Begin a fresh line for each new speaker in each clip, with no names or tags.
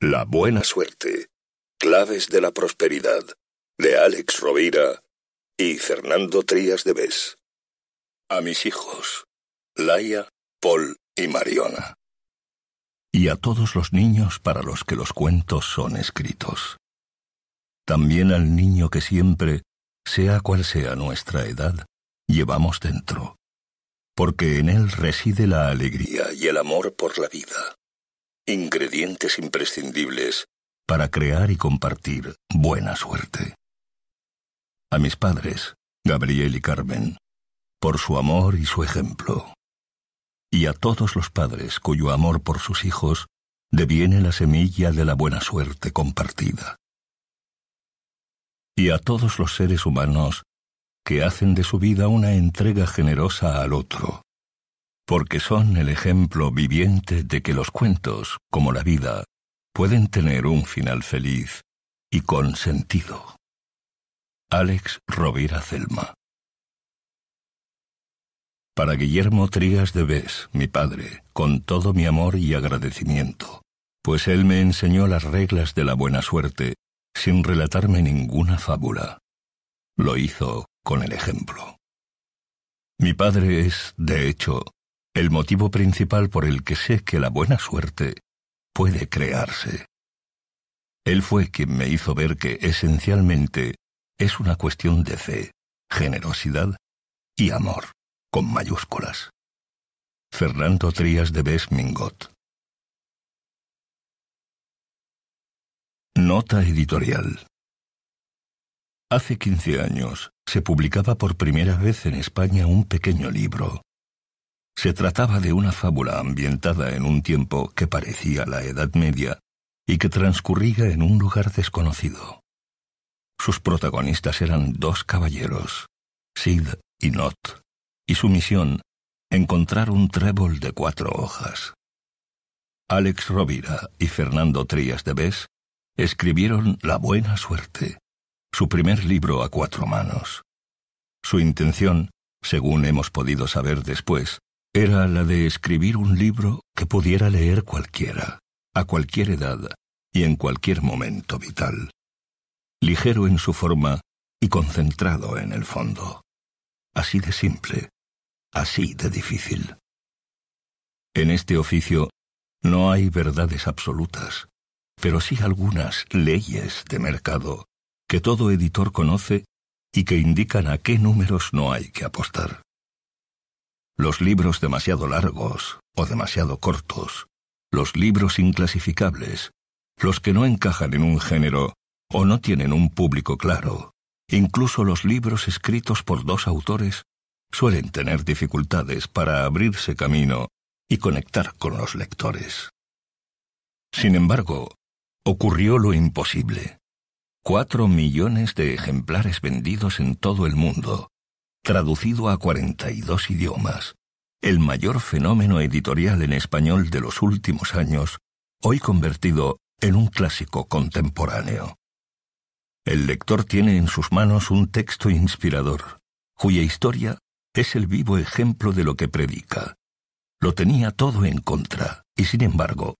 La buena suerte. Claves de la prosperidad. De Alex Rovira y Fernando Trías de Bes. A mis hijos, Laia, Paul y Mariona. Y a todos los niños para los que los cuentos son escritos. También al niño que siempre, sea cual sea nuestra edad, llevamos dentro porque en él reside la alegría y el amor por la vida, ingredientes imprescindibles para crear y compartir buena suerte. A mis padres, Gabriel y Carmen, por su amor y su ejemplo. Y a todos los padres cuyo amor por sus hijos deviene la semilla de la buena suerte compartida. Y a todos los seres humanos que hacen de su vida una entrega generosa al otro, porque son el ejemplo viviente de que los cuentos, como la vida, pueden tener un final feliz y con sentido. Alex Rovira Celma Para Guillermo Trías de Bes, mi padre, con todo mi amor y agradecimiento, pues él me enseñó las reglas de la buena suerte sin relatarme ninguna fábula. Lo hizo con el ejemplo. Mi padre es, de hecho, el motivo principal por el que sé que la buena suerte puede crearse. Él fue quien me hizo ver que esencialmente es una cuestión de fe, generosidad y amor, con mayúsculas. Fernando Trías de Besmingot. Nota editorial. Hace quince años se publicaba por primera vez en España un pequeño libro. Se trataba de una fábula ambientada en un tiempo que parecía la Edad Media y que transcurría en un lugar desconocido. Sus protagonistas eran dos caballeros, Sid y Not, y su misión, encontrar un trébol de cuatro hojas. Alex Rovira y Fernando Trías de Bes escribieron La buena suerte, su primer libro a cuatro manos. Su intención, según hemos podido saber después, era la de escribir un libro que pudiera leer cualquiera, a cualquier edad y en cualquier momento vital. Ligero en su forma y concentrado en el fondo. Así de simple, así de difícil. En este oficio no hay verdades absolutas, pero sí algunas leyes de mercado que todo editor conoce y que indican a qué números no hay que apostar. Los libros demasiado largos o demasiado cortos, los libros inclasificables, los que no encajan en un género o no tienen un público claro, incluso los libros escritos por dos autores, suelen tener dificultades para abrirse camino y conectar con los lectores. Sin embargo, ocurrió lo imposible. Cuatro millones de ejemplares vendidos en todo el mundo, traducido a 42 idiomas. El mayor fenómeno editorial en español de los últimos años, hoy convertido en un clásico contemporáneo. El lector tiene en sus manos un texto inspirador, cuya historia es el vivo ejemplo de lo que predica. Lo tenía todo en contra, y sin embargo,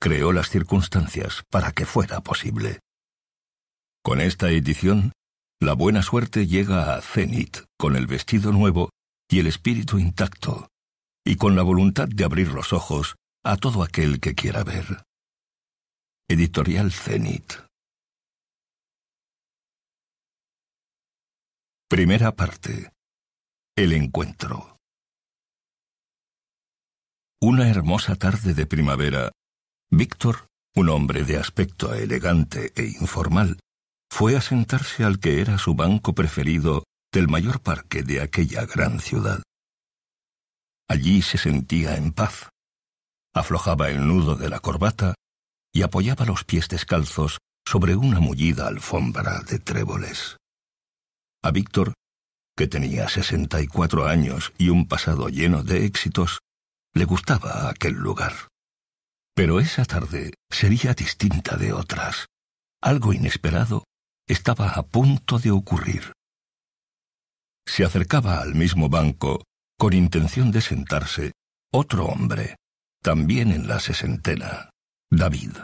creó las circunstancias para que fuera posible. Con esta edición, la buena suerte llega a Zenit con el vestido nuevo y el espíritu intacto, y con la voluntad de abrir los ojos a todo aquel que quiera ver. Editorial Zenit. Primera parte. El encuentro. Una hermosa tarde de primavera, Víctor, un hombre de aspecto elegante e informal, fue a sentarse al que era su banco preferido del mayor parque de aquella gran ciudad. Allí se sentía en paz. Aflojaba el nudo de la corbata y apoyaba los pies descalzos sobre una mullida alfombra de tréboles. A Víctor, que tenía sesenta y cuatro años y un pasado lleno de éxitos, le gustaba aquel lugar. Pero esa tarde sería distinta de otras. Algo inesperado estaba a punto de ocurrir. Se acercaba al mismo banco, con intención de sentarse, otro hombre, también en la sesentena, David.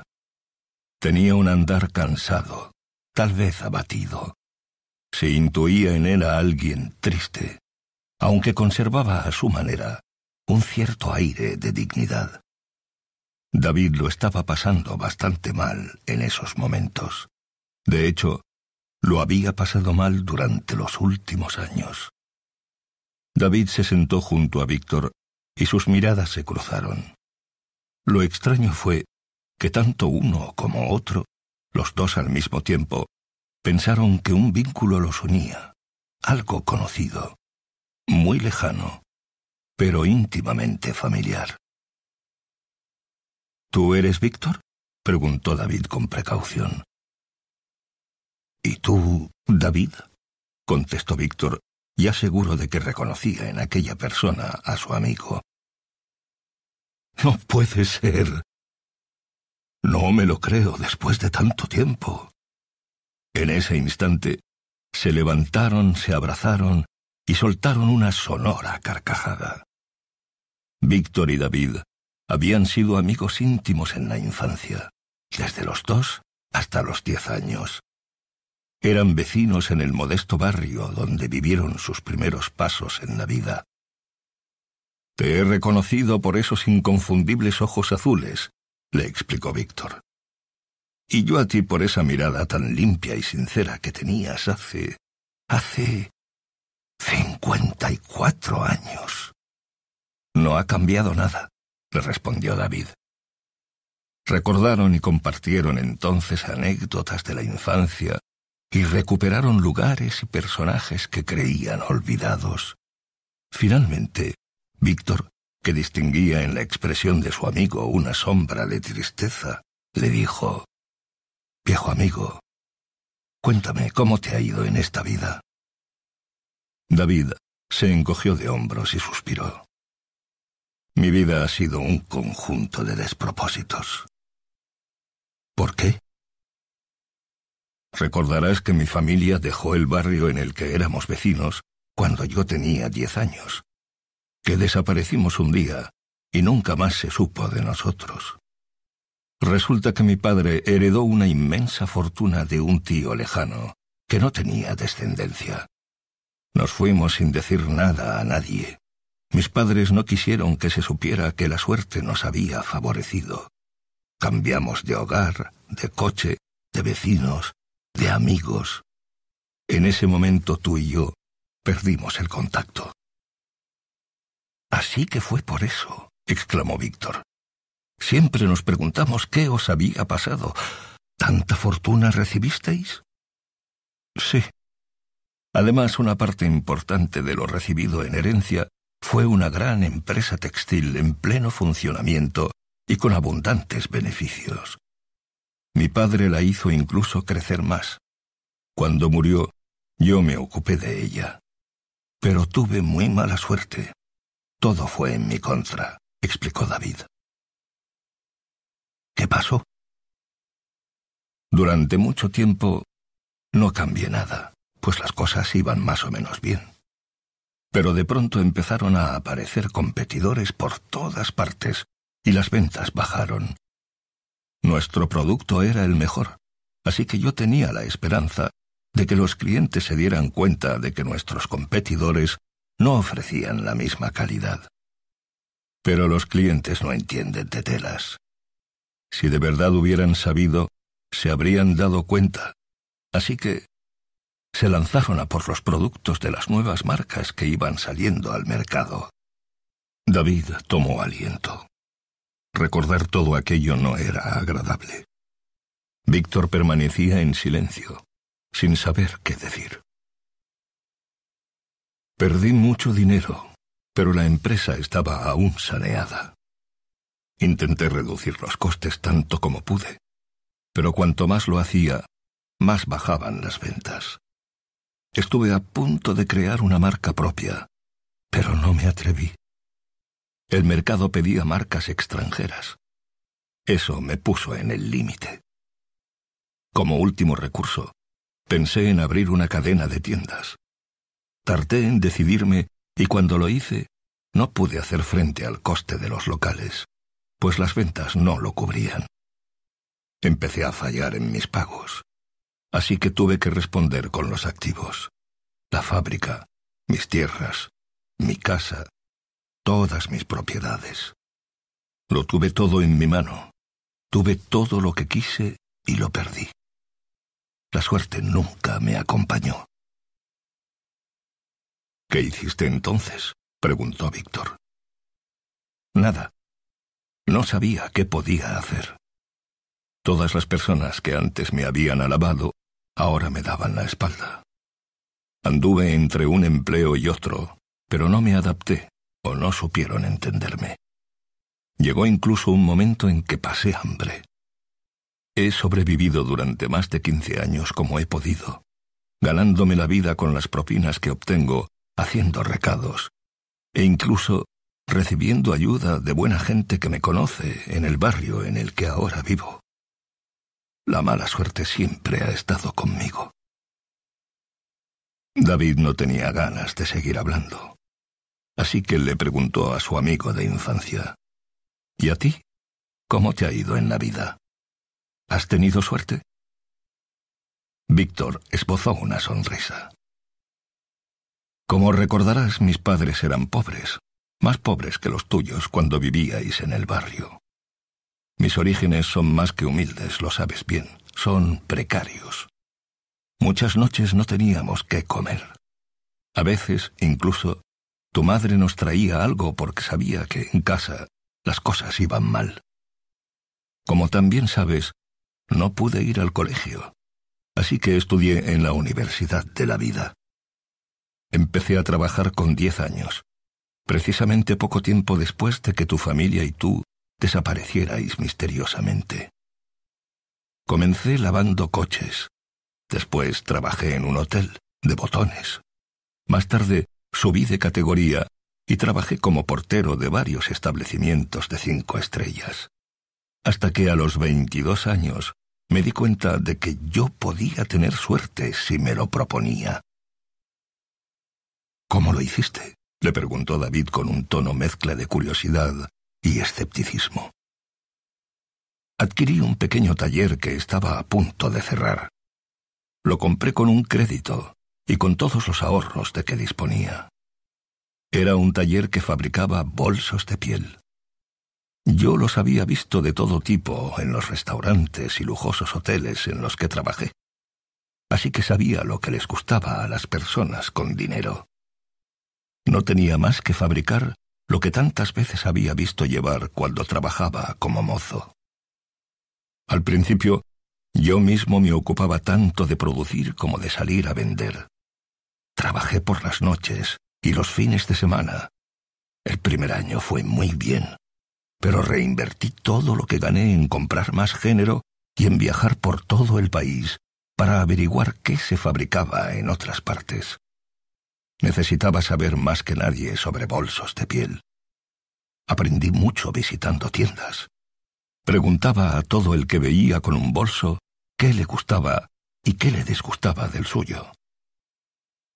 Tenía un andar cansado, tal vez abatido. Se intuía en él a alguien triste, aunque conservaba a su manera un cierto aire de dignidad. David lo estaba pasando bastante mal en esos momentos. De hecho, lo había pasado mal durante los últimos años. David se sentó junto a Víctor y sus miradas se cruzaron. Lo extraño fue que tanto uno como otro, los dos al mismo tiempo, pensaron que un vínculo los unía, algo conocido, muy lejano, pero íntimamente familiar. ¿Tú eres Víctor? preguntó David con precaución. ¿Y tú, David? contestó Víctor, ya seguro de que reconocía en aquella persona a su amigo. No puede ser. No me lo creo después de tanto tiempo. En ese instante se levantaron, se abrazaron y soltaron una sonora carcajada. Víctor y David habían sido amigos íntimos en la infancia, desde los dos hasta los diez años. Eran vecinos en el modesto barrio donde vivieron sus primeros pasos en la vida. Te he reconocido por esos inconfundibles ojos azules, le explicó Víctor. Y yo a ti por esa mirada tan limpia y sincera que tenías hace... hace... cincuenta y cuatro años. No ha cambiado nada le respondió David. Recordaron y compartieron entonces anécdotas de la infancia y recuperaron lugares y personajes que creían olvidados. Finalmente, Víctor, que distinguía en la expresión de su amigo una sombra de tristeza, le dijo, Viejo amigo, cuéntame cómo te ha ido en esta vida. David se encogió de hombros y suspiró. Mi vida ha sido un conjunto de despropósitos. ¿Por qué? Recordarás que mi familia dejó el barrio en el que éramos vecinos cuando yo tenía diez años, que desaparecimos un día y nunca más se supo de nosotros. Resulta que mi padre heredó una inmensa fortuna de un tío lejano, que no tenía descendencia. Nos fuimos sin decir nada a nadie, mis padres no quisieron que se supiera que la suerte nos había favorecido. Cambiamos de hogar, de coche, de vecinos, de amigos. En ese momento tú y yo perdimos el contacto. Así que fue por eso, exclamó Víctor. Siempre nos preguntamos qué os había pasado. ¿Tanta fortuna recibisteis? Sí. Además, una parte importante de lo recibido en herencia fue una gran empresa textil en pleno funcionamiento y con abundantes beneficios. Mi padre la hizo incluso crecer más. Cuando murió, yo me ocupé de ella. Pero tuve muy mala suerte. Todo fue en mi contra, explicó David. ¿Qué pasó? Durante mucho tiempo no cambié nada, pues las cosas iban más o menos bien. Pero de pronto empezaron a aparecer competidores por todas partes y las ventas bajaron. Nuestro producto era el mejor, así que yo tenía la esperanza de que los clientes se dieran cuenta de que nuestros competidores no ofrecían la misma calidad. Pero los clientes no entienden de telas. Si de verdad hubieran sabido, se habrían dado cuenta. Así que se lanzaron a por los productos de las nuevas marcas que iban saliendo al mercado. David tomó aliento. Recordar todo aquello no era agradable. Víctor permanecía en silencio, sin saber qué decir. Perdí mucho dinero, pero la empresa estaba aún saneada. Intenté reducir los costes tanto como pude, pero cuanto más lo hacía, más bajaban las ventas. Estuve a punto de crear una marca propia, pero no me atreví. El mercado pedía marcas extranjeras. Eso me puso en el límite. Como último recurso, pensé en abrir una cadena de tiendas. Tardé en decidirme y cuando lo hice, no pude hacer frente al coste de los locales. pues las ventas no lo cubrían. Empecé a fallar en mis pagos, así que tuve que responder con los activos. La fábrica, mis tierras, mi casa, todas mis propiedades. Lo tuve todo en mi mano. Tuve todo lo que quise y lo perdí. La suerte nunca me acompañó. ¿Qué hiciste entonces? preguntó Víctor. Nada. No sabía qué podía hacer. Todas las personas que antes me habían alabado ahora me daban la espalda. Anduve entre un empleo y otro, pero no me adapté no supieron entenderme. Llegó incluso un momento en que pasé hambre. He sobrevivido durante más de quince años como he podido, ganándome la vida con las propinas que obtengo, haciendo recados, e incluso recibiendo ayuda de buena gente que me conoce en el barrio en el que ahora vivo. La mala suerte siempre ha estado conmigo. David no tenía ganas de seguir hablando, así que le preguntó a su amigo de infancia, ¿Y a ti? ¿Cómo te ha ido en la vida? ¿Has tenido suerte? Víctor esbozó una sonrisa. Como recordarás, mis padres eran pobres, más pobres que los tuyos cuando vivíais en el barrio. Mis orígenes son más que humildes, lo sabes bien, son precarios. Muchas noches no teníamos qué comer. A veces, incluso, tu madre nos traía algo porque sabía que en casa las cosas iban mal. Como también sabes, no pude ir al colegio, así que estudié en la Universidad de la Vida. Empecé a trabajar con diez años, precisamente poco tiempo después de que tu familia y tú desaparecierais misteriosamente. Comencé lavando coches. Después trabajé en un hotel de botones. Más tarde subí de categoría y trabajé como portero de varios establecimientos de cinco estrellas. Hasta que a los veintidós años me di cuenta de que yo podía tener suerte si me lo proponía. ¿Cómo lo hiciste? le preguntó David con un tono mezcla de curiosidad y escepticismo. Adquirí un pequeño taller que estaba a punto de cerrar. Lo compré con un crédito y con todos los ahorros de que disponía. Era un taller que fabricaba bolsos de piel. Yo los había visto de todo tipo en los restaurantes y lujosos hoteles en los que trabajé. Así que sabía lo que les gustaba a las personas con dinero. No tenía más que fabricar lo que tantas veces había visto llevar cuando trabajaba como mozo. Al principio, yo mismo me ocupaba tanto de producir como de salir a vender. Trabajé por las noches, y los fines de semana. El primer año fue muy bien, pero reinvertí todo lo que gané en comprar más género y en viajar por todo el país para averiguar qué se fabricaba en otras partes. Necesitaba saber más que nadie sobre bolsos de piel. Aprendí mucho visitando tiendas. Preguntaba a todo el que veía con un bolso qué le gustaba y qué le disgustaba del suyo.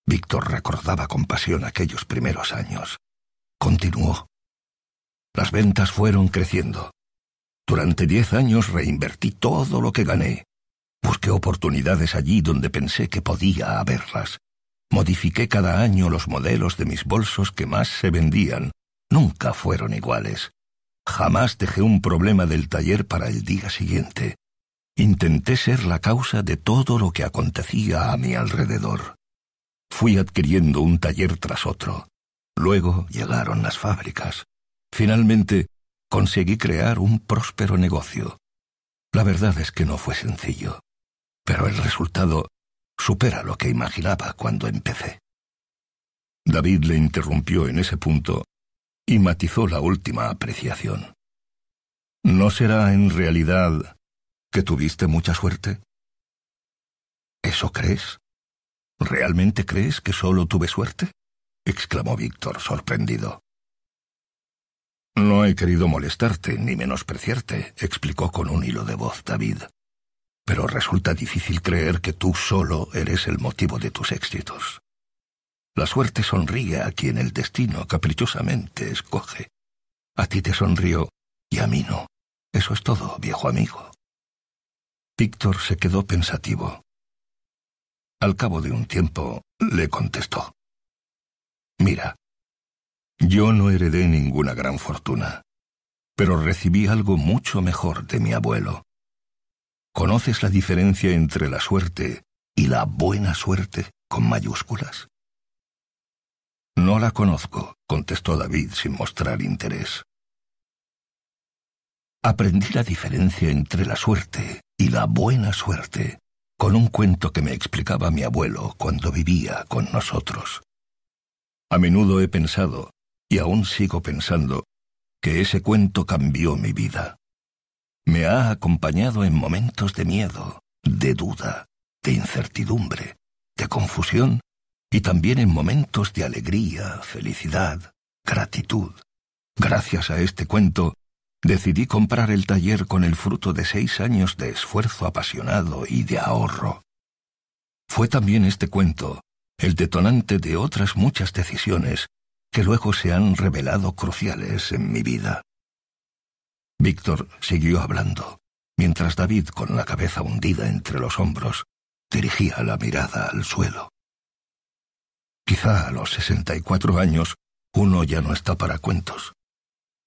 Víctor recordaba con pasión aquellos primeros años. Continuó. Las ventas fueron creciendo. Durante diez años reinvertí todo lo que gané. Busqué oportunidades allí donde pensé que podía haberlas. Modifiqué cada año los modelos de mis bolsos que más se vendían. Nunca fueron iguales. Jamás dejé un problema del taller para el día siguiente. Intenté ser la causa de todo lo que acontecía a mi alrededor. Fui adquiriendo un taller tras otro. Luego llegaron las fábricas. Finalmente, conseguí crear un próspero negocio. La verdad es que no fue sencillo, pero el resultado supera lo que imaginaba cuando empecé. David le interrumpió en ese punto y matizó la última apreciación. ¿No será en realidad que tuviste mucha suerte? ¿Eso crees? ¿Realmente crees que solo tuve suerte? exclamó Víctor, sorprendido. No he querido molestarte ni menospreciarte, explicó con un hilo de voz David. Pero resulta difícil creer que tú solo eres el motivo de tus éxitos. La suerte sonríe a quien el destino caprichosamente escoge. A ti te sonrió y a mí no. Eso es todo, viejo amigo. Víctor se quedó pensativo. Al cabo de un tiempo le contestó. Mira, yo no heredé ninguna gran fortuna, pero recibí algo mucho mejor de mi abuelo. ¿Conoces la diferencia entre la suerte y la buena suerte con mayúsculas? No la conozco, contestó David sin mostrar interés. Aprendí la diferencia entre la suerte y la buena suerte con un cuento que me explicaba mi abuelo cuando vivía con nosotros. A menudo he pensado, y aún sigo pensando, que ese cuento cambió mi vida. Me ha acompañado en momentos de miedo, de duda, de incertidumbre, de confusión y también en momentos de alegría, felicidad, gratitud. Gracias a este cuento, decidí comprar el taller con el fruto de seis años de esfuerzo apasionado y de ahorro. Fue también este cuento el detonante de otras muchas decisiones que luego se han revelado cruciales en mi vida. Víctor siguió hablando, mientras David, con la cabeza hundida entre los hombros, dirigía la mirada al suelo. Quizá a los sesenta y cuatro años uno ya no está para cuentos,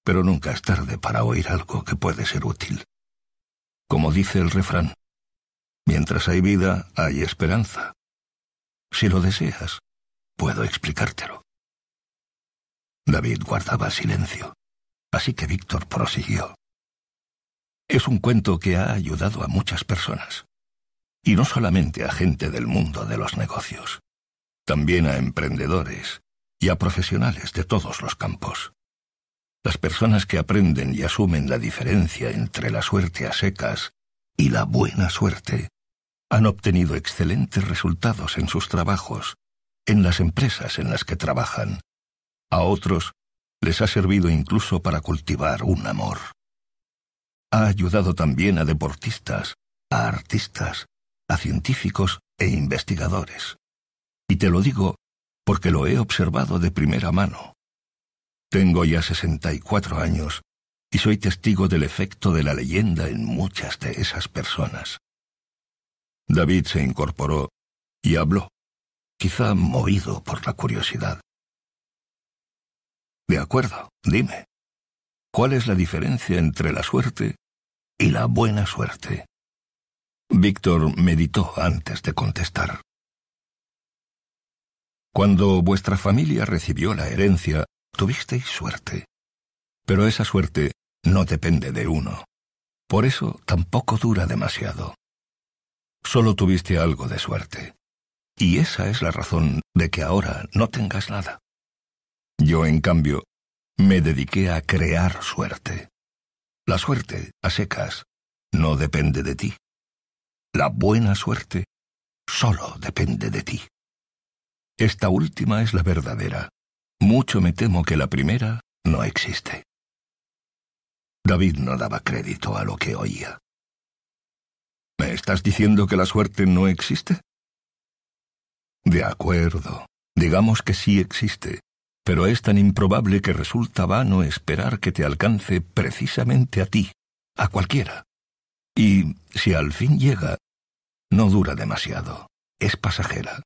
pero nunca es tarde para oír algo que puede ser útil. Como dice el refrán, mientras hay vida hay esperanza. Si lo deseas, puedo explicártelo. David guardaba silencio, así que Víctor prosiguió. Es un cuento que ha ayudado a muchas personas, y no solamente a gente del mundo de los negocios, también a emprendedores y a profesionales de todos los campos. Las personas que aprenden y asumen la diferencia entre la suerte a secas y la buena suerte han obtenido excelentes resultados en sus trabajos, en las empresas en las que trabajan. A otros les ha servido incluso para cultivar un amor. Ha ayudado también a deportistas, a artistas, a científicos e investigadores. Y te lo digo porque lo he observado de primera mano. Tengo ya 64 años y soy testigo del efecto de la leyenda en muchas de esas personas. David se incorporó y habló, quizá movido por la curiosidad. De acuerdo, dime, ¿cuál es la diferencia entre la suerte y la buena suerte? Víctor meditó antes de contestar. Cuando vuestra familia recibió la herencia, tuvisteis suerte. Pero esa suerte no depende de uno. Por eso tampoco dura demasiado. Solo tuviste algo de suerte. Y esa es la razón de que ahora no tengas nada. Yo, en cambio, me dediqué a crear suerte. La suerte, a secas, no depende de ti. La buena suerte solo depende de ti. Esta última es la verdadera, mucho me temo que la primera no existe. David no daba crédito a lo que oía. ¿Me estás diciendo que la suerte no existe? De acuerdo, digamos que sí existe, pero es tan improbable que resulta vano esperar que te alcance precisamente a ti, a cualquiera. Y si al fin llega, no dura demasiado, es pasajera.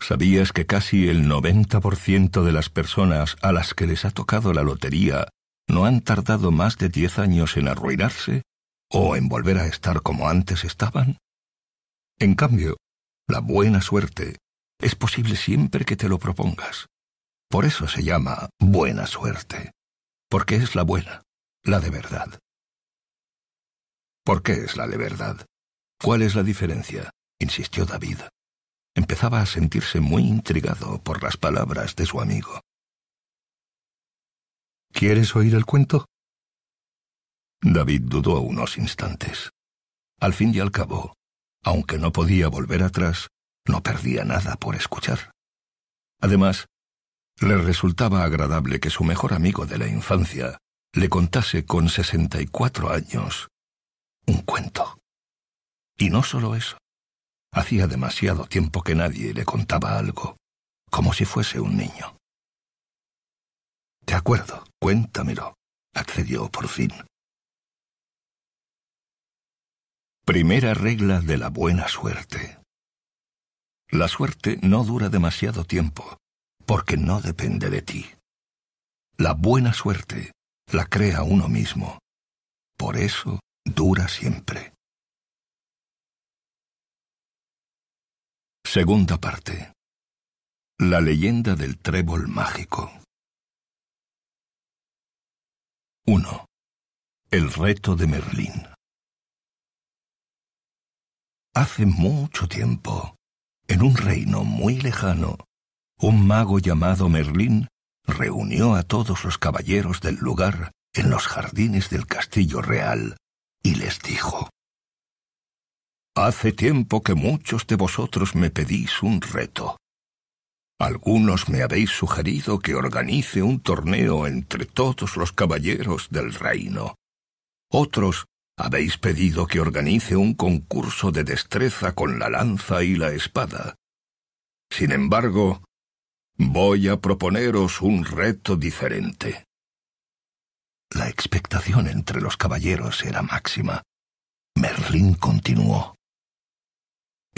¿Sabías que casi el 90% de las personas a las que les ha tocado la lotería no han tardado más de diez años en arruinarse o en volver a estar como antes estaban? En cambio, la buena suerte es posible siempre que te lo propongas. Por eso se llama buena suerte, porque es la buena, la de verdad. ¿Por qué es la de verdad? ¿Cuál es la diferencia? insistió David empezaba a sentirse muy intrigado por las palabras de su amigo. ¿Quieres oír el cuento? David dudó unos instantes. Al fin y al cabo, aunque no podía volver atrás, no perdía nada por escuchar. Además, le resultaba agradable que su mejor amigo de la infancia le contase con sesenta y cuatro años un cuento. Y no solo eso. Hacía demasiado tiempo que nadie le contaba algo, como si fuese un niño. De acuerdo, cuéntamelo, accedió por fin. Primera regla de la buena suerte. La suerte no dura demasiado tiempo, porque no depende de ti. La buena suerte la crea uno mismo. Por eso dura siempre. Segunda parte. La leyenda del trébol mágico. 1. El reto de Merlín. Hace mucho tiempo, en un reino muy lejano, un mago llamado Merlín reunió a todos los caballeros del lugar en los jardines del castillo real y les dijo, Hace tiempo que muchos de vosotros me pedís un reto. Algunos me habéis sugerido que organice un torneo entre todos los caballeros del reino. Otros habéis pedido que organice un concurso de destreza con la lanza y la espada. Sin embargo, voy a proponeros un reto diferente. La expectación entre los caballeros era máxima. Merlín continuó.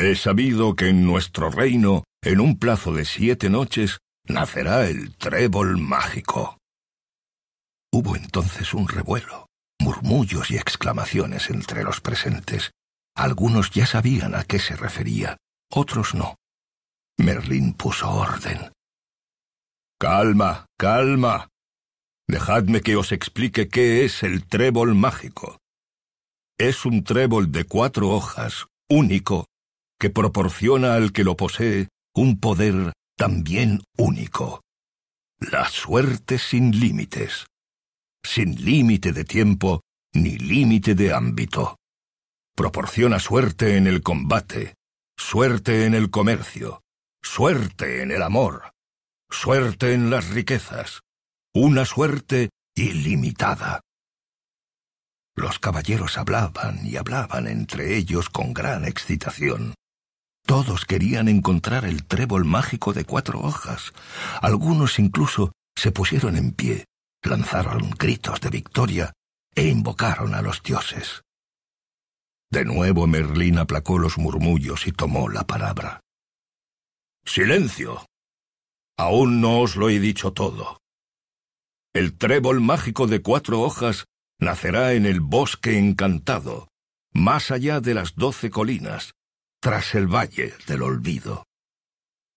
He sabido que en nuestro reino, en un plazo de siete noches, nacerá el trébol mágico. Hubo entonces un revuelo, murmullos y exclamaciones entre los presentes. Algunos ya sabían a qué se refería, otros no. Merlín puso orden. Calma, calma. Dejadme que os explique qué es el trébol mágico. Es un trébol de cuatro hojas, único, que proporciona al que lo posee un poder también único. La suerte sin límites. Sin límite de tiempo ni límite de ámbito. Proporciona suerte en el combate, suerte en el comercio, suerte en el amor, suerte en las riquezas, una suerte ilimitada. Los caballeros hablaban y hablaban entre ellos con gran excitación. Todos querían encontrar el trébol mágico de cuatro hojas. Algunos incluso se pusieron en pie, lanzaron gritos de victoria e invocaron a los dioses. De nuevo Merlín aplacó los murmullos y tomó la palabra. Silencio. Aún no os lo he dicho todo. El trébol mágico de cuatro hojas nacerá en el bosque encantado, más allá de las doce colinas, tras el valle del olvido.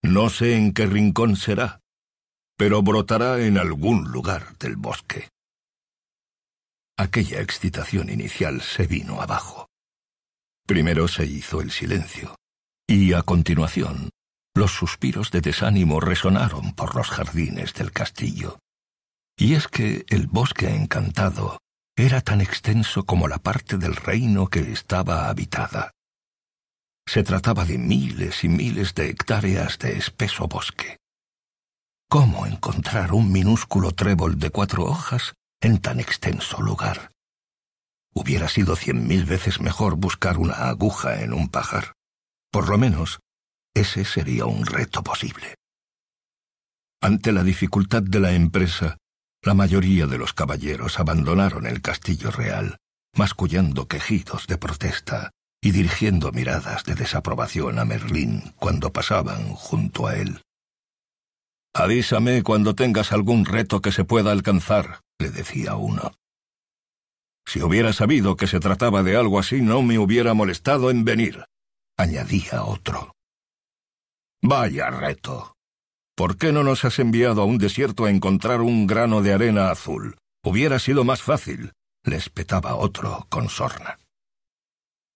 No sé en qué rincón será, pero brotará en algún lugar del bosque. Aquella excitación inicial se vino abajo. Primero se hizo el silencio, y a continuación los suspiros de desánimo resonaron por los jardines del castillo. Y es que el bosque encantado era tan extenso como la parte del reino que estaba habitada. Se trataba de miles y miles de hectáreas de espeso bosque. ¿Cómo encontrar un minúsculo trébol de cuatro hojas en tan extenso lugar? Hubiera sido cien mil veces mejor buscar una aguja en un pajar. Por lo menos, ese sería un reto posible. Ante la dificultad de la empresa, la mayoría de los caballeros abandonaron el castillo real, mascullando quejidos de protesta y dirigiendo miradas de desaprobación a Merlín cuando pasaban junto a él. Avísame cuando tengas algún reto que se pueda alcanzar, le decía uno. Si hubiera sabido que se trataba de algo así, no me hubiera molestado en venir, añadía otro. Vaya reto. ¿Por qué no nos has enviado a un desierto a encontrar un grano de arena azul? Hubiera sido más fácil, le espetaba otro con sorna.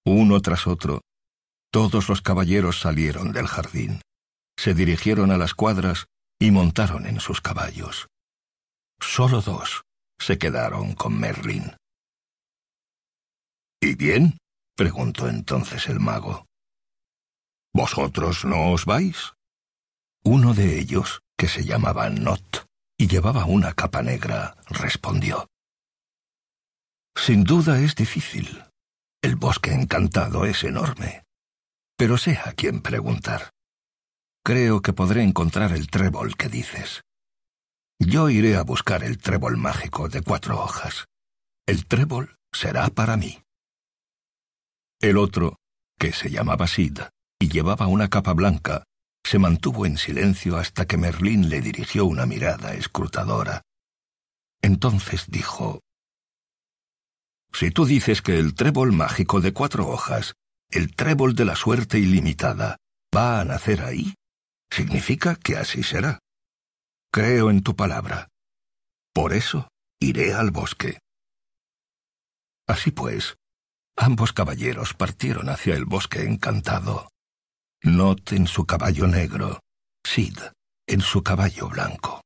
Uno tras otro, todos los caballeros salieron del jardín, se dirigieron a las cuadras y montaron en sus caballos. Solo dos se quedaron con Merlin. ¿Y bien? preguntó entonces el mago. ¿Vosotros no os vais? Uno de ellos, que se llamaba Not y llevaba una capa negra, respondió. Sin duda es difícil. El bosque encantado es enorme. Pero sé a quién preguntar. Creo que podré encontrar el trébol que dices. Yo iré a buscar el trébol mágico de cuatro hojas. El trébol será para mí. El otro, que se llamaba Sid y llevaba una capa blanca, se mantuvo en silencio hasta que Merlín le dirigió una mirada escrutadora. Entonces dijo, Si tú dices que el trébol mágico de cuatro hojas, el trébol de la suerte ilimitada, va a nacer ahí, significa que así será. Creo en tu palabra. Por eso iré al bosque. Así pues, ambos caballeros partieron hacia el bosque encantado. Not en su caballo negro, Sid en su caballo blanco.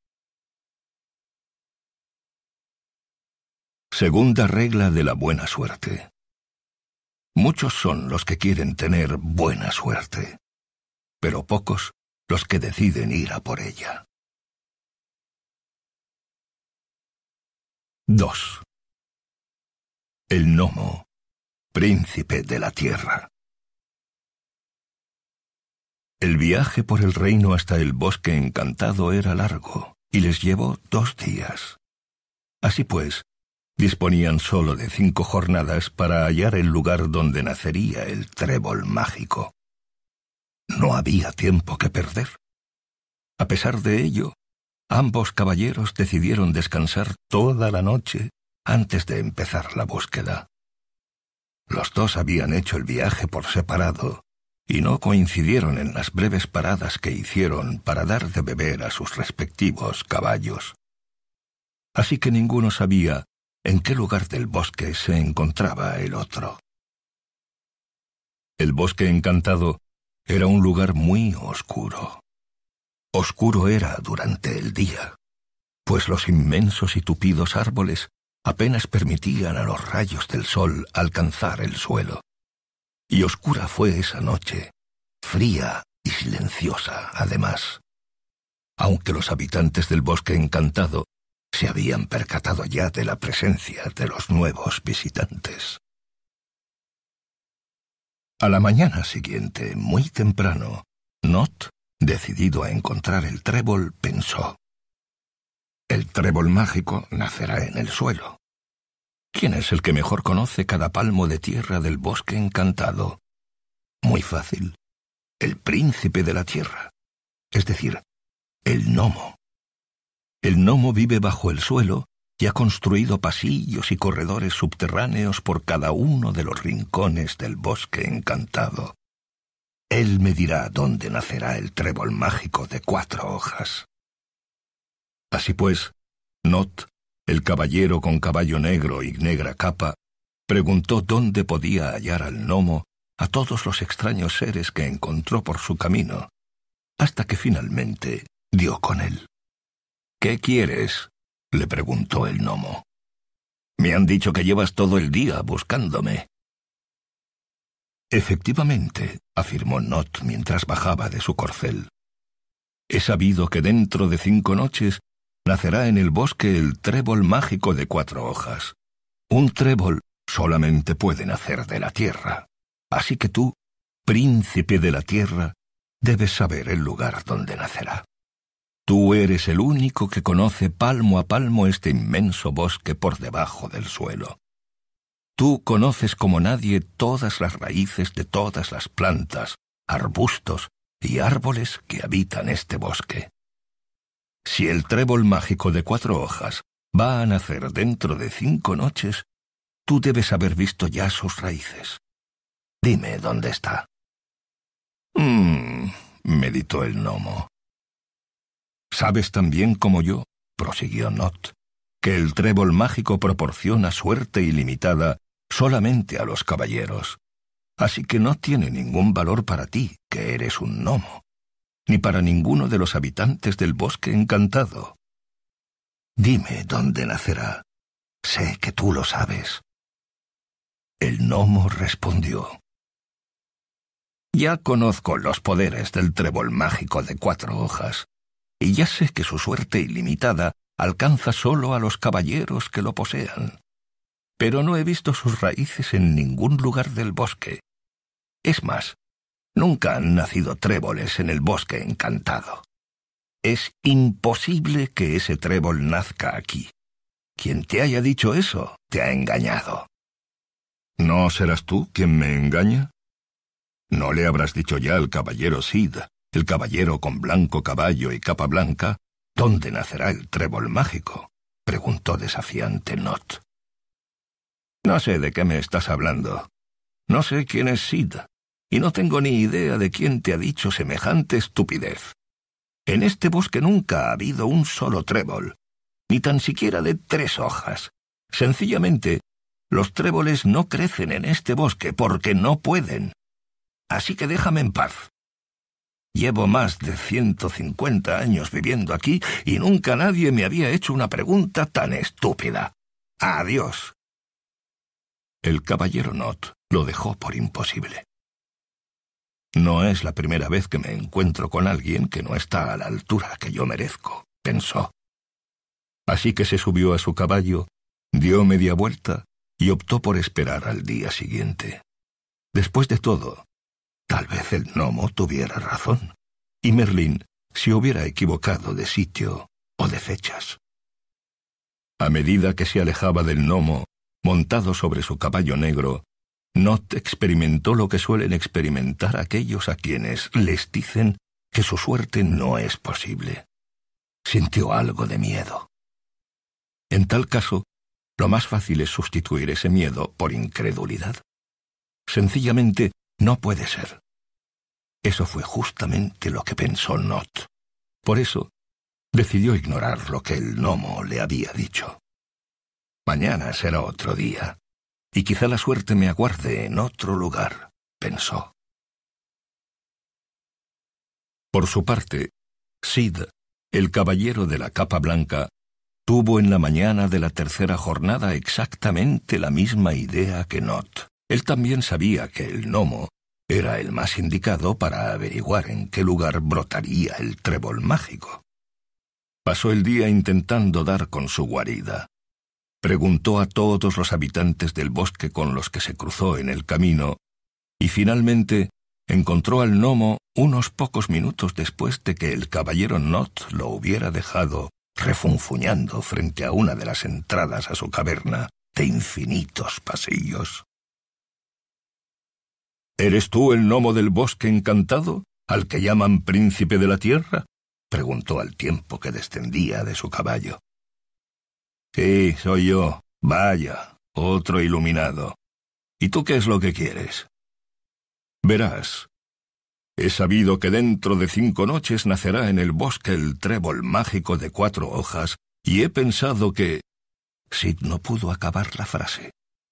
Segunda regla de la buena suerte. Muchos son los que quieren tener buena suerte, pero pocos los que deciden ir a por ella. 2. El gnomo, príncipe de la tierra. El viaje por el reino hasta el bosque encantado era largo y les llevó dos días. Así pues, disponían solo de cinco jornadas para hallar el lugar donde nacería el trébol mágico. No había tiempo que perder. A pesar de ello, ambos caballeros decidieron descansar toda la noche antes de empezar la búsqueda. Los dos habían hecho el viaje por separado y no coincidieron en las breves paradas que hicieron para dar de beber a sus respectivos caballos. Así que ninguno sabía en qué lugar del bosque se encontraba el otro. El bosque encantado era un lugar muy oscuro. Oscuro era durante el día, pues los inmensos y tupidos árboles apenas permitían a los rayos del sol alcanzar el suelo. Y oscura fue esa noche, fría y silenciosa además. Aunque los habitantes del bosque encantado se habían percatado ya de la presencia de los nuevos visitantes. A la mañana siguiente, muy temprano, Not, decidido a encontrar el trébol, pensó el trébol mágico nacerá en el suelo. ¿Quién es el que mejor conoce cada palmo de tierra del bosque encantado? Muy fácil. El príncipe de la tierra. Es decir, el gnomo. El gnomo vive bajo el suelo y ha construido pasillos y corredores subterráneos por cada uno de los rincones del bosque encantado. Él me dirá dónde nacerá el trébol mágico de cuatro hojas. Así pues, Not, el caballero con caballo negro y negra capa, preguntó dónde podía hallar al gnomo a todos los extraños seres que encontró por su camino, hasta que finalmente dio con él. ¿Qué quieres? le preguntó el gnomo. Me han dicho que llevas todo el día buscándome. Efectivamente, afirmó Not mientras bajaba de su corcel. He sabido que dentro de cinco noches nacerá en el bosque el trébol mágico de cuatro hojas. Un trébol solamente puede nacer de la tierra. Así que tú, príncipe de la tierra, debes saber el lugar donde nacerá. Tú eres el único que conoce palmo a palmo este inmenso bosque por debajo del suelo. Tú conoces como nadie todas las raíces de todas las plantas, arbustos y árboles que habitan este bosque. Si el trébol mágico de cuatro hojas va a nacer dentro de cinco noches, tú debes haber visto ya sus raíces. Dime dónde está. Mmm, meditó el gnomo. Sabes también como yo, prosiguió Not, que el trébol mágico proporciona suerte ilimitada solamente a los caballeros. Así que no tiene ningún valor para ti, que eres un gnomo ni para ninguno de los habitantes del bosque encantado. Dime dónde nacerá. Sé que tú lo sabes. El gnomo respondió. Ya conozco los poderes del trébol mágico de cuatro hojas, y ya sé que su suerte ilimitada alcanza solo a los caballeros que lo posean. Pero no he visto sus raíces en ningún lugar del bosque. Es más, Nunca han nacido tréboles en el bosque encantado. Es imposible que ese trébol nazca aquí. Quien te haya dicho eso te ha engañado. ¿No serás tú quien me engaña? ¿No le habrás dicho ya al caballero Sid, el caballero con blanco caballo y capa blanca, dónde nacerá el trébol mágico? preguntó desafiante Not. No sé de qué me estás hablando. No sé quién es Sid, y no tengo ni idea de quién te ha dicho semejante estupidez. En este bosque nunca ha habido un solo trébol, ni tan siquiera de tres hojas. Sencillamente, los tréboles no crecen en este bosque porque no pueden. Así que déjame en paz. Llevo más de ciento cincuenta años viviendo aquí y nunca nadie me había hecho una pregunta tan estúpida. Adiós. El caballero Not lo dejó por imposible. No es la primera vez que me encuentro con alguien que no está a la altura que yo merezco, pensó. Así que se subió a su caballo, dio media vuelta y optó por esperar al día siguiente. Después de todo, tal vez el gnomo tuviera razón, y Merlín se hubiera equivocado de sitio o de fechas. A medida que se alejaba del gnomo, montado sobre su caballo negro, Not experimentó lo que suelen experimentar aquellos a quienes les dicen que su suerte no es posible. Sintió algo de miedo. En tal caso, lo más fácil es sustituir ese miedo por incredulidad. Sencillamente, no puede ser. Eso fue justamente lo que pensó Not. Por eso, decidió ignorar lo que el gnomo le había dicho. Mañana será otro día y quizá la suerte me aguarde en otro lugar, pensó. Por su parte, Sid, el caballero de la capa blanca, tuvo en la mañana de la tercera jornada exactamente la misma idea que Not. Él también sabía que el gnomo era el más indicado para averiguar en qué lugar brotaría el trébol mágico. Pasó el día intentando dar con su guarida. Preguntó a todos los habitantes del bosque con los que se cruzó en el camino, y finalmente encontró al gnomo unos pocos minutos después de que el caballero Not lo hubiera dejado refunfuñando frente a una de las entradas a su caverna de infinitos pasillos. ¿Eres tú el gnomo del bosque encantado, al que llaman príncipe de la tierra? preguntó al tiempo que descendía de su caballo. Sí, soy yo. Vaya, otro iluminado. ¿Y tú qué es lo que quieres? Verás, he sabido que dentro de cinco noches nacerá en el bosque el trébol mágico de cuatro hojas, y he pensado que... Sid no pudo acabar la frase.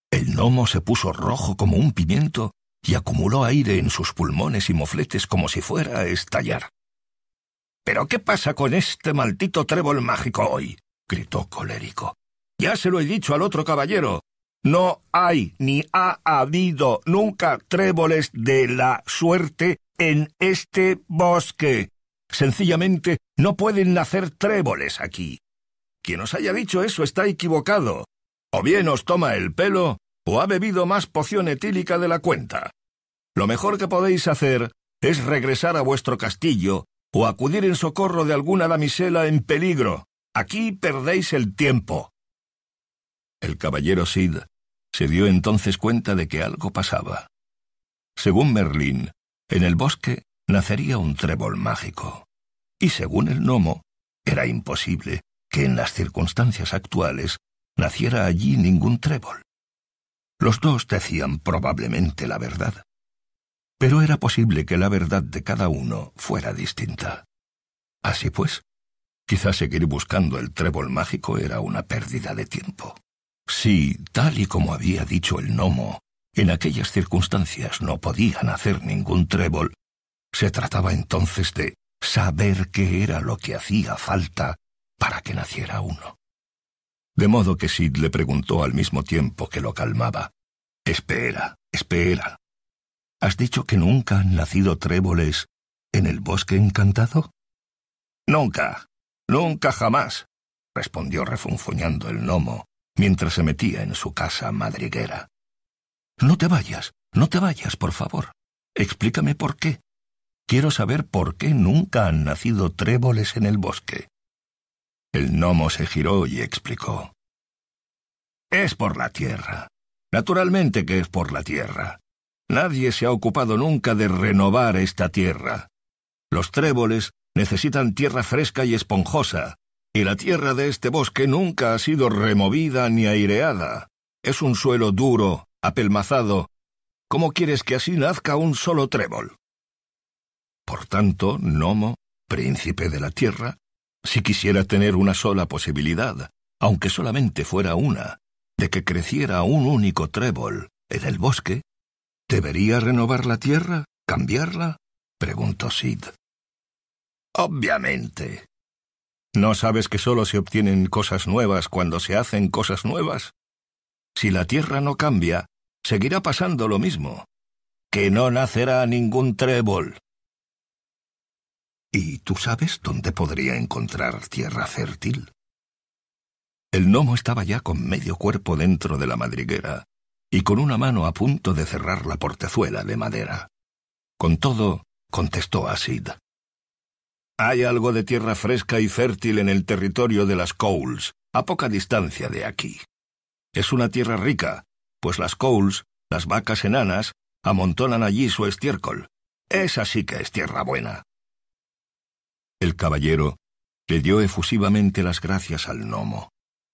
El gnomo se puso rojo como un pimiento y acumuló aire en sus pulmones y mofletes como si fuera a estallar. ¿Pero qué pasa con este maldito trébol mágico hoy? gritó colérico. Ya se lo he dicho al otro caballero. No hay ni ha habido nunca tréboles de la suerte en este bosque. Sencillamente no pueden nacer tréboles aquí. Quien os haya dicho eso está equivocado. O bien os toma el pelo, o ha bebido más poción etílica de la cuenta. Lo mejor que podéis hacer es regresar a vuestro castillo o acudir en socorro de alguna damisela en peligro. Aquí perdéis el tiempo. El caballero Sid se dio entonces cuenta de que algo pasaba. Según Merlín, en el bosque nacería un trébol mágico. Y según el gnomo, era imposible que en las circunstancias actuales naciera allí ningún trébol. Los dos decían probablemente la verdad. Pero era posible que la verdad de cada uno fuera distinta. Así pues, Quizá seguir buscando el trébol mágico era una pérdida de tiempo. Si, tal y como había dicho el gnomo, en aquellas circunstancias no podían hacer ningún trébol, se trataba entonces de saber qué era lo que hacía falta para que naciera uno. De modo que Sid le preguntó al mismo tiempo que lo calmaba. Espera, espera. ¿Has dicho que nunca han nacido tréboles en el bosque encantado? Nunca, Nunca jamás, respondió refunfuñando el gnomo, mientras se metía en su casa madriguera. No te vayas, no te vayas, por favor. Explícame por qué. quiero saber por qué nunca han nacido tréboles en el bosque. El gnomo se giró y explicó. Es por la tierra. Naturalmente que es por la tierra. Nadie se ha ocupado nunca de renovar esta tierra. Los tréboles necesitan tierra fresca y esponjosa, y la tierra de este bosque nunca ha sido removida ni aireada. Es un suelo duro, apelmazado. ¿Cómo quieres que así nazca un solo trébol? Por tanto, Nomo, príncipe de la tierra, si quisiera tener una sola posibilidad, aunque solamente fuera una, de que creciera un único trébol en el bosque, ¿debería renovar la tierra? ¿Cambiarla? preguntó Sid. Obviamente. ¿No sabes que solo se obtienen cosas nuevas cuando se hacen cosas nuevas? Si la tierra no cambia, seguirá pasando lo mismo, que no nacerá ningún trébol. ¿Y tú sabes dónde podría encontrar tierra fértil? El gnomo estaba ya con medio cuerpo dentro de la madriguera y con una mano a punto de cerrar la portezuela de madera. Con todo, contestó Asid. Hay algo de tierra fresca y fértil en el territorio de las Coles, a poca distancia de aquí. Es una tierra rica, pues las Coles, las vacas enanas, amontonan allí su estiércol. Esa sí que es tierra buena. El caballero le dio efusivamente las gracias al gnomo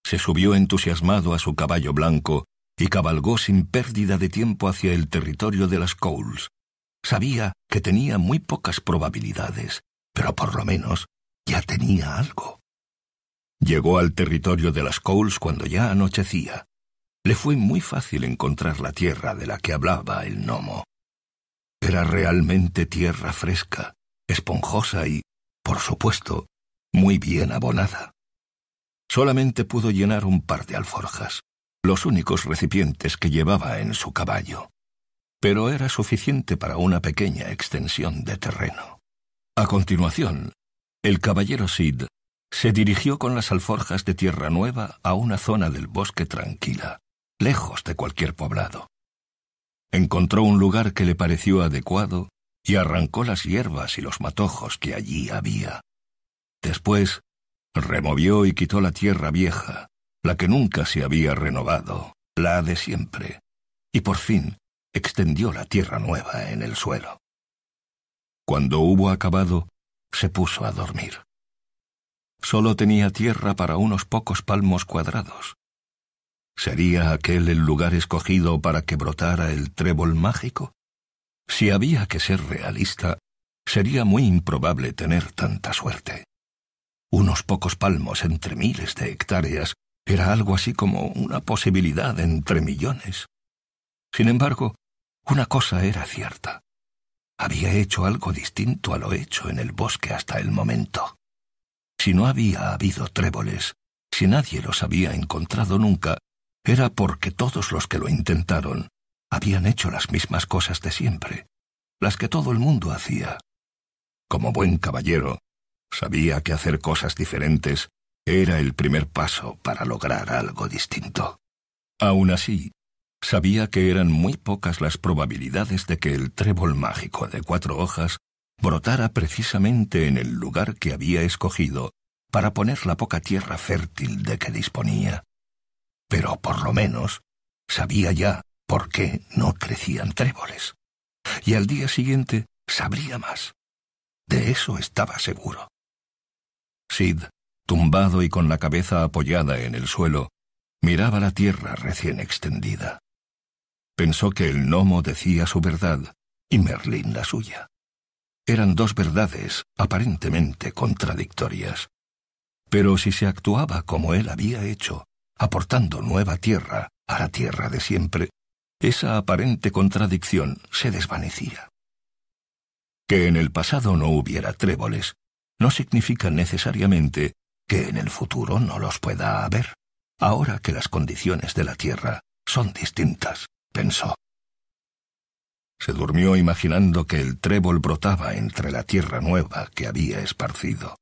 se subió entusiasmado a su caballo blanco y cabalgó sin pérdida de tiempo hacia el territorio de las Coles. Sabía que tenía muy pocas probabilidades, pero por lo menos ya tenía algo. Llegó al territorio de las Coles cuando ya anochecía. Le fue muy fácil encontrar la tierra de la que hablaba el gnomo. Era realmente tierra fresca, esponjosa y, por supuesto, muy bien abonada. Solamente pudo llenar un par de alforjas, los únicos recipientes que llevaba en su caballo. Pero era suficiente para una pequeña extensión de terreno. A continuación, el caballero Sid se dirigió con las alforjas de Tierra Nueva a una zona del bosque tranquila, lejos de cualquier poblado. Encontró un lugar que le pareció adecuado y arrancó las hierbas y los matojos que allí había. Después Removió y quitó la tierra vieja, la que nunca se había renovado, la de siempre, y por fin extendió la tierra nueva en el suelo. Cuando hubo acabado, se puso a dormir. Solo tenía tierra para unos pocos palmos cuadrados. ¿Sería aquel el lugar escogido para que brotara el trébol mágico? Si había que ser realista, sería muy improbable tener tanta suerte. Unos pocos palmos entre miles de hectáreas era algo así como una posibilidad entre millones. Sin embargo, una cosa era cierta. Había hecho algo distinto a lo hecho en el bosque hasta el momento. Si no había habido tréboles, si nadie los había encontrado nunca, era porque todos los que lo intentaron habían hecho las mismas cosas de siempre, las que todo el mundo hacía. Como buen caballero, Sabía que hacer cosas diferentes era el primer paso para lograr algo distinto. Aún así, sabía que eran muy pocas las probabilidades de que el trébol mágico de cuatro hojas brotara precisamente en el lugar que había escogido para poner la poca tierra fértil de que disponía. Pero por lo menos sabía ya por qué no crecían tréboles. Y al día siguiente sabría más. De eso estaba seguro. Sid, tumbado y con la cabeza apoyada en el suelo, miraba la tierra recién extendida. Pensó que el gnomo decía su verdad y Merlín la suya. Eran dos verdades aparentemente contradictorias. Pero si se actuaba como él había hecho, aportando nueva tierra a la tierra de siempre, esa aparente contradicción se desvanecía. Que en el pasado no hubiera tréboles no significa necesariamente que en el futuro no los pueda haber, ahora que las condiciones de la Tierra son distintas, pensó. Se durmió imaginando que el trébol brotaba entre la tierra nueva que había esparcido.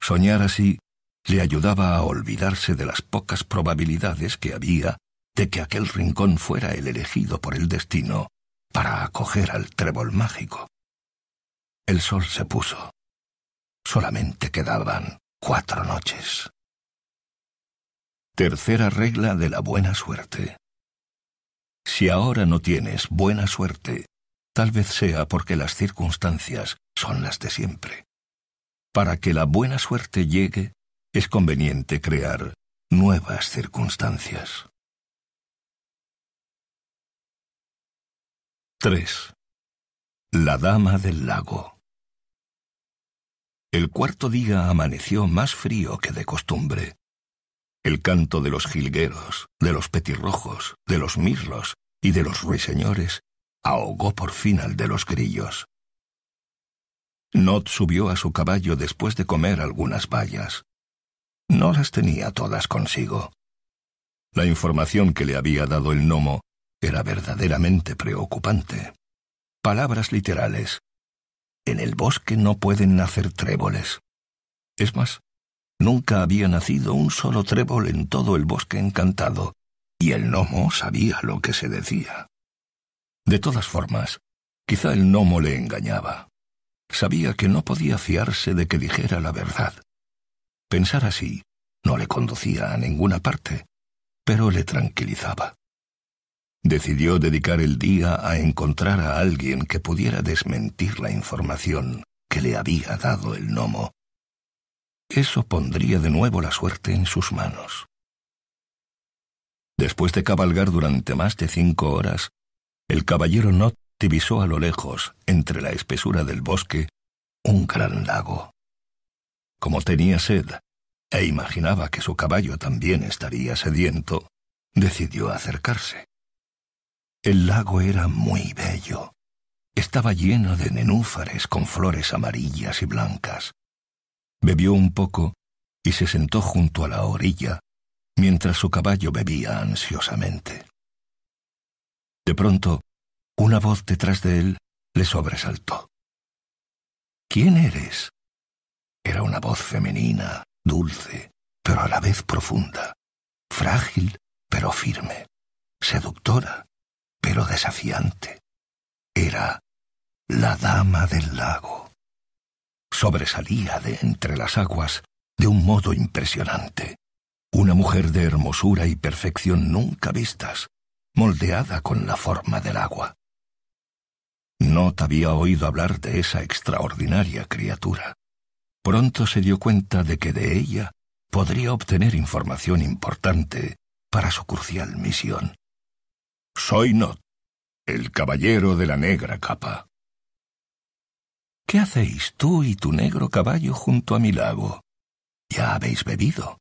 Soñar así le ayudaba a olvidarse de las pocas probabilidades que había de que aquel rincón fuera el elegido por el destino para acoger al trébol mágico. el sol se puso. Solamente quedaban cuatro noches. Tercera regla de la buena suerte. Si ahora no tienes buena suerte, tal vez sea porque las circunstancias son las de siempre. Para que la buena suerte llegue, es conveniente crear nuevas circunstancias. 3. La Dama del Lago. El cuarto día amaneció más frío que de costumbre. El canto de los jilgueros, de los petirrojos, de los mirlos y de los ruiseñores ahogó por fin al de los grillos. Not subió a su caballo después de comer algunas bayas. No las tenía todas consigo. La información que le había dado el gnomo era verdaderamente preocupante. Palabras literales. En el bosque no pueden nacer tréboles. Es más, nunca había nacido un solo trébol en todo el bosque encantado, y el gnomo sabía lo que se decía. De todas formas, quizá el gnomo le engañaba. Sabía que no podía fiarse de que dijera la verdad. Pensar así no le conducía a ninguna parte, pero le tranquilizaba decidió dedicar el día a encontrar a alguien que pudiera desmentir la información que le había dado el gnomo. Eso pondría de nuevo la suerte en sus manos. Después de cabalgar durante más de cinco horas, el caballero Not divisó a lo lejos, entre la espesura del bosque, un gran lago. Como tenía sed, e imaginaba que su caballo también estaría sediento, decidió acercarse. El lago era muy bello. Estaba lleno de nenúfares con flores amarillas y blancas. Bebió un poco y se sentó junto a la orilla, mientras su caballo bebía ansiosamente. De pronto, una voz detrás de él le sobresaltó. ¿Quién eres? Era una voz femenina, dulce, pero a la vez profunda, frágil, pero firme, seductora, pero desafiante. Era la dama del lago. Sobresalía de entre las aguas de un modo impresionante. Una mujer de hermosura y perfección nunca vistas, moldeada con la forma del agua. No te había oído hablar de esa extraordinaria criatura. Pronto se dio cuenta de que de ella podría obtener información importante para su crucial misión. Soy Not, el caballero de la negra capa. ¿Qué hacéis tú y tu negro caballo junto a mi lago? Ya habéis bebido.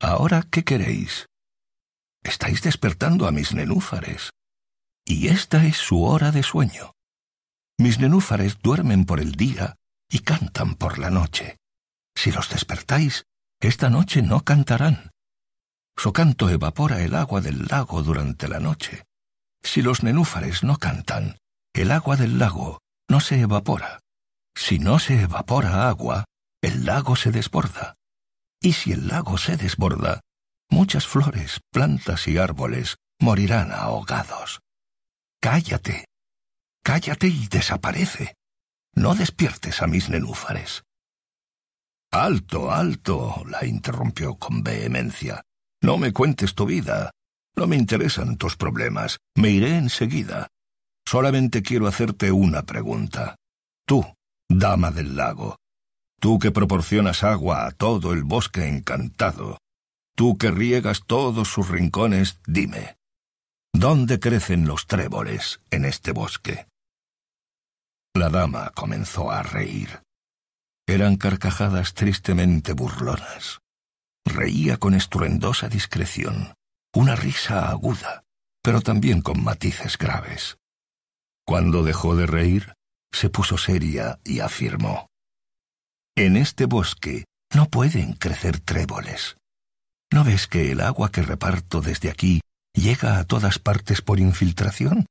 ¿Ahora qué queréis? Estáis despertando a mis nenúfares. Y esta es su hora de sueño. Mis nenúfares duermen por el día y cantan por la noche. Si los despertáis, esta noche no cantarán. Su canto evapora el agua del lago durante la noche. Si los nenúfares no cantan, el agua del lago no se evapora. Si no se evapora agua, el lago se desborda. Y si el lago se desborda, muchas flores, plantas y árboles morirán ahogados. Cállate, cállate y desaparece. No despiertes a mis nenúfares. Alto, alto, la interrumpió con vehemencia. No me cuentes tu vida. No me interesan tus problemas. Me iré enseguida. Solamente quiero hacerte una pregunta. Tú, dama del lago, tú que proporcionas agua a todo el bosque encantado, tú que riegas todos sus rincones, dime, ¿dónde crecen los tréboles en este bosque? La dama comenzó a reír. Eran carcajadas tristemente burlonas. Reía con estruendosa discreción una risa aguda, pero también con matices graves. Cuando dejó de reír, se puso seria y afirmó, En este bosque no pueden crecer tréboles. ¿No ves que el agua que reparto desde aquí llega a todas partes por infiltración?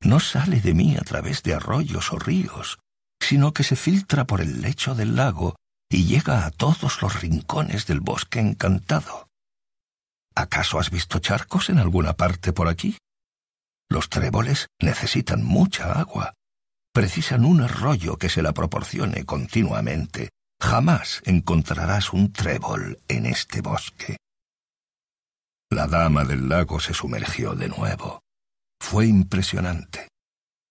No sale de mí a través de arroyos o ríos, sino que se filtra por el lecho del lago y llega a todos los rincones del bosque encantado. ¿Acaso has visto charcos en alguna parte por aquí? Los tréboles necesitan mucha agua, precisan un arroyo que se la proporcione continuamente. Jamás encontrarás un trébol en este bosque. La dama del lago se sumergió de nuevo. Fue impresionante.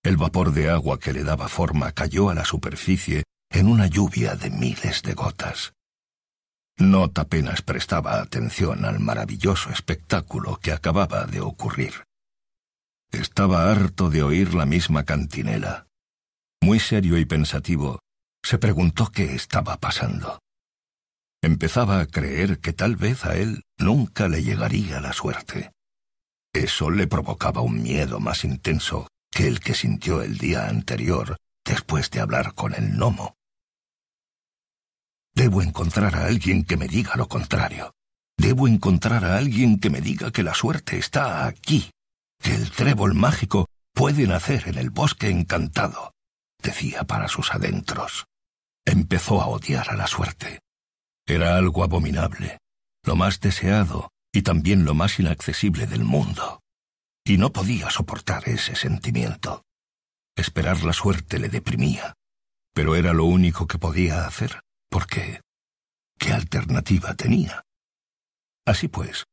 El vapor de agua que le daba forma cayó a la superficie en una lluvia de miles de gotas. Not apenas prestaba atención al maravilloso espectáculo que acababa de ocurrir. Estaba harto de oír la misma cantinela. Muy serio y pensativo, se preguntó qué estaba pasando. Empezaba a creer que tal vez a él nunca le llegaría la suerte. Eso le provocaba un miedo más intenso que el que sintió el día anterior después de hablar con el gnomo. Debo encontrar a alguien que me diga lo contrario. Debo encontrar a alguien que me diga que la suerte está aquí, que el trébol mágico puede nacer en el bosque encantado, decía para sus adentros. Empezó a odiar a la suerte. Era algo abominable, lo más deseado y también lo más inaccesible del mundo. Y no podía soportar ese sentimiento. Esperar la suerte le deprimía, pero era lo único que podía hacer. ¿Por qué? ¿Qué alternativa tenía? Así pues,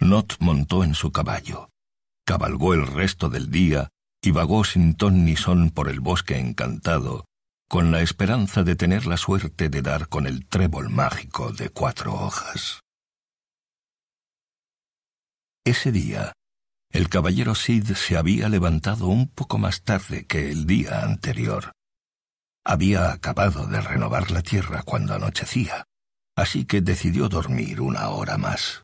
Not montó en su caballo, cabalgó el resto del día y vagó sin ton ni son por el bosque encantado, con la esperanza de tener la suerte de dar con el trébol mágico de cuatro hojas. Ese día, el caballero Sid se había levantado un poco más tarde que el día anterior. Había acabado de renovar la tierra cuando anochecía, así que decidió dormir una hora más.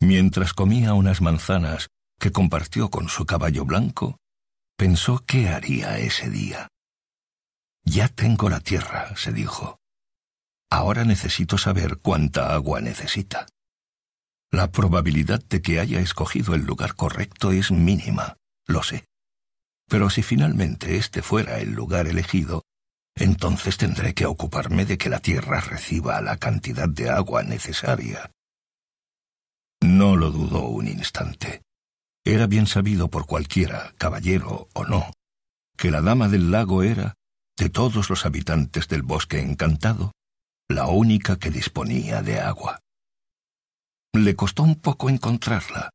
Mientras comía unas manzanas que compartió con su caballo blanco, pensó qué haría ese día. Ya tengo la tierra, se dijo. Ahora necesito saber cuánta agua necesita. La probabilidad de que haya escogido el lugar correcto es mínima, lo sé. Pero si finalmente este fuera el lugar elegido, entonces tendré que ocuparme de que la tierra reciba la cantidad de agua necesaria. No lo dudó un instante. Era bien sabido por cualquiera, caballero o no, que la dama del lago era, de todos los habitantes del bosque encantado, la única que disponía de agua. Le costó un poco encontrarla.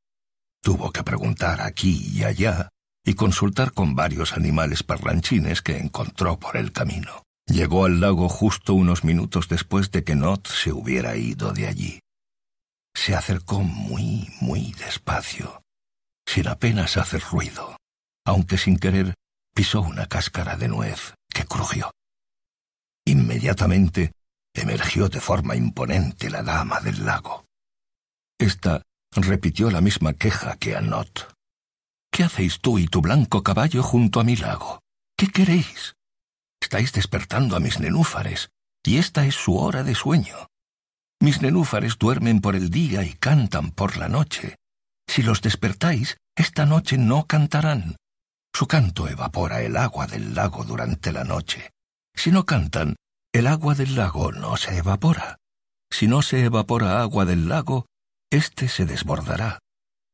Tuvo que preguntar aquí y allá, y consultar con varios animales parlanchines que encontró por el camino. Llegó al lago justo unos minutos después de que Not se hubiera ido de allí. Se acercó muy, muy despacio, sin apenas hacer ruido, aunque sin querer pisó una cáscara de nuez que crujió. Inmediatamente emergió de forma imponente la dama del lago. Esta repitió la misma queja que a Not. ¿Qué hacéis tú y tu blanco caballo junto a mi lago? ¿Qué queréis? Estáis despertando a mis nenúfares, y esta es su hora de sueño. Mis nenúfares duermen por el día y cantan por la noche. Si los despertáis, esta noche no cantarán. Su canto evapora el agua del lago durante la noche. Si no cantan, el agua del lago no se evapora. Si no se evapora agua del lago, éste se desbordará.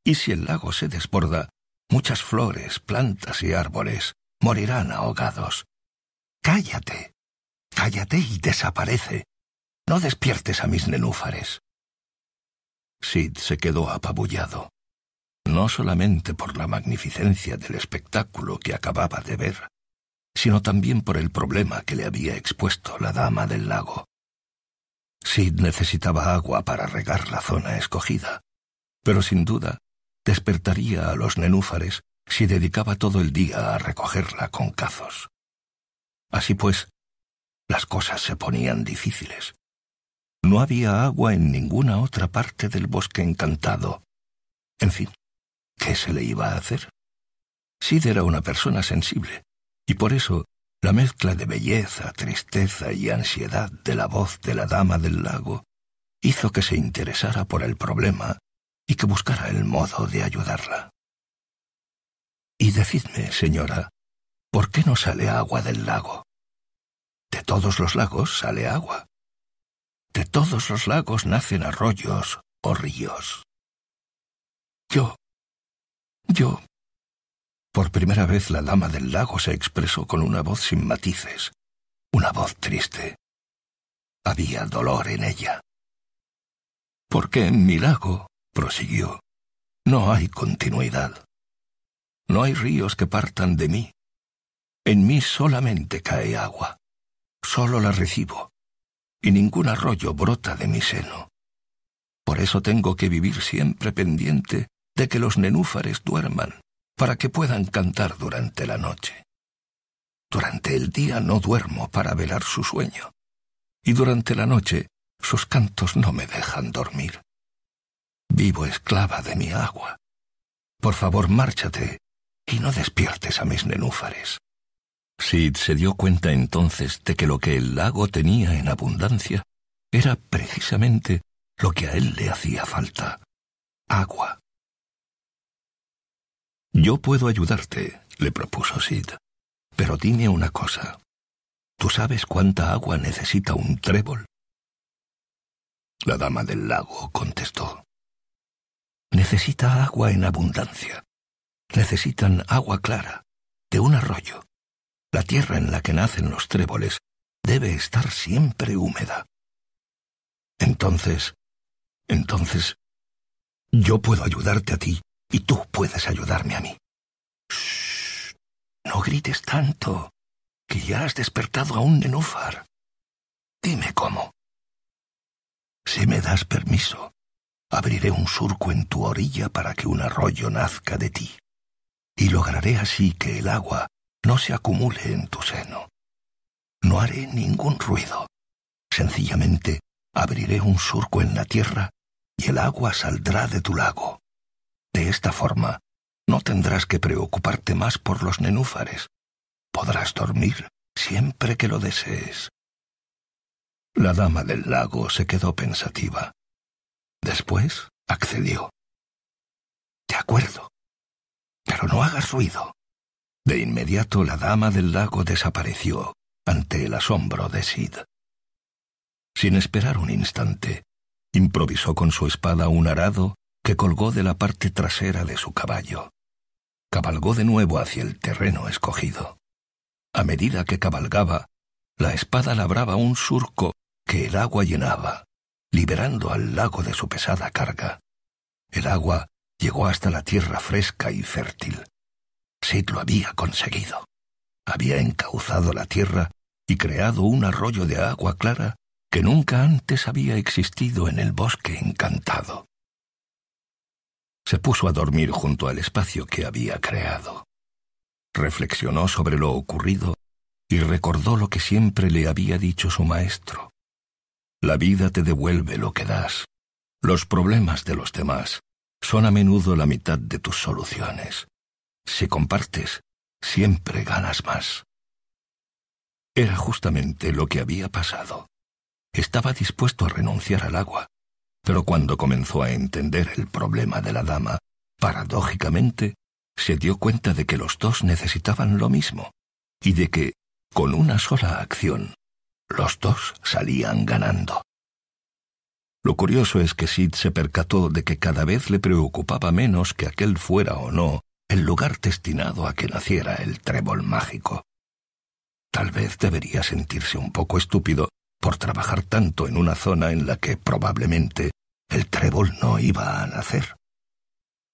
Y si el lago se desborda, Muchas flores, plantas y árboles morirán ahogados. Cállate, cállate y desaparece. No despiertes a mis nenúfares. Sid se quedó apabullado, no solamente por la magnificencia del espectáculo que acababa de ver, sino también por el problema que le había expuesto la dama del lago. Sid necesitaba agua para regar la zona escogida, pero sin duda despertaría a los nenúfares si dedicaba todo el día a recogerla con cazos. Así pues, las cosas se ponían difíciles. No había agua en ninguna otra parte del bosque encantado. En fin, ¿qué se le iba a hacer? Sid era una persona sensible, y por eso la mezcla de belleza, tristeza y ansiedad de la voz de la dama del lago hizo que se interesara por el problema y que buscara el modo de ayudarla. Y decidme, señora, ¿por qué no sale agua del lago? De todos los lagos sale agua. De todos los lagos nacen arroyos o ríos. Yo, yo, Por primera vez la dama del lago se expresó con una voz sin matices, una voz triste. Había dolor en ella. Porque en mi lago, prosiguió, no hay continuidad. No hay ríos que partan de mí. En mí solamente cae agua. Solo la recibo. Y ningún arroyo brota de mi seno. Por eso tengo que vivir siempre pendiente de que los nenúfares duerman, para que puedan cantar durante la noche. Durante el día no duermo para velar su sueño, y durante la noche sus cantos no me dejan dormir. Vivo esclava de mi agua. Por favor, márchate y no despiertes a mis nenúfares. Sid se dio cuenta entonces de que lo que el lago tenía en abundancia era precisamente lo que a él le hacía falta, agua. Yo puedo ayudarte, le propuso Sid, pero dime una cosa. ¿Tú sabes cuánta agua necesita un trébol? La dama del lago contestó. Necesita agua en abundancia. Necesitan agua clara, de un arroyo. La tierra en la que nacen los tréboles debe estar siempre húmeda. Entonces, entonces, yo puedo ayudarte a ti y tú puedes ayudarme a mí. Shh, no grites tanto, que ya has despertado a un nenúfar. Dime cómo. Si me das permiso, abriré un surco en tu orilla para que un arroyo nazca de ti, y lograré así que el agua no se acumule en tu seno. No haré ningún ruido. Sencillamente abriré un surco en la tierra y el agua saldrá de tu lago. De esta forma, no tendrás que preocuparte más por los nenúfares. Podrás dormir siempre que lo desees. La dama del lago se quedó pensativa. Después accedió. De acuerdo. Pero no hagas ruido. De inmediato la dama del lago desapareció ante el asombro de Sid. Sin esperar un instante, improvisó con su espada un arado que colgó de la parte trasera de su caballo. Cabalgó de nuevo hacia el terreno escogido. A medida que cabalgaba, la espada labraba un surco que el agua llenaba, liberando al lago de su pesada carga. El agua llegó hasta la tierra fresca y fértil. Sid lo había conseguido. Había encauzado la tierra y creado un arroyo de agua clara que nunca antes había existido en el bosque encantado. Se puso a dormir junto al espacio que había creado. Reflexionó sobre lo ocurrido y recordó lo que siempre le había dicho su maestro. La vida te devuelve lo que das. Los problemas de los demás son a menudo la mitad de tus soluciones. Si compartes, siempre ganas más. Era justamente lo que había pasado. Estaba dispuesto a renunciar al agua, pero cuando comenzó a entender el problema de la dama, paradójicamente, se dio cuenta de que los dos necesitaban lo mismo, y de que, con una sola acción, los dos salían ganando. Lo curioso es que Sid se percató de que cada vez le preocupaba menos que aquel fuera o no el lugar destinado a que naciera el trébol mágico. Tal vez debería sentirse un poco estúpido por trabajar tanto en una zona en la que probablemente el trébol no iba a nacer.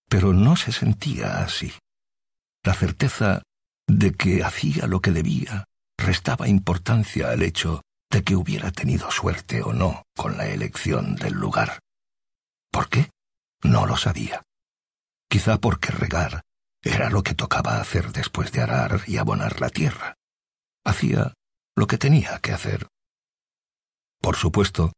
Pero no se sentía así. La certeza de que hacía lo que debía restaba importancia al hecho de que hubiera tenido suerte o no con la elección del lugar. ¿Por qué? No lo sabía. Quizá porque regar era lo que tocaba hacer después de arar y abonar la tierra. Hacía lo que tenía que hacer por supuesto,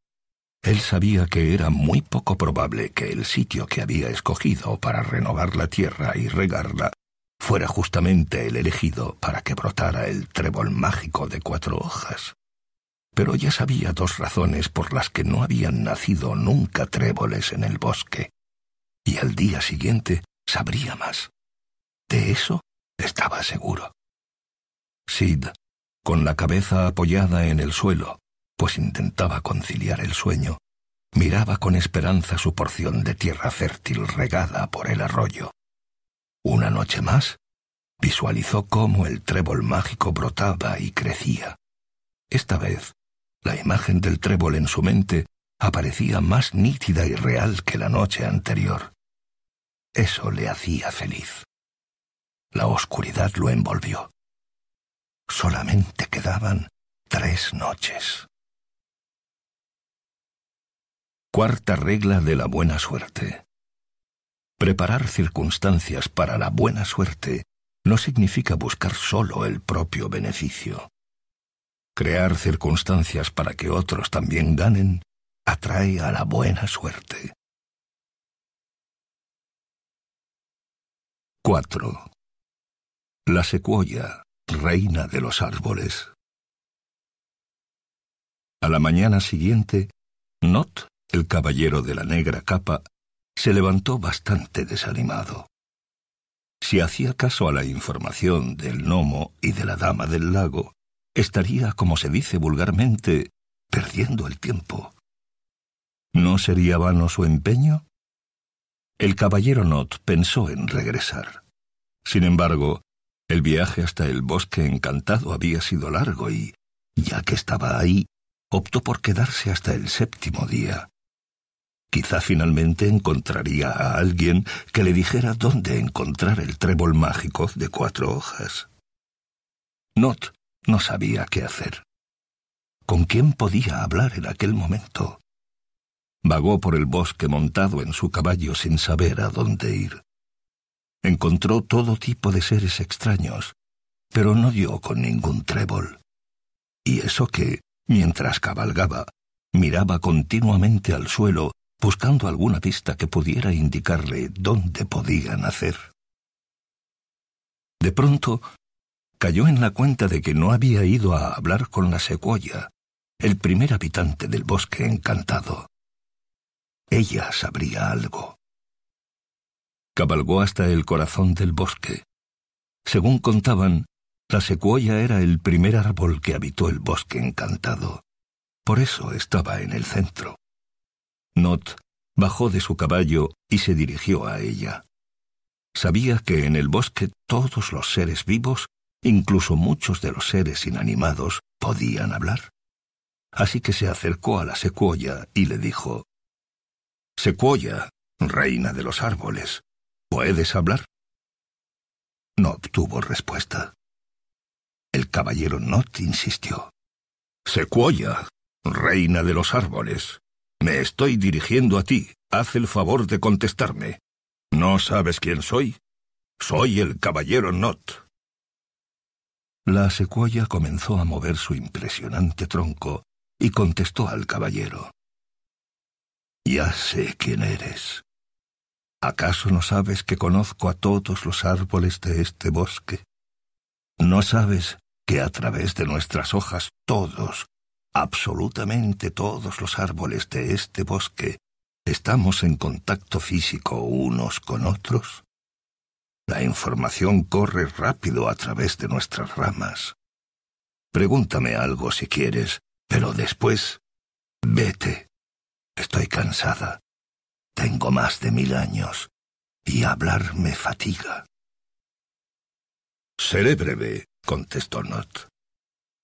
él sabía que era muy poco probable que el sitio que había escogido para renovar la tierra y regarla fuera justamente el elegido para que brotara el trébol mágico de cuatro hojas. Pero ya sabía dos razones por las que no habían nacido nunca tréboles en el bosque, y al día siguiente sabría más. De eso estaba seguro. Sid, con la cabeza apoyada en el suelo, pues intentaba conciliar el sueño, miraba con esperanza su porción de tierra fértil regada por el arroyo. Una noche más, visualizó cómo el trébol mágico brotaba y crecía. Esta vez, la imagen del trébol en su mente aparecía más nítida y real que la noche anterior. Eso le hacía feliz. La oscuridad lo envolvió. Solamente quedaban tres noches. Cuarta regla de la buena suerte. Preparar circunstancias para la buena suerte no significa buscar solo el propio beneficio. Crear circunstancias para que otros también ganen atrae a la buena suerte. 4. La secuoya, reina de los árboles. A la mañana siguiente, Not, el caballero de la negra capa, se levantó bastante desanimado. Si hacía caso a la información del gnomo y de la dama del lago, estaría, como se dice vulgarmente, perdiendo el tiempo. ¿No sería vano su empeño? El caballero Not pensó en regresar. Sin embargo, el viaje hasta el bosque encantado había sido largo y, ya que estaba ahí, optó por quedarse hasta el séptimo día. Quizá finalmente encontraría a alguien que le dijera dónde encontrar el trébol mágico de cuatro hojas. Not no sabía qué hacer. ¿Con quién podía hablar en aquel momento? Vagó por el bosque montado en su caballo sin saber a dónde ir. Encontró todo tipo de seres extraños, pero no dio con ningún trébol. Y eso que, mientras cabalgaba, miraba continuamente al suelo buscando alguna pista que pudiera indicarle dónde podía nacer. De pronto, cayó en la cuenta de que no había ido a hablar con la secuoya, el primer habitante del bosque encantado. Ella sabría algo. Cabalgó hasta el corazón del bosque. Según contaban, la secuoya era el primer árbol que habitó el bosque encantado. Por eso estaba en el centro. Not bajó de su caballo y se dirigió a ella. Sabía que en el bosque todos los seres vivos, incluso muchos de los seres inanimados, podían hablar. Así que se acercó a la secuoya y le dijo, Secuoya, reina de los árboles, ¿puedes hablar? No obtuvo respuesta. El caballero Not insistió. Secuoya, reina de los árboles, me estoy dirigiendo a ti. Haz el favor de contestarme. ¿No sabes quién soy? Soy el caballero Not. La secuoya comenzó a mover su impresionante tronco y contestó al caballero. Ya sé quién eres. ¿Acaso no sabes que conozco a todos los árboles de este bosque? ¿No sabes que a través de nuestras hojas todos, absolutamente todos los árboles de este bosque estamos en contacto físico unos con otros? La información corre rápido a través de nuestras ramas. Pregúntame algo si quieres, pero después vete. Estoy cansada. Tengo más de mil años y hablar me fatiga. Seré breve, contestó Not.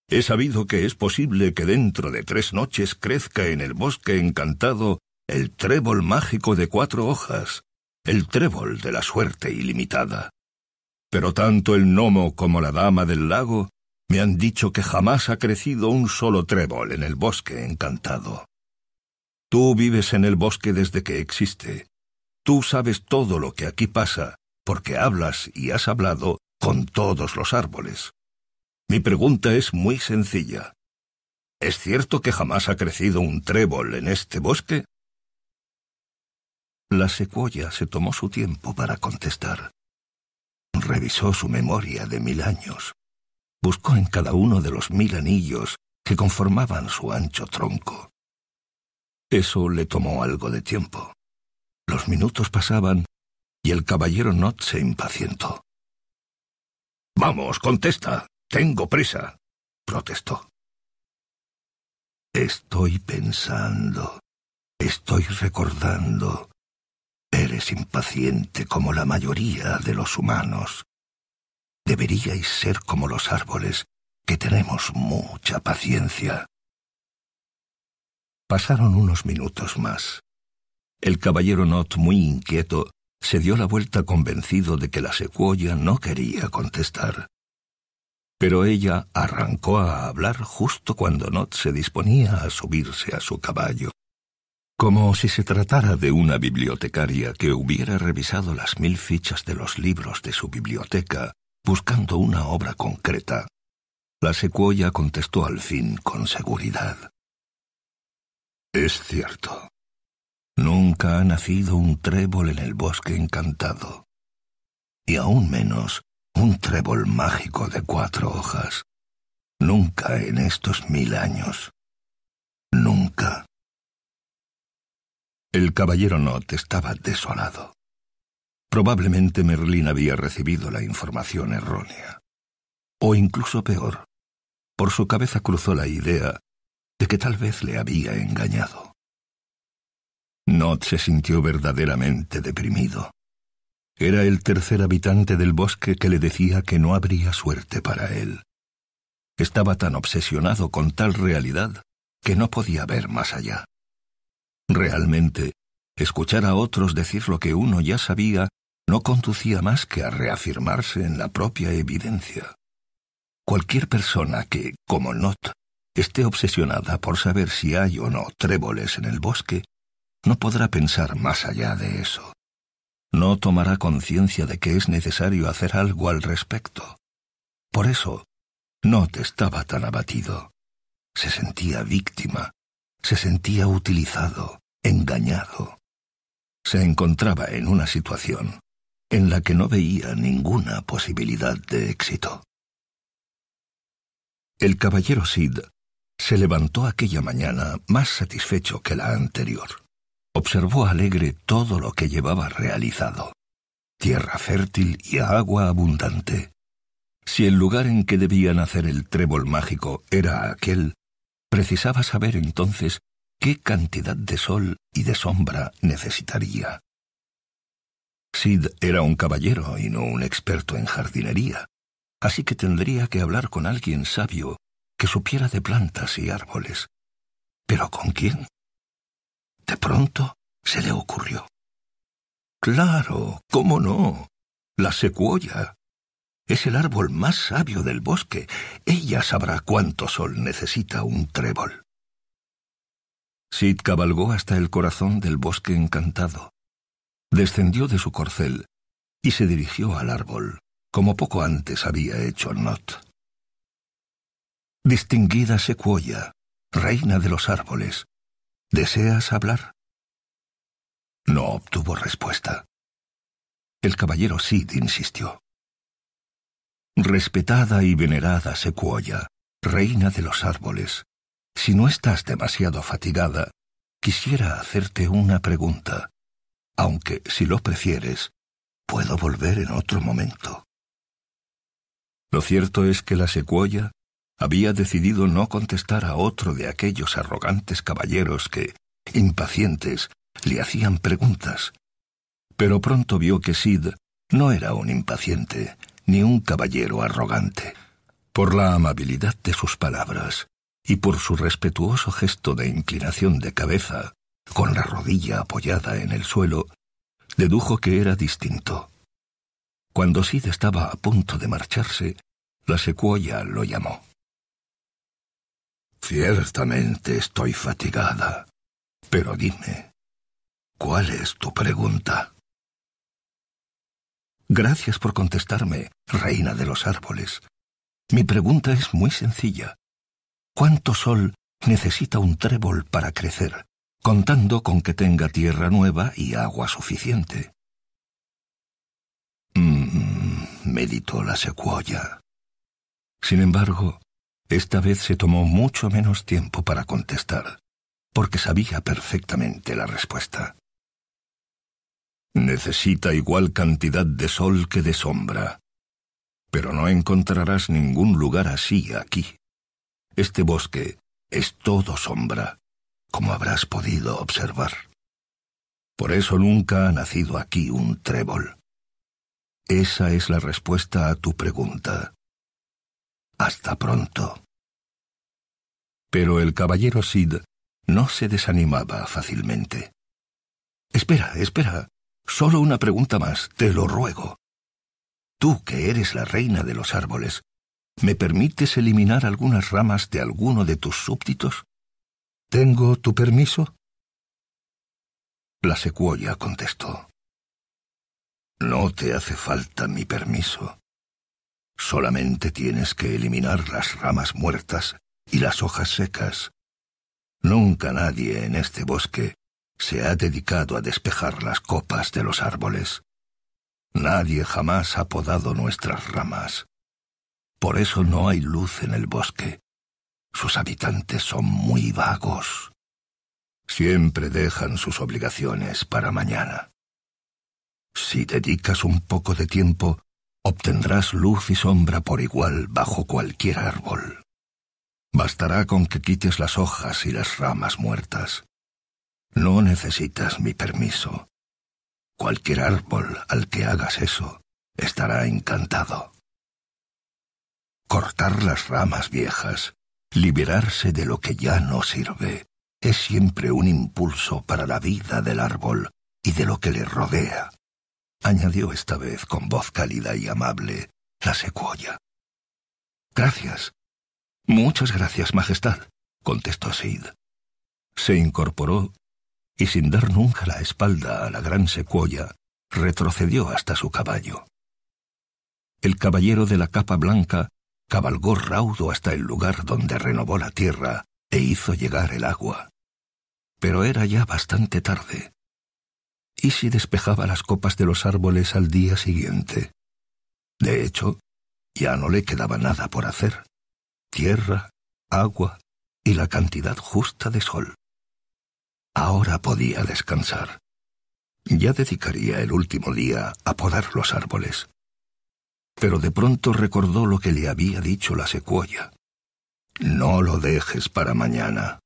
He sabido que es posible que dentro de tres noches crezca en el bosque encantado el trébol mágico de cuatro hojas, el trébol de la suerte ilimitada. Pero tanto el gnomo como la dama del lago me han dicho que jamás ha crecido un solo trébol en el bosque encantado. Tú vives en el bosque desde que existe. Tú sabes todo lo que aquí pasa, porque hablas y has hablado con todos los árboles. Mi pregunta es muy sencilla. ¿Es cierto que jamás ha crecido un trébol en este bosque? La secuoya se tomó su tiempo para contestar. Revisó su memoria de mil años. Buscó en cada uno de los mil anillos que conformaban su ancho tronco. Eso le tomó algo de tiempo. Los minutos pasaban y el caballero Not se impacientó. Vamos, contesta. Tengo prisa, protestó. Estoy pensando, estoy recordando. Eres impaciente como la mayoría de los humanos. deberíais ser como los árboles, que tenemos mucha paciencia. Pasaron unos minutos más. El caballero Not, muy inquieto, se dio la vuelta convencido de que la secuoya no quería contestar. Pero ella arrancó a hablar justo cuando Not se disponía a subirse a su caballo. Como si se tratara de una bibliotecaria que hubiera revisado las mil fichas de los libros de su biblioteca buscando una obra concreta, la secuoya contestó al fin con seguridad. Es cierto. Nunca ha nacido un trébol en el bosque encantado. Y aún menos un trébol mágico de cuatro hojas. Nunca en estos mil años. Nunca. El caballero Not estaba desolado. Probablemente Merlín había recibido la información errónea. O incluso peor, por su cabeza cruzó la idea de que tal vez le había engañado. Not se sintió verdaderamente deprimido. Era el tercer habitante del bosque que le decía que no habría suerte para él. Estaba tan obsesionado con tal realidad que no podía ver más allá. Realmente, escuchar a otros decir lo que uno ya sabía no conducía más que a reafirmarse en la propia evidencia. Cualquier persona que, como Not, esté obsesionada por saber si hay o no tréboles en el bosque, no podrá pensar más allá de eso. No tomará conciencia de que es necesario hacer algo al respecto. Por eso, Not estaba tan abatido. Se sentía víctima, se sentía utilizado, engañado. Se encontraba en una situación en la que no veía ninguna posibilidad de éxito. El caballero Sid se levantó aquella mañana más satisfecho que la anterior. Observó alegre todo lo que llevaba realizado. Tierra fértil y agua abundante. Si el lugar en que debía nacer el trébol mágico era aquel, precisaba saber entonces qué cantidad de sol y de sombra necesitaría. Sid era un caballero y no un experto en jardinería, así que tendría que hablar con alguien sabio que supiera de plantas y árboles. ¿Pero con quién? De pronto se le ocurrió. Claro, ¿cómo no? La secuoya. Es el árbol más sabio del bosque. Ella sabrá cuánto sol necesita un trébol. Sid cabalgó hasta el corazón del bosque encantado. Descendió de su corcel y se dirigió al árbol, como poco antes había hecho Not. Distinguida secuoya, reina de los árboles, ¿deseas hablar? No obtuvo respuesta. El caballero Sid insistió. Respetada y venerada secuoya, reina de los árboles, si no estás demasiado fatigada, quisiera hacerte una pregunta, aunque, si lo prefieres, puedo volver en otro momento. Lo cierto es que la secuoya había decidido no contestar a otro de aquellos arrogantes caballeros que, impacientes, le hacían preguntas. Pero pronto vio que Sid no era un impaciente, ni un caballero arrogante. Por la amabilidad de sus palabras y por su respetuoso gesto de inclinación de cabeza, con la rodilla apoyada en el suelo, dedujo que era distinto. Cuando Sid estaba a punto de marcharse, la secuoya lo llamó. Ciertamente estoy fatigada, pero dime, ¿cuál es tu pregunta? Gracias por contestarme, reina de los árboles. Mi pregunta es muy sencilla. ¿Cuánto sol necesita un trébol para crecer, contando con que tenga tierra nueva y agua suficiente? Mm, meditó la secuoya. Sin embargo, esta vez se tomó mucho menos tiempo para contestar, porque sabía perfectamente la respuesta. Necesita igual cantidad de sol que de sombra, pero no encontrarás ningún lugar así aquí. Este bosque es todo sombra, como habrás podido observar. Por eso nunca ha nacido aquí un trébol. esa es la respuesta a tu pregunta. Hasta pronto. Pero el caballero Sid no se desanimaba fácilmente. Espera, espera. Solo una pregunta más, te lo ruego. Tú, que eres la reina de los árboles, ¿me permites eliminar algunas ramas de alguno de tus súbditos? ¿Tengo tu permiso? La secuoya contestó. No te hace falta mi permiso. Solamente tienes que eliminar las ramas muertas y las hojas secas. Nunca nadie en este bosque se ha dedicado a despejar las copas de los árboles. Nadie jamás ha podado nuestras ramas. Por eso no hay luz en el bosque. Sus habitantes son muy vagos. Siempre dejan sus obligaciones para mañana. Si dedicas un poco de tiempo, obtendrás luz y sombra por igual bajo cualquier árbol. Bastará con que quites las hojas y las ramas muertas. No necesitas mi permiso. Cualquier árbol al que hagas eso estará encantado. Cortar las ramas viejas, liberarse de lo que ya no sirve, es siempre un impulso para la vida del árbol y de lo que le rodea añadió esta vez con voz cálida y amable la secuoya. Gracias. Muchas gracias, Majestad, contestó Sid. Se incorporó y sin dar nunca la espalda a la gran secuoya, retrocedió hasta su caballo. El caballero de la capa blanca cabalgó raudo hasta el lugar donde renovó la tierra e hizo llegar el agua. Pero era ya bastante tarde. ¿Y si despejaba las copas de los árboles al día siguiente? De hecho, ya no le quedaba nada por hacer. Tierra, agua y la cantidad justa de sol. Ahora podía descansar. Ya dedicaría el último día a podar los árboles. Pero de pronto recordó lo que le había dicho la secuoya. No lo dejes para mañana.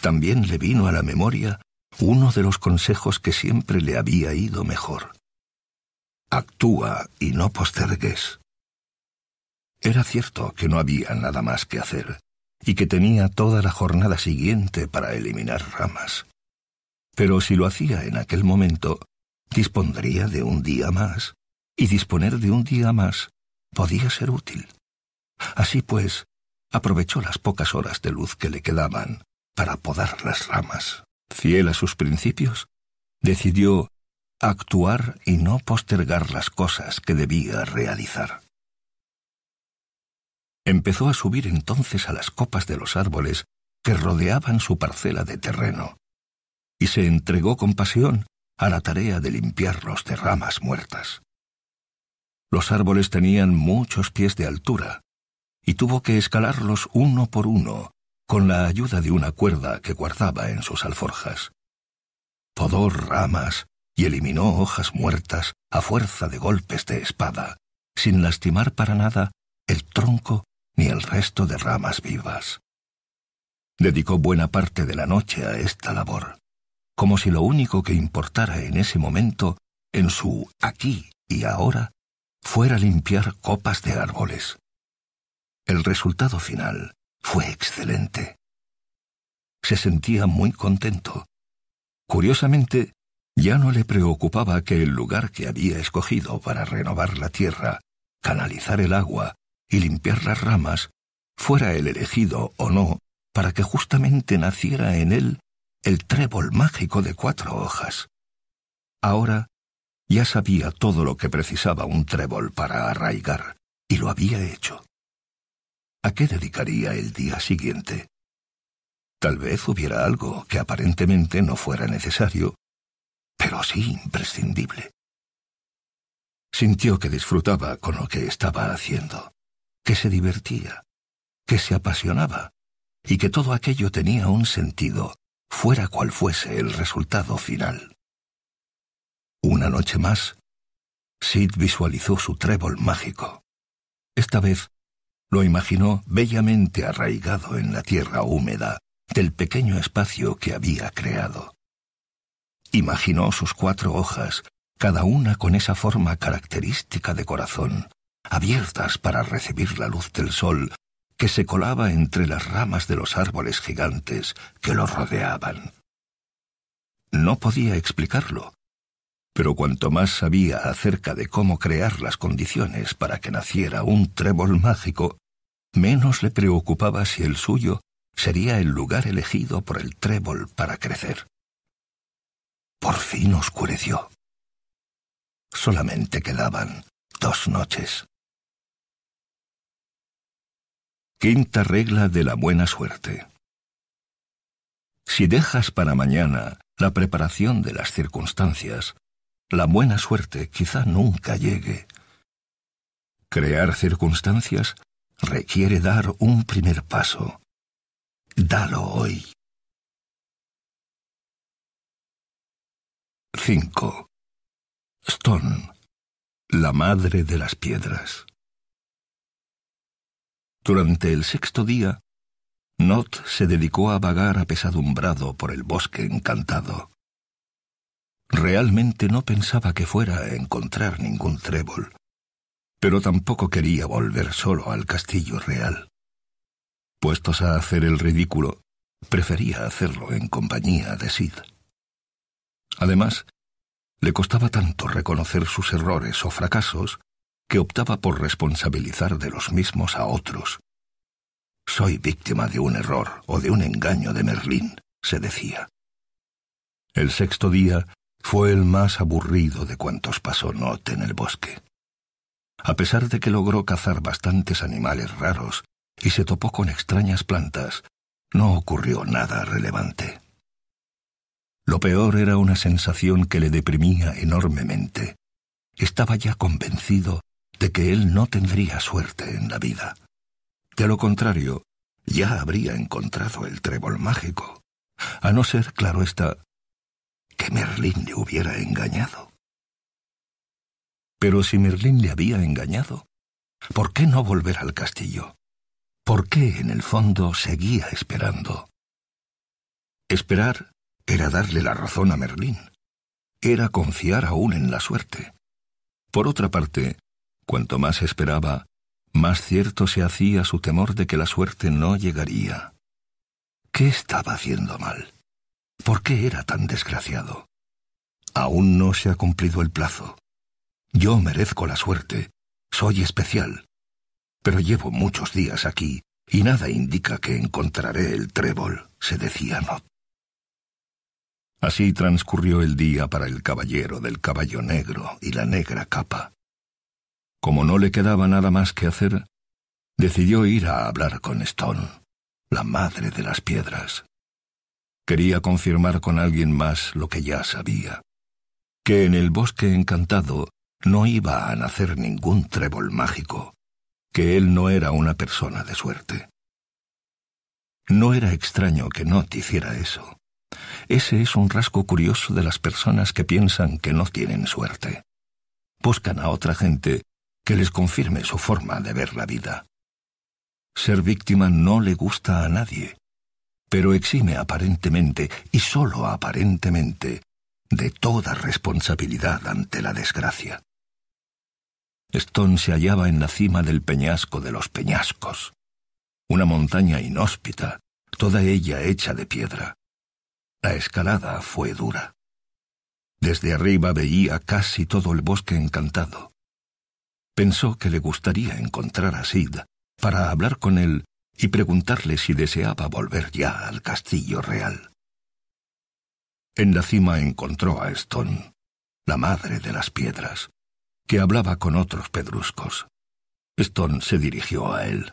También le vino a la memoria uno de los consejos que siempre le había ido mejor. Actúa y no postergues. Era cierto que no había nada más que hacer y que tenía toda la jornada siguiente para eliminar ramas. Pero si lo hacía en aquel momento, dispondría de un día más, y disponer de un día más podía ser útil. Así pues, aprovechó las pocas horas de luz que le quedaban para podar las ramas fiel a sus principios, decidió actuar y no postergar las cosas que debía realizar. Empezó a subir entonces a las copas de los árboles que rodeaban su parcela de terreno, y se entregó con pasión a la tarea de limpiarlos de ramas muertas. Los árboles tenían muchos pies de altura, y tuvo que escalarlos uno por uno con la ayuda de una cuerda que guardaba en sus alforjas. Podó ramas y eliminó hojas muertas a fuerza de golpes de espada, sin lastimar para nada el tronco ni el resto de ramas vivas. Dedicó buena parte de la noche a esta labor, como si lo único que importara en ese momento, en su aquí y ahora, fuera limpiar copas de árboles. El resultado final fue excelente. Se sentía muy contento. Curiosamente, ya no le preocupaba que el lugar que había escogido para renovar la tierra, canalizar el agua y limpiar las ramas fuera el elegido o no para que justamente naciera en él el trébol mágico de cuatro hojas. Ahora ya sabía todo lo que precisaba un trébol para arraigar, y lo había hecho. ¿A qué dedicaría el día siguiente? Tal vez hubiera algo que aparentemente no fuera necesario, pero sí imprescindible. Sintió que disfrutaba con lo que estaba haciendo, que se divertía, que se apasionaba, y que todo aquello tenía un sentido, fuera cual fuese el resultado final. Una noche más, Sid visualizó su trébol mágico. Esta vez lo imaginó bellamente arraigado en la tierra húmeda del pequeño espacio que había creado. Imaginó sus cuatro hojas cada una con esa forma característica de corazón, abiertas para recibir la luz del sol que se colaba entre las ramas de los árboles gigantes que lo rodeaban. No podía explicarlo, pero cuanto más sabía acerca de cómo crear las condiciones para que naciera un trébol mágico, menos le preocupaba si el suyo sería el lugar elegido por el trébol para crecer. Por fin oscureció. Solamente quedaban dos noches. Quinta regla de la buena suerte. Si dejas para mañana la preparación de las circunstancias, la buena suerte quizá nunca llegue. Crear circunstancias requiere dar un primer paso. Dalo hoy. 5. Stone, la madre de las piedras. Durante el sexto día, Not se dedicó a vagar apesadumbrado por el bosque encantado. Realmente no pensaba que fuera a encontrar ningún trébol, pero tampoco quería volver solo al castillo real. Puestos a hacer el ridículo, prefería hacerlo en compañía de Sid. Además, le costaba tanto reconocer sus errores o fracasos que optaba por responsabilizar de los mismos a otros. Soy víctima de un error o de un engaño de Merlín, se decía. El sexto día fue el más aburrido de cuantos pasó Not en el bosque. A pesar de que logró cazar bastantes animales raros y se topó con extrañas plantas, no ocurrió nada relevante. Lo peor era una sensación que le deprimía enormemente. Estaba ya convencido de que él no tendría suerte en la vida. De lo contrario, ya habría encontrado el trébol mágico, a no ser, claro está, que Merlín le hubiera engañado. Pero si Merlín le había engañado, ¿por qué no volver al castillo? ¿Por qué en el fondo seguía esperando? Esperar era darle la razón a Merlín. Era confiar aún en la suerte. Por otra parte, cuanto más esperaba, más cierto se hacía su temor de que la suerte no llegaría. ¿Qué estaba haciendo mal? ¿Por qué era tan desgraciado? Aún no se ha cumplido el plazo. Yo merezco la suerte, soy especial. Pero llevo muchos días aquí y nada indica que encontraré el trébol, se decía Not. Así transcurrió el día para el caballero del caballo negro y la negra capa. Como no le quedaba nada más que hacer, decidió ir a hablar con Stone, la madre de las piedras. Quería confirmar con alguien más lo que ya sabía, que en el bosque encantado no iba a nacer ningún trébol mágico, que él no era una persona de suerte. No era extraño que no hiciera eso. Ese es un rasgo curioso de las personas que piensan que no tienen suerte. Buscan a otra gente que les confirme su forma de ver la vida. Ser víctima no le gusta a nadie, pero exime aparentemente, y sólo aparentemente, de toda responsabilidad ante la desgracia. Stone se hallaba en la cima del peñasco de los peñascos, una montaña inhóspita, toda ella hecha de piedra. La escalada fue dura. Desde arriba veía casi todo el bosque encantado. Pensó que le gustaría encontrar a Sid para hablar con él y preguntarle si deseaba volver ya al castillo real. En la cima encontró a Stone, la madre de las piedras, que hablaba con otros pedruscos. Stone se dirigió a él.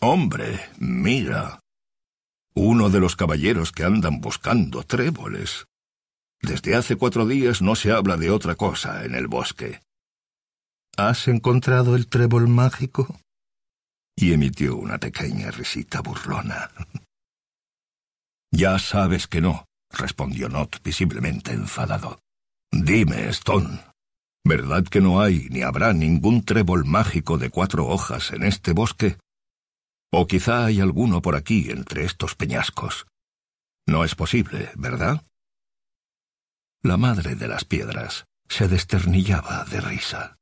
Hombre, mira. Uno de los caballeros que andan buscando tréboles. Desde hace cuatro días no se habla de otra cosa en el bosque. ¿Has encontrado el trébol mágico? Y emitió una pequeña risita burlona. Ya sabes que no, respondió Not visiblemente enfadado. Dime, Stone, ¿verdad que no hay ni habrá ningún trébol mágico de cuatro hojas en este bosque? O quizá hay alguno por aquí entre estos peñascos. No es posible, ¿verdad? La madre de las piedras se desternillaba de risa.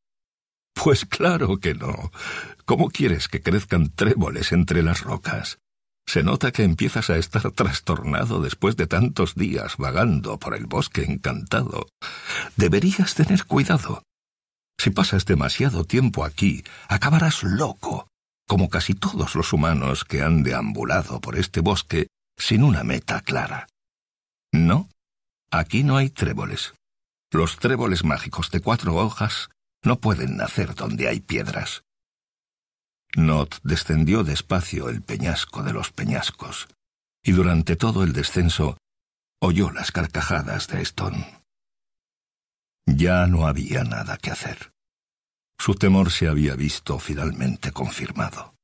Pues claro que no. ¿Cómo quieres que crezcan tréboles entre las rocas? Se nota que empiezas a estar trastornado después de tantos días vagando por el bosque encantado. Deberías tener cuidado. Si pasas demasiado tiempo aquí, acabarás loco, como casi todos los humanos que han deambulado por este bosque sin una meta clara. No, aquí no hay tréboles. Los tréboles mágicos de cuatro hojas no pueden nacer donde hay piedras. Not descendió despacio el peñasco de los peñascos, y durante todo el descenso oyó las carcajadas de Stone. Ya no había nada que hacer. Su temor se había visto finalmente confirmado.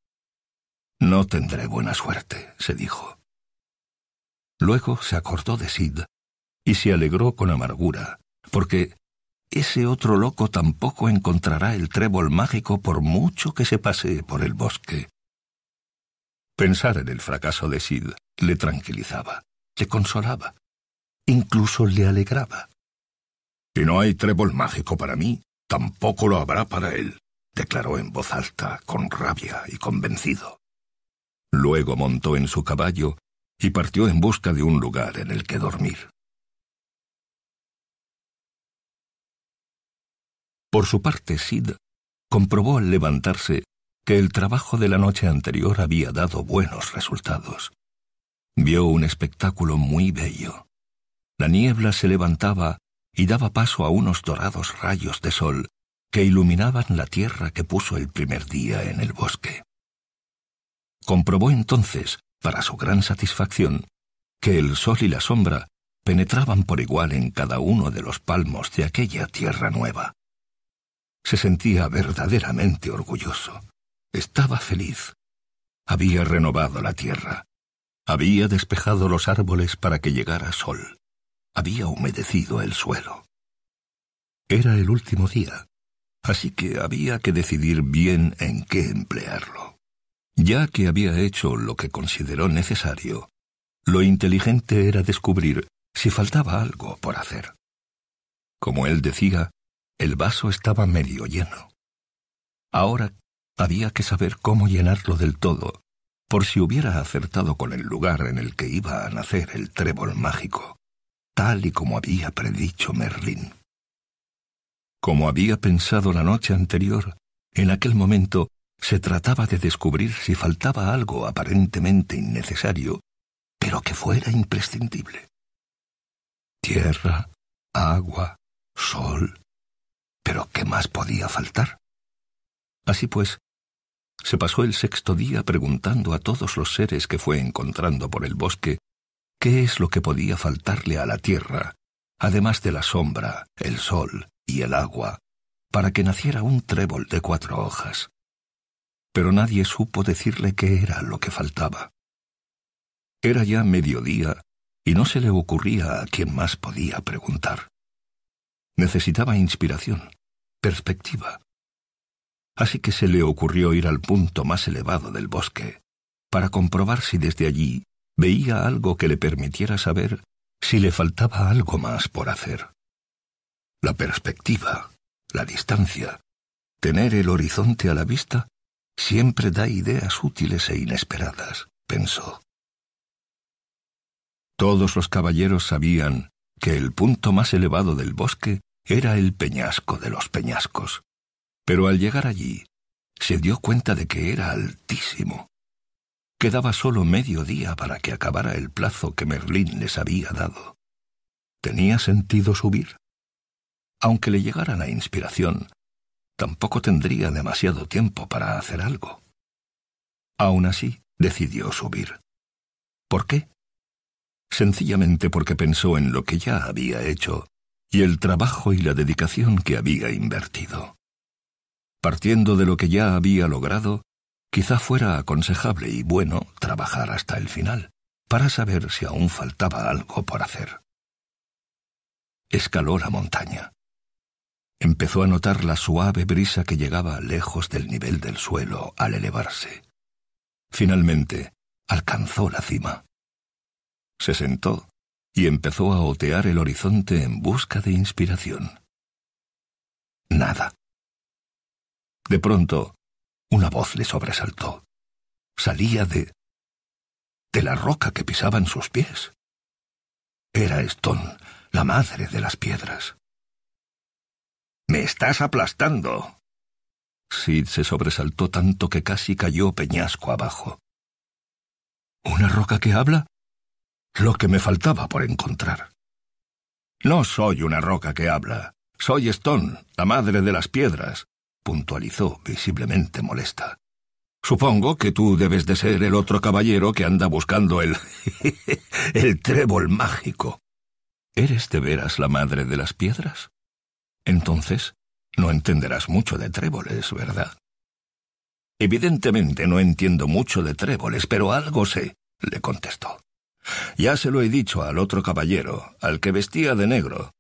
No tendré buena suerte, se dijo. Luego se acordó de Sid y se alegró con amargura, porque ese otro loco tampoco encontrará el trébol mágico por mucho que se pasee por el bosque. Pensar en el fracaso de Sid le tranquilizaba, le consolaba, incluso le alegraba. Si no hay trébol mágico para mí, tampoco lo habrá para él, declaró en voz alta, con rabia y convencido. Luego montó en su caballo y partió en busca de un lugar en el que dormir. Por su parte, Sid comprobó al levantarse que el trabajo de la noche anterior había dado buenos resultados. Vio un espectáculo muy bello. La niebla se levantaba y daba paso a unos dorados rayos de sol que iluminaban la tierra que puso el primer día en el bosque. Comprobó entonces, para su gran satisfacción, que el sol y la sombra penetraban por igual en cada uno de los palmos de aquella tierra nueva. Se sentía verdaderamente orgulloso. Estaba feliz. Había renovado la tierra. Había despejado los árboles para que llegara sol. Había humedecido el suelo. Era el último día, así que había que decidir bien en qué emplearlo. Ya que había hecho lo que consideró necesario, lo inteligente era descubrir si faltaba algo por hacer. Como él decía, el vaso estaba medio lleno. Ahora había que saber cómo llenarlo del todo, por si hubiera acertado con el lugar en el que iba a nacer el trébol mágico, tal y como había predicho Merlín. Como había pensado la noche anterior, en aquel momento se trataba de descubrir si faltaba algo aparentemente innecesario, pero que fuera imprescindible. Tierra, agua, sol, pero ¿qué más podía faltar? Así pues, se pasó el sexto día preguntando a todos los seres que fue encontrando por el bosque qué es lo que podía faltarle a la tierra, además de la sombra, el sol y el agua, para que naciera un trébol de cuatro hojas. Pero nadie supo decirle qué era lo que faltaba. Era ya mediodía y no se le ocurría a quién más podía preguntar. Necesitaba inspiración, perspectiva. Así que se le ocurrió ir al punto más elevado del bosque, para comprobar si desde allí veía algo que le permitiera saber si le faltaba algo más por hacer. La perspectiva, la distancia, tener el horizonte a la vista, siempre da ideas útiles e inesperadas, pensó. Todos los caballeros sabían que el punto más elevado del bosque era el peñasco de los peñascos. Pero al llegar allí, se dio cuenta de que era altísimo. Quedaba solo medio día para que acabara el plazo que Merlín les había dado. ¿Tenía sentido subir? Aunque le llegara la inspiración, tampoco tendría demasiado tiempo para hacer algo. Aún así, decidió subir. ¿Por qué? Sencillamente porque pensó en lo que ya había hecho y el trabajo y la dedicación que había invertido. Partiendo de lo que ya había logrado, quizá fuera aconsejable y bueno trabajar hasta el final, para saber si aún faltaba algo por hacer. Escaló la montaña. Empezó a notar la suave brisa que llegaba lejos del nivel del suelo al elevarse. Finalmente, alcanzó la cima. Se sentó y empezó a otear el horizonte en busca de inspiración. Nada. De pronto, una voz le sobresaltó. Salía de... de la roca que pisaban sus pies. Era Stone, la madre de las piedras. Me estás aplastando. Sid se sobresaltó tanto que casi cayó peñasco abajo. ¿Una roca que habla? Lo que me faltaba por encontrar. No soy una roca que habla. Soy Stone, la madre de las piedras, puntualizó visiblemente molesta. Supongo que tú debes de ser el otro caballero que anda buscando el... el trébol mágico. ¿Eres de veras la madre de las piedras? Entonces, no entenderás mucho de tréboles, ¿verdad? Evidentemente no entiendo mucho de tréboles, pero algo sé, le contestó. Ya se lo he dicho al otro caballero, al que vestía de negro.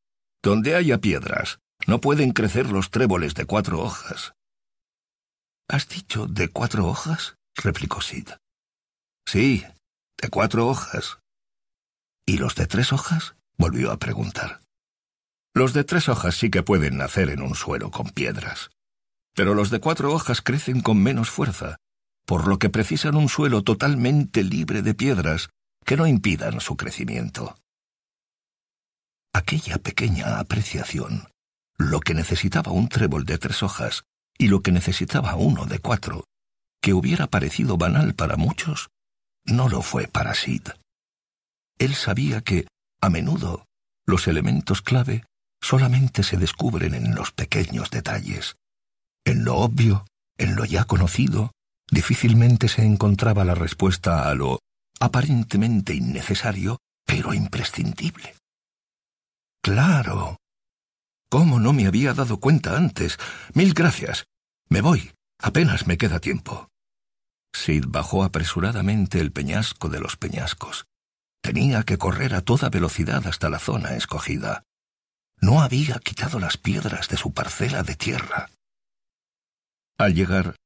Donde haya piedras, no pueden crecer los tréboles de cuatro hojas. ¿Has dicho de cuatro hojas? replicó Sid. Sí, de cuatro hojas. ¿Y los de tres hojas? volvió a preguntar. Los de tres hojas sí que pueden nacer en un suelo con piedras, pero los de cuatro hojas crecen con menos fuerza, por lo que precisan un suelo totalmente libre de piedras que no impidan su crecimiento. Aquella pequeña apreciación, lo que necesitaba un trébol de tres hojas y lo que necesitaba uno de cuatro, que hubiera parecido banal para muchos, no lo fue para Sid. Él sabía que, a menudo, los elementos clave solamente se descubren en los pequeños detalles. En lo obvio, en lo ya conocido, difícilmente se encontraba la respuesta a lo aparentemente innecesario, pero imprescindible. Claro. ¿Cómo no me había dado cuenta antes? Mil gracias. Me voy. Apenas me queda tiempo. Sid bajó apresuradamente el peñasco de los peñascos. Tenía que correr a toda velocidad hasta la zona escogida. No había quitado las piedras de su parcela de tierra. Al llegar,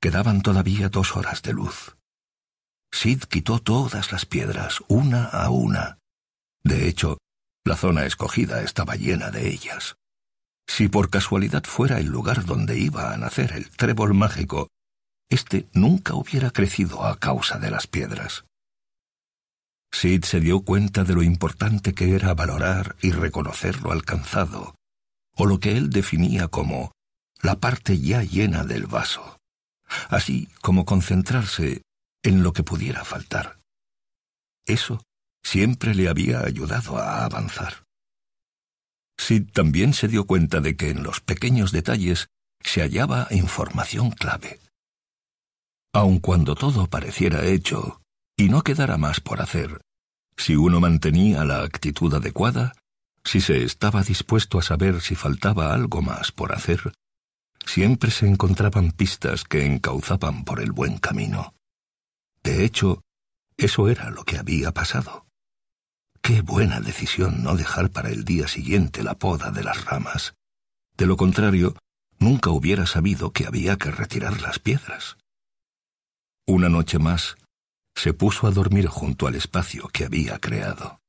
quedaban todavía dos horas de luz. Sid quitó todas las piedras, una a una. De hecho, la zona escogida estaba llena de ellas. Si por casualidad fuera el lugar donde iba a nacer el trébol mágico, éste nunca hubiera crecido a causa de las piedras. Sid se dio cuenta de lo importante que era valorar y reconocer lo alcanzado, o lo que él definía como la parte ya llena del vaso, así como concentrarse en lo que pudiera faltar. Eso siempre le había ayudado a avanzar. Sid también se dio cuenta de que en los pequeños detalles se hallaba información clave. Aun cuando todo pareciera hecho y no quedara más por hacer, si uno mantenía la actitud adecuada, si se estaba dispuesto a saber si faltaba algo más por hacer, siempre se encontraban pistas que encauzaban por el buen camino. De hecho, eso era lo que había pasado. Qué buena decisión no dejar para el día siguiente la poda de las ramas. De lo contrario, nunca hubiera sabido que había que retirar las piedras. Una noche más, se puso a dormir junto al espacio que había creado.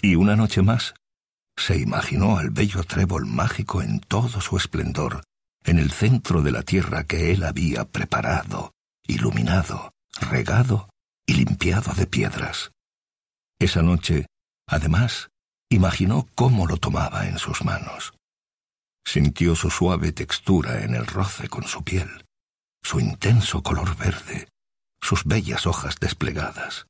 Y una noche más, se imaginó al bello trébol mágico en todo su esplendor, en el centro de la tierra que él había preparado, iluminado, regado y limpiado de piedras. Esa noche, además, imaginó cómo lo tomaba en sus manos. Sintió su suave textura en el roce con su piel, su intenso color verde, sus bellas hojas desplegadas.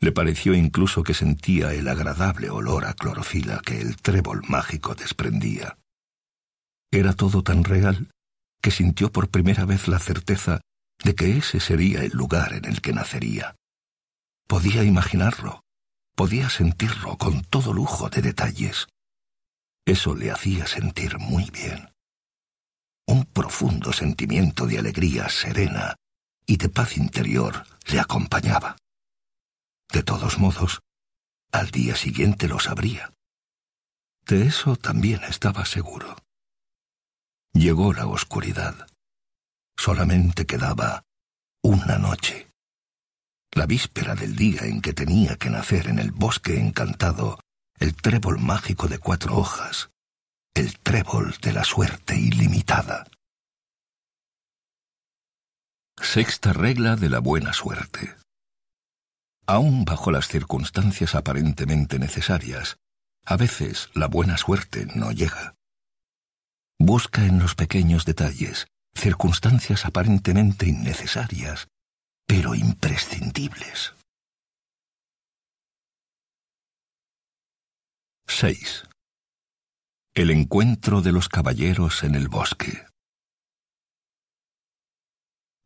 Le pareció incluso que sentía el agradable olor a clorofila que el trébol mágico desprendía. Era todo tan real que sintió por primera vez la certeza de que ese sería el lugar en el que nacería. Podía imaginarlo, podía sentirlo con todo lujo de detalles. Eso le hacía sentir muy bien. Un profundo sentimiento de alegría serena y de paz interior le acompañaba. De todos modos, al día siguiente lo sabría. De eso también estaba seguro. Llegó la oscuridad. Solamente quedaba una noche. la víspera del día en que tenía que nacer en el bosque encantado el trébol mágico de cuatro hojas, el trébol de la suerte ilimitada. Sexta regla de la buena suerte. Aún bajo las circunstancias aparentemente necesarias, a veces la buena suerte no llega. Busca en los pequeños detalles circunstancias aparentemente innecesarias, pero imprescindibles. 6. El encuentro de los caballeros en el bosque.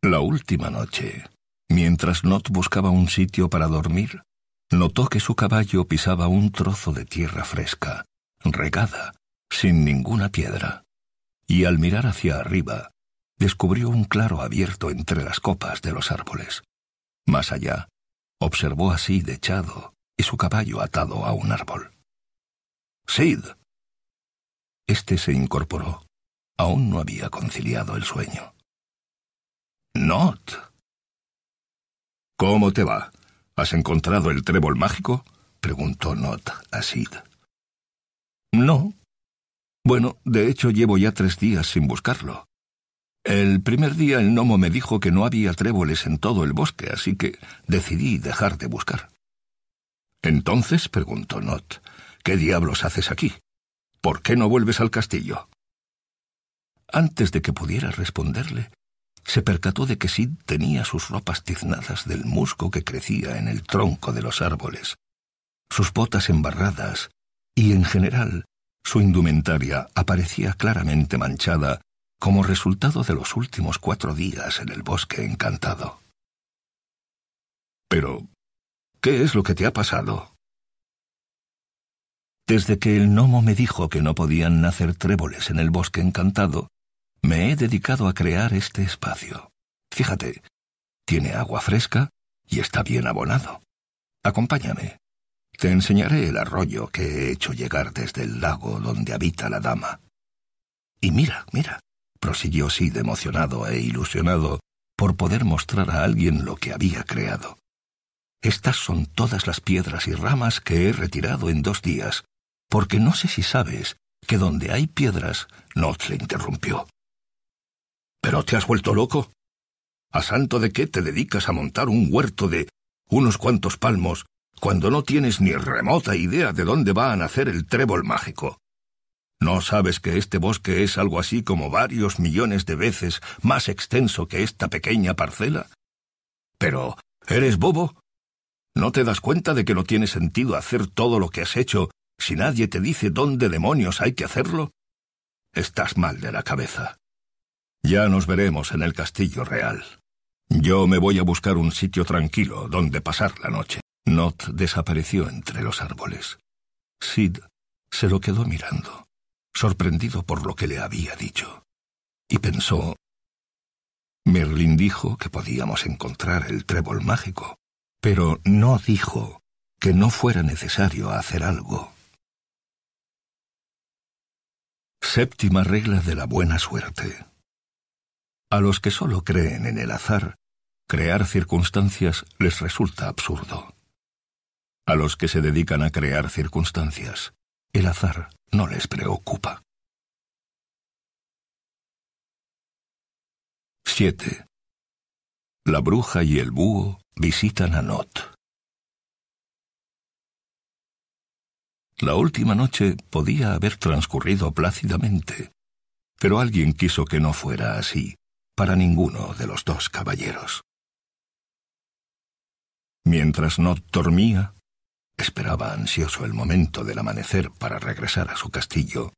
La última noche, mientras Not buscaba un sitio para dormir, notó que su caballo pisaba un trozo de tierra fresca, regada, sin ninguna piedra, y al mirar hacia arriba, descubrió un claro abierto entre las copas de los árboles. Más allá, observó así dechado y su caballo atado a un árbol. Sid. Este se incorporó. Aún no había conciliado el sueño. Not. ¿Cómo te va? ¿Has encontrado el trébol mágico? preguntó Not a Sid. No. Bueno, de hecho llevo ya tres días sin buscarlo. El primer día el gnomo me dijo que no había tréboles en todo el bosque, así que decidí dejar de buscar. Entonces, preguntó Not, ¿qué diablos haces aquí? ¿Por qué no vuelves al castillo? Antes de que pudiera responderle, se percató de que Sid tenía sus ropas tiznadas del musgo que crecía en el tronco de los árboles, sus botas embarradas y, en general, su indumentaria aparecía claramente manchada como resultado de los últimos cuatro días en el bosque encantado. Pero, ¿qué es lo que te ha pasado? Desde que el gnomo me dijo que no podían nacer tréboles en el bosque encantado, me he dedicado a crear este espacio. Fíjate, tiene agua fresca y está bien abonado. Acompáñame. Te enseñaré el arroyo que he hecho llegar desde el lago donde habita la dama. Y mira, mira, prosiguió Sid emocionado e ilusionado por poder mostrar a alguien lo que había creado. Estas son todas las piedras y ramas que he retirado en dos días, porque no sé si sabes que donde hay piedras, Not le interrumpió. ¿Pero te has vuelto loco? ¿A santo de qué te dedicas a montar un huerto de unos cuantos palmos cuando no tienes ni remota idea de dónde va a nacer el trébol mágico? ¿No sabes que este bosque es algo así como varios millones de veces más extenso que esta pequeña parcela? Pero, ¿eres bobo? ¿No te das cuenta de que no tiene sentido hacer todo lo que has hecho si nadie te dice dónde demonios hay que hacerlo? Estás mal de la cabeza. Ya nos veremos en el castillo real. Yo me voy a buscar un sitio tranquilo donde pasar la noche. Not desapareció entre los árboles. Sid se lo quedó mirando sorprendido por lo que le había dicho, y pensó, Merlin dijo que podíamos encontrar el trébol mágico, pero no dijo que no fuera necesario hacer algo. Séptima regla de la buena suerte. A los que solo creen en el azar, crear circunstancias les resulta absurdo. A los que se dedican a crear circunstancias, el azar no les preocupa. 7. La bruja y el búho visitan a Not. La última noche podía haber transcurrido plácidamente, pero alguien quiso que no fuera así para ninguno de los dos caballeros. Mientras Not dormía, Esperaba ansioso el momento del amanecer para regresar a su castillo.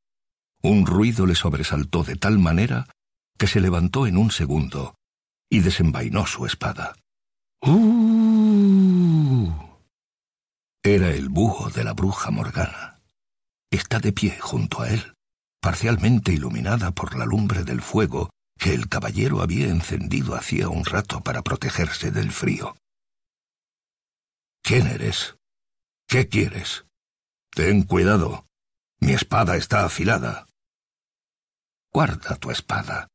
Un ruido le sobresaltó de tal manera que se levantó en un segundo y desenvainó su espada. ¡Uh! Era el búho de la bruja Morgana. Está de pie junto a él, parcialmente iluminada por la lumbre del fuego que el caballero había encendido hacía un rato para protegerse del frío. ¿Quién eres? ¿Qué quieres? Ten cuidado. Mi espada está afilada. Guarda tu espada.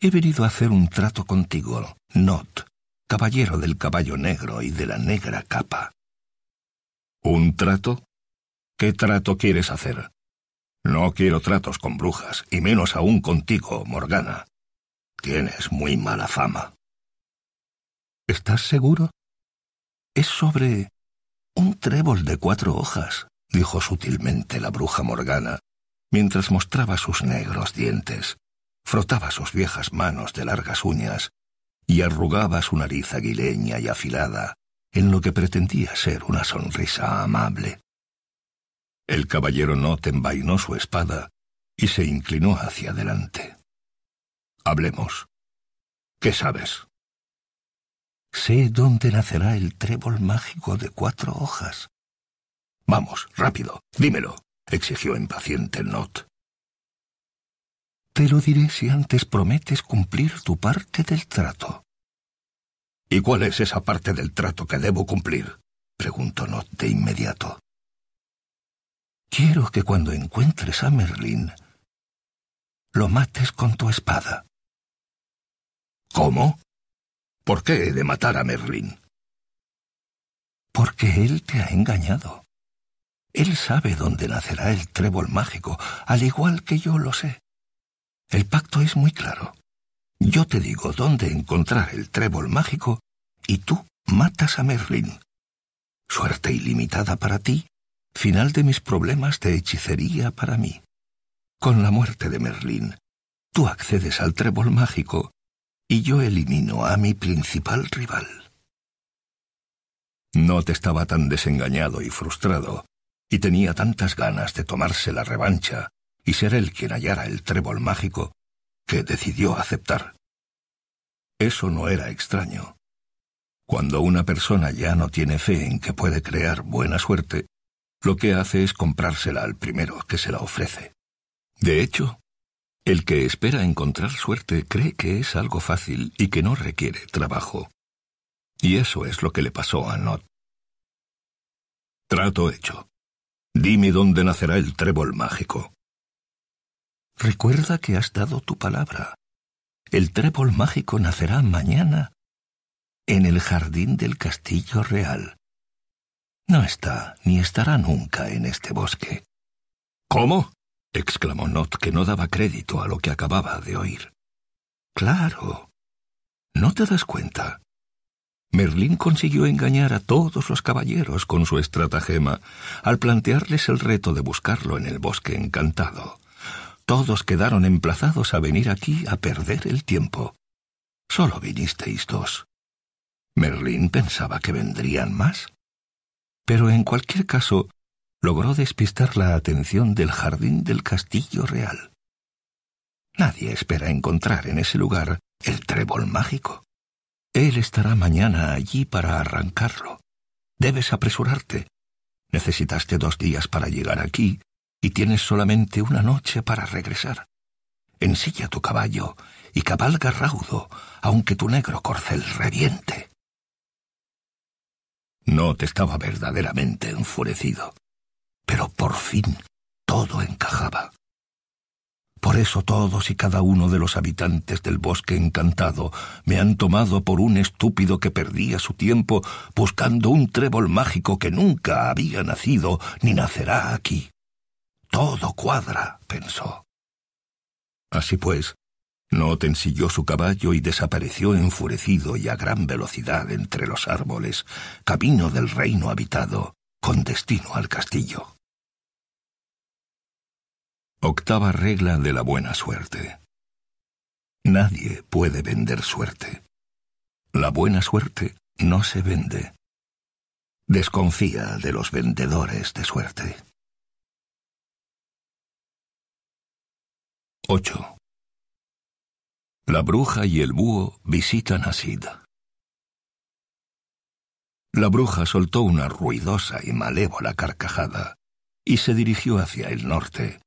He venido a hacer un trato contigo, Not, caballero del caballo negro y de la negra capa. ¿Un trato? ¿Qué trato quieres hacer? No quiero tratos con brujas, y menos aún contigo, Morgana. Tienes muy mala fama. ¿Estás seguro? Es sobre un trébol de cuatro hojas, dijo sutilmente la bruja Morgana, mientras mostraba sus negros dientes, frotaba sus viejas manos de largas uñas y arrugaba su nariz aguileña y afilada en lo que pretendía ser una sonrisa amable. El caballero Not envainó su espada y se inclinó hacia adelante. Hablemos. ¿Qué sabes? Sé dónde nacerá el trébol mágico de cuatro hojas. Vamos, rápido, dímelo, exigió impaciente Not. Te lo diré si antes prometes cumplir tu parte del trato. ¿Y cuál es esa parte del trato que debo cumplir? preguntó Not de inmediato. Quiero que cuando encuentres a Merlín, lo mates con tu espada. ¿Cómo? ¿Por qué he de matar a Merlín? Porque él te ha engañado. Él sabe dónde nacerá el trébol mágico, al igual que yo lo sé. El pacto es muy claro. Yo te digo dónde encontrar el trébol mágico y tú matas a Merlín. Suerte ilimitada para ti, final de mis problemas de hechicería para mí. Con la muerte de Merlín, tú accedes al trébol mágico y yo elimino a mi principal rival. No te estaba tan desengañado y frustrado, y tenía tantas ganas de tomarse la revancha y ser él quien hallara el trébol mágico, que decidió aceptar. Eso no era extraño. Cuando una persona ya no tiene fe en que puede crear buena suerte, lo que hace es comprársela al primero que se la ofrece. De hecho, el que espera encontrar suerte cree que es algo fácil y que no requiere trabajo. Y eso es lo que le pasó a Not. Trato hecho. Dime dónde nacerá el trébol mágico. Recuerda que has dado tu palabra. El trébol mágico nacerá mañana en el jardín del castillo real. No está ni estará nunca en este bosque. ¿Cómo? Exclamó Not, que no daba crédito a lo que acababa de oír. Claro. ¿No te das cuenta? Merlín consiguió engañar a todos los caballeros con su estratagema al plantearles el reto de buscarlo en el bosque encantado. Todos quedaron emplazados a venir aquí a perder el tiempo. Solo vinisteis dos. Merlín pensaba que vendrían más. Pero en cualquier caso, logró despistar la atención del jardín del castillo real. Nadie espera encontrar en ese lugar el trébol mágico. Él estará mañana allí para arrancarlo. Debes apresurarte. Necesitaste dos días para llegar aquí y tienes solamente una noche para regresar. Ensilla tu caballo y cabalga raudo, aunque tu negro corcel reviente. No te estaba verdaderamente enfurecido pero por fin todo encajaba. Por eso todos y cada uno de los habitantes del bosque encantado me han tomado por un estúpido que perdía su tiempo buscando un trébol mágico que nunca había nacido ni nacerá aquí. Todo cuadra, pensó. Así pues, Not ensilló su caballo y desapareció enfurecido y a gran velocidad entre los árboles, camino del reino habitado, con destino al castillo. Octava regla de la buena suerte. Nadie puede vender suerte. La buena suerte no se vende. Desconfía de los vendedores de suerte. 8. La bruja y el búho visitan a Sid. La bruja soltó una ruidosa y malévola carcajada y se dirigió hacia el norte,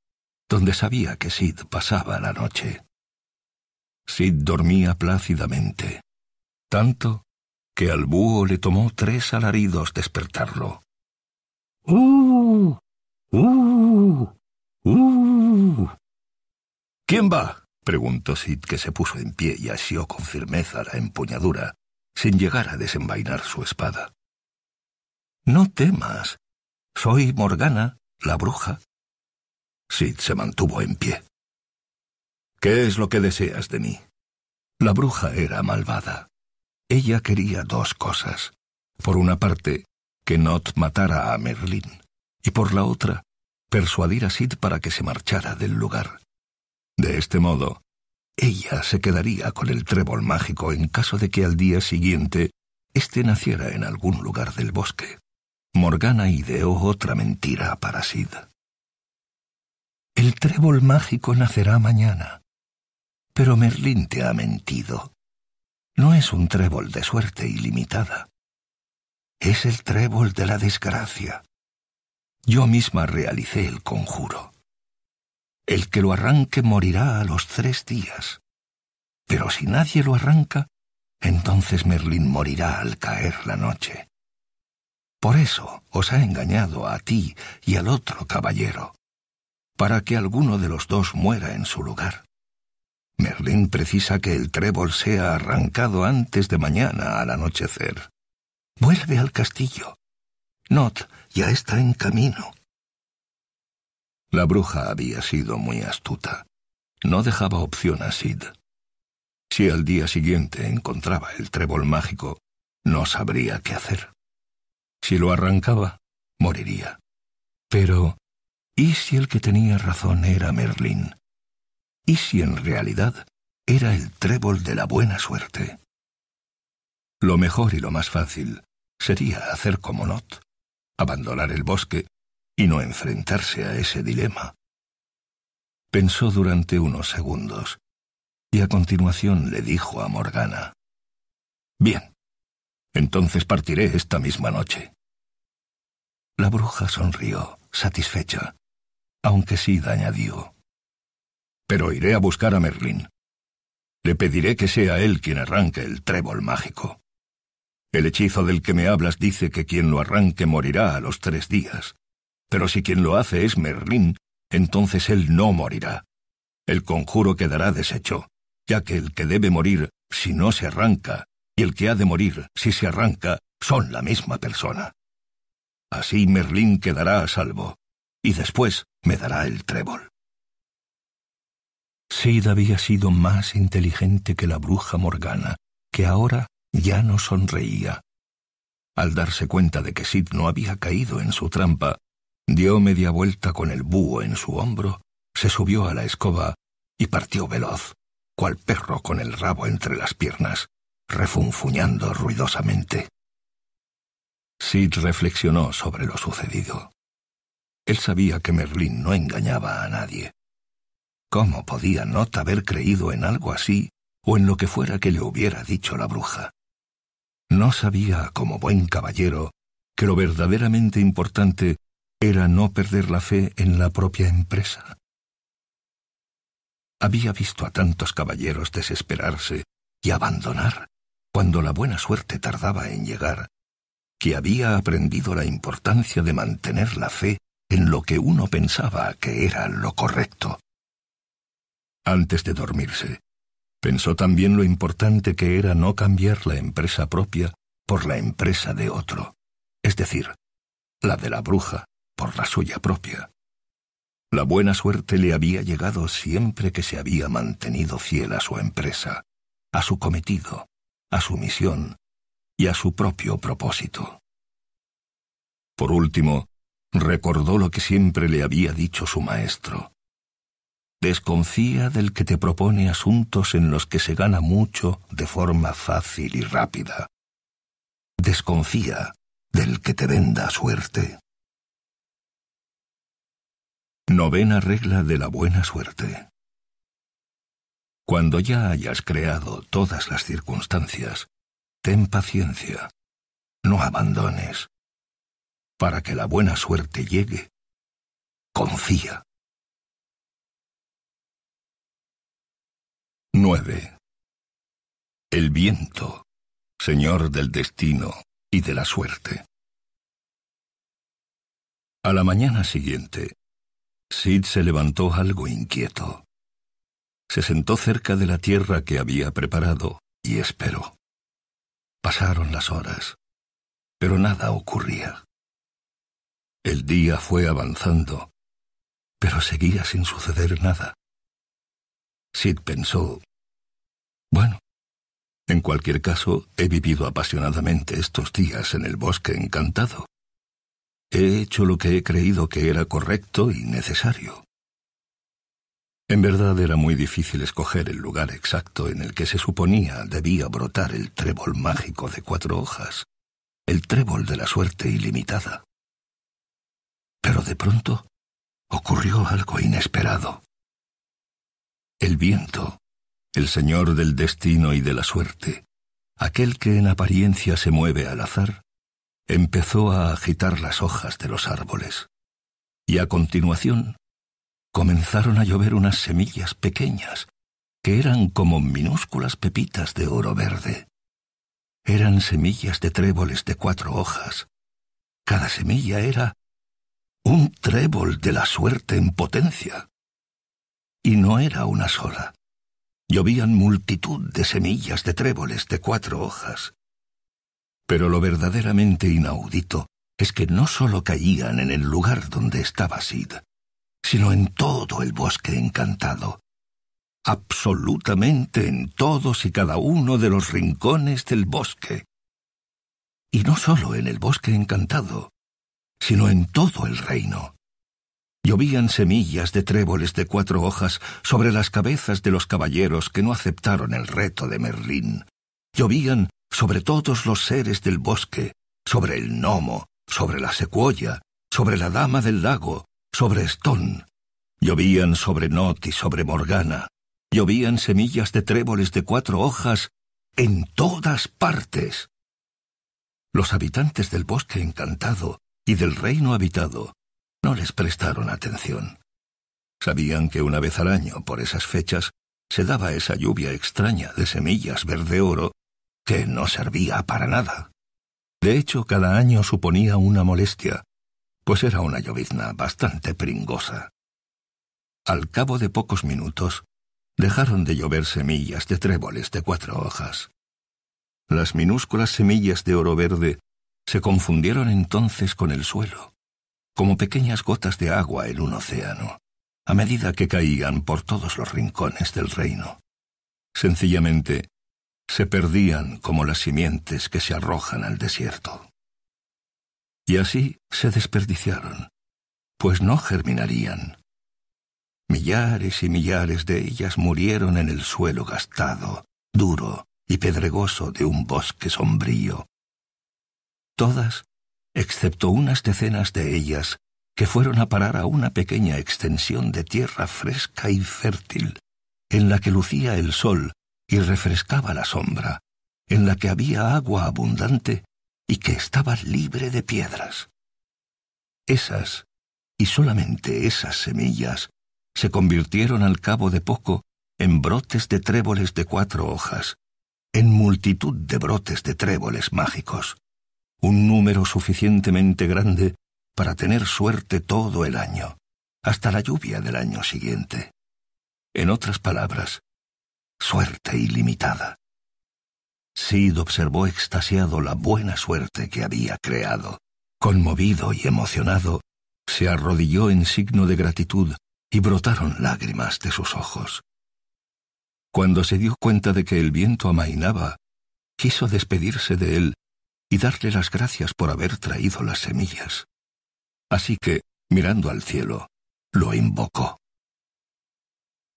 donde sabía que Sid pasaba la noche. Sid dormía plácidamente, tanto que al búho le tomó tres alaridos despertarlo. ¡Uh! ¡Uh! ¡Uh! ¿Quién va? preguntó Sid, que se puso en pie y asió con firmeza la empuñadura, sin llegar a desenvainar su espada. No temas. Soy Morgana, la bruja. Sid se mantuvo en pie. ¿Qué es lo que deseas de mí? La bruja era malvada. Ella quería dos cosas. Por una parte, que Not matara a Merlín, y por la otra, persuadir a Sid para que se marchara del lugar. De este modo, ella se quedaría con el trébol mágico en caso de que al día siguiente éste naciera en algún lugar del bosque. Morgana ideó otra mentira para Sid. El trébol mágico nacerá mañana. Pero Merlín te ha mentido. No es un trébol de suerte ilimitada. Es el trébol de la desgracia. Yo misma realicé el conjuro. El que lo arranque morirá a los tres días. Pero si nadie lo arranca, entonces Merlín morirá al caer la noche. Por eso os ha engañado a ti y al otro caballero, para que alguno de los dos muera en su lugar. Merlín precisa que el trébol sea arrancado antes de mañana al anochecer. Vuelve al castillo. Not ya está en camino. La bruja había sido muy astuta. No dejaba opción a Sid. Si al día siguiente encontraba el trébol mágico, no sabría qué hacer. Si lo arrancaba, moriría. Pero, ¿y si el que tenía razón era Merlín? ¿Y si en realidad era el trébol de la buena suerte? Lo mejor y lo más fácil sería hacer como Not, abandonar el bosque y no enfrentarse a ese dilema. Pensó durante unos segundos y a continuación le dijo a Morgana, Bien, entonces partiré esta misma noche. La bruja sonrió, satisfecha, aunque sí añadió. Pero iré a buscar a Merlín. Le pediré que sea él quien arranque el trébol mágico. El hechizo del que me hablas dice que quien lo arranque morirá a los tres días. Pero si quien lo hace es Merlín, entonces él no morirá. El conjuro quedará deshecho, ya que el que debe morir si no se arranca y el que ha de morir si se arranca son la misma persona. Así Merlín quedará a salvo, y después me dará el trébol. Sid había sido más inteligente que la bruja Morgana, que ahora ya no sonreía. Al darse cuenta de que Sid no había caído en su trampa, dio media vuelta con el búho en su hombro, se subió a la escoba y partió veloz, cual perro con el rabo entre las piernas, refunfuñando ruidosamente. Sid reflexionó sobre lo sucedido. Él sabía que Merlín no engañaba a nadie. ¿Cómo podía Not haber creído en algo así o en lo que fuera que le hubiera dicho la bruja? No sabía, como buen caballero, que lo verdaderamente importante era no perder la fe en la propia empresa. Había visto a tantos caballeros desesperarse y abandonar cuando la buena suerte tardaba en llegar, que había aprendido la importancia de mantener la fe en lo que uno pensaba que era lo correcto. Antes de dormirse, pensó también lo importante que era no cambiar la empresa propia por la empresa de otro, es decir, la de la bruja por la suya propia. La buena suerte le había llegado siempre que se había mantenido fiel a su empresa, a su cometido, a su misión y a su propio propósito. Por último, recordó lo que siempre le había dicho su maestro. Desconfía del que te propone asuntos en los que se gana mucho de forma fácil y rápida. Desconfía del que te venda suerte. Novena regla de la buena suerte. Cuando ya hayas creado todas las circunstancias, ten paciencia, no abandones. Para que la buena suerte llegue, confía. 9. El viento, señor del destino y de la suerte. A la mañana siguiente, Sid se levantó algo inquieto. Se sentó cerca de la tierra que había preparado y esperó. Pasaron las horas, pero nada ocurría. El día fue avanzando, pero seguía sin suceder nada. Sid pensó, bueno, en cualquier caso, he vivido apasionadamente estos días en el bosque encantado. He hecho lo que he creído que era correcto y necesario. En verdad era muy difícil escoger el lugar exacto en el que se suponía debía brotar el trébol mágico de cuatro hojas, el trébol de la suerte ilimitada. Pero de pronto ocurrió algo inesperado. El viento, el señor del destino y de la suerte, aquel que en apariencia se mueve al azar, empezó a agitar las hojas de los árboles. Y a continuación comenzaron a llover unas semillas pequeñas, que eran como minúsculas pepitas de oro verde. Eran semillas de tréboles de cuatro hojas. Cada semilla era un trébol de la suerte en potencia. Y no era una sola. Llovían multitud de semillas de tréboles de cuatro hojas. Pero lo verdaderamente inaudito es que no sólo caían en el lugar donde estaba Sid, sino en todo el bosque encantado, absolutamente en todos y cada uno de los rincones del bosque. Y no sólo en el bosque encantado, sino en todo el reino. Llovían semillas de tréboles de cuatro hojas sobre las cabezas de los caballeros que no aceptaron el reto de Merlín. Llovían sobre todos los seres del bosque, sobre el gnomo, sobre la secuoya, sobre la dama del lago, sobre Stone. Llovían sobre Not y sobre Morgana. Llovían semillas de tréboles de cuatro hojas en todas partes. Los habitantes del bosque encantado y del reino habitado no les prestaron atención. Sabían que una vez al año, por esas fechas, se daba esa lluvia extraña de semillas verde oro que no servía para nada. De hecho, cada año suponía una molestia, pues era una llovizna bastante pringosa. Al cabo de pocos minutos, dejaron de llover semillas de tréboles de cuatro hojas. Las minúsculas semillas de oro verde se confundieron entonces con el suelo, como pequeñas gotas de agua en un océano, a medida que caían por todos los rincones del reino. Sencillamente, se perdían como las simientes que se arrojan al desierto. Y así se desperdiciaron, pues no germinarían. Millares y millares de ellas murieron en el suelo gastado, duro y pedregoso de un bosque sombrío. Todas excepto unas decenas de ellas que fueron a parar a una pequeña extensión de tierra fresca y fértil, en la que lucía el sol y refrescaba la sombra, en la que había agua abundante y que estaba libre de piedras. Esas, y solamente esas semillas, se convirtieron al cabo de poco en brotes de tréboles de cuatro hojas, en multitud de brotes de tréboles mágicos un número suficientemente grande para tener suerte todo el año, hasta la lluvia del año siguiente. En otras palabras, suerte ilimitada. Sid observó extasiado la buena suerte que había creado. Conmovido y emocionado, se arrodilló en signo de gratitud y brotaron lágrimas de sus ojos. Cuando se dio cuenta de que el viento amainaba, quiso despedirse de él y darle las gracias por haber traído las semillas. Así que, mirando al cielo, lo invocó.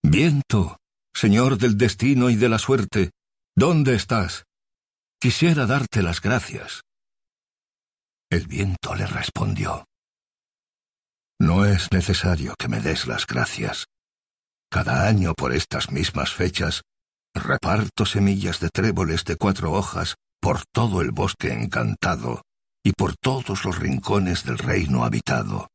Viento, Señor del destino y de la suerte, ¿dónde estás? Quisiera darte las gracias. El viento le respondió. No es necesario que me des las gracias. Cada año por estas mismas fechas reparto semillas de tréboles de cuatro hojas por todo el bosque encantado y por todos los rincones del reino habitado.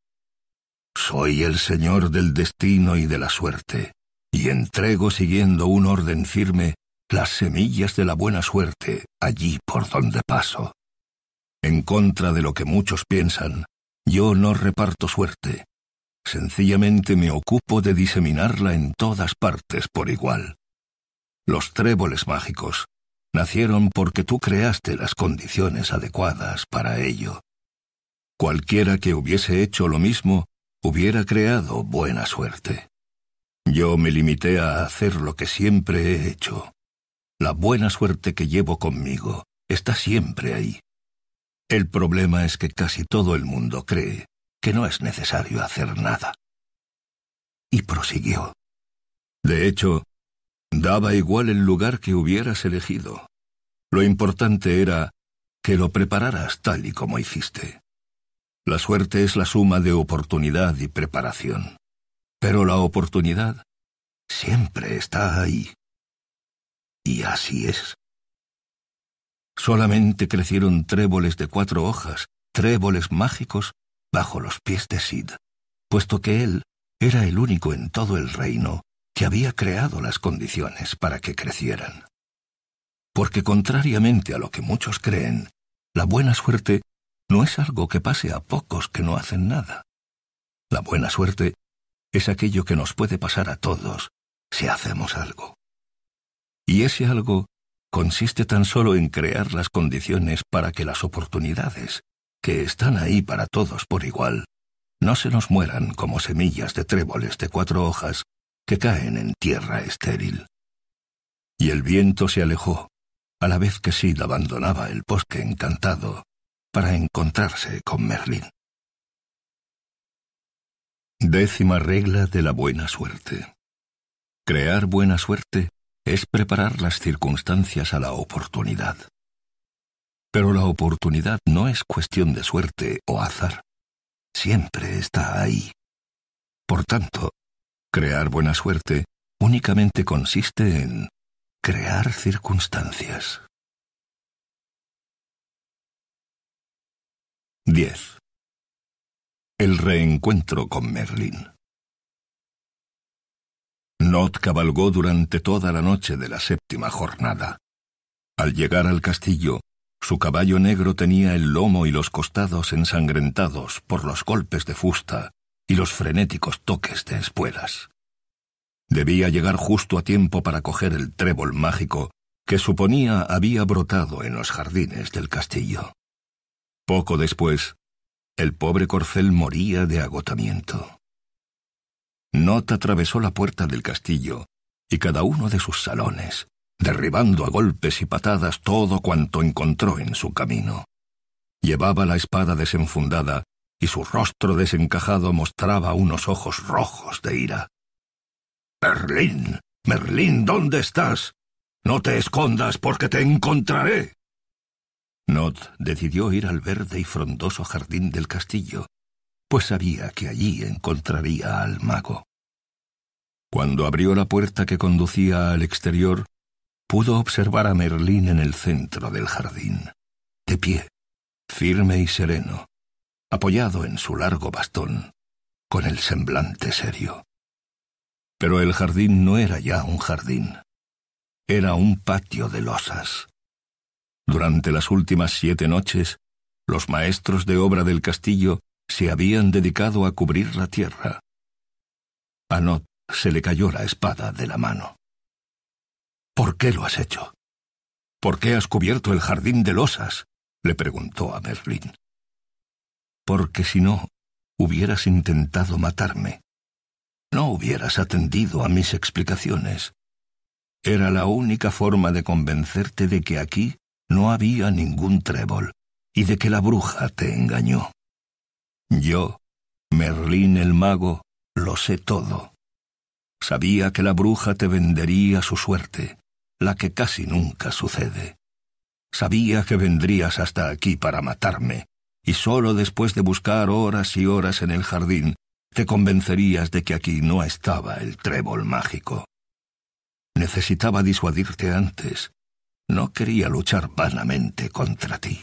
Soy el señor del destino y de la suerte, y entrego siguiendo un orden firme las semillas de la buena suerte allí por donde paso. En contra de lo que muchos piensan, yo no reparto suerte. Sencillamente me ocupo de diseminarla en todas partes por igual. Los tréboles mágicos nacieron porque tú creaste las condiciones adecuadas para ello. Cualquiera que hubiese hecho lo mismo hubiera creado buena suerte. Yo me limité a hacer lo que siempre he hecho. La buena suerte que llevo conmigo está siempre ahí. El problema es que casi todo el mundo cree que no es necesario hacer nada. Y prosiguió. De hecho, daba igual el lugar que hubieras elegido. Lo importante era que lo prepararas tal y como hiciste. La suerte es la suma de oportunidad y preparación. Pero la oportunidad siempre está ahí. Y así es. Solamente crecieron tréboles de cuatro hojas, tréboles mágicos, bajo los pies de Sid, puesto que él era el único en todo el reino que había creado las condiciones para que crecieran. Porque contrariamente a lo que muchos creen, la buena suerte no es algo que pase a pocos que no hacen nada. La buena suerte es aquello que nos puede pasar a todos si hacemos algo. Y ese algo consiste tan solo en crear las condiciones para que las oportunidades, que están ahí para todos por igual, no se nos mueran como semillas de tréboles de cuatro hojas que caen en tierra estéril. Y el viento se alejó, a la vez que Sid abandonaba el bosque encantado para encontrarse con Merlín. Décima regla de la buena suerte. Crear buena suerte es preparar las circunstancias a la oportunidad. Pero la oportunidad no es cuestión de suerte o azar. Siempre está ahí. Por tanto, crear buena suerte únicamente consiste en crear circunstancias. 10. El reencuentro con Merlín. Not cabalgó durante toda la noche de la séptima jornada. Al llegar al castillo, su caballo negro tenía el lomo y los costados ensangrentados por los golpes de fusta y los frenéticos toques de espuelas. Debía llegar justo a tiempo para coger el trébol mágico que suponía había brotado en los jardines del castillo. Poco después, el pobre corcel moría de agotamiento. Not atravesó la puerta del castillo y cada uno de sus salones, derribando a golpes y patadas todo cuanto encontró en su camino. Llevaba la espada desenfundada y su rostro desencajado mostraba unos ojos rojos de ira. Merlín, Merlín, ¿dónde estás? No te escondas porque te encontraré. Not decidió ir al verde y frondoso jardín del castillo, pues sabía que allí encontraría al mago. Cuando abrió la puerta que conducía al exterior, pudo observar a Merlín en el centro del jardín, de pie, firme y sereno, apoyado en su largo bastón, con el semblante serio. Pero el jardín no era ya un jardín, era un patio de losas. Durante las últimas siete noches, los maestros de obra del castillo se habían dedicado a cubrir la tierra. A Not se le cayó la espada de la mano. ¿Por qué lo has hecho? ¿Por qué has cubierto el jardín de losas? le preguntó a Merlín. Porque si no, hubieras intentado matarme. No hubieras atendido a mis explicaciones. Era la única forma de convencerte de que aquí no había ningún trébol y de que la bruja te engañó. Yo, Merlín el mago, lo sé todo. Sabía que la bruja te vendería su suerte, la que casi nunca sucede. Sabía que vendrías hasta aquí para matarme, y sólo después de buscar horas y horas en el jardín, te convencerías de que aquí no estaba el trébol mágico. Necesitaba disuadirte antes. No quería luchar vanamente contra ti.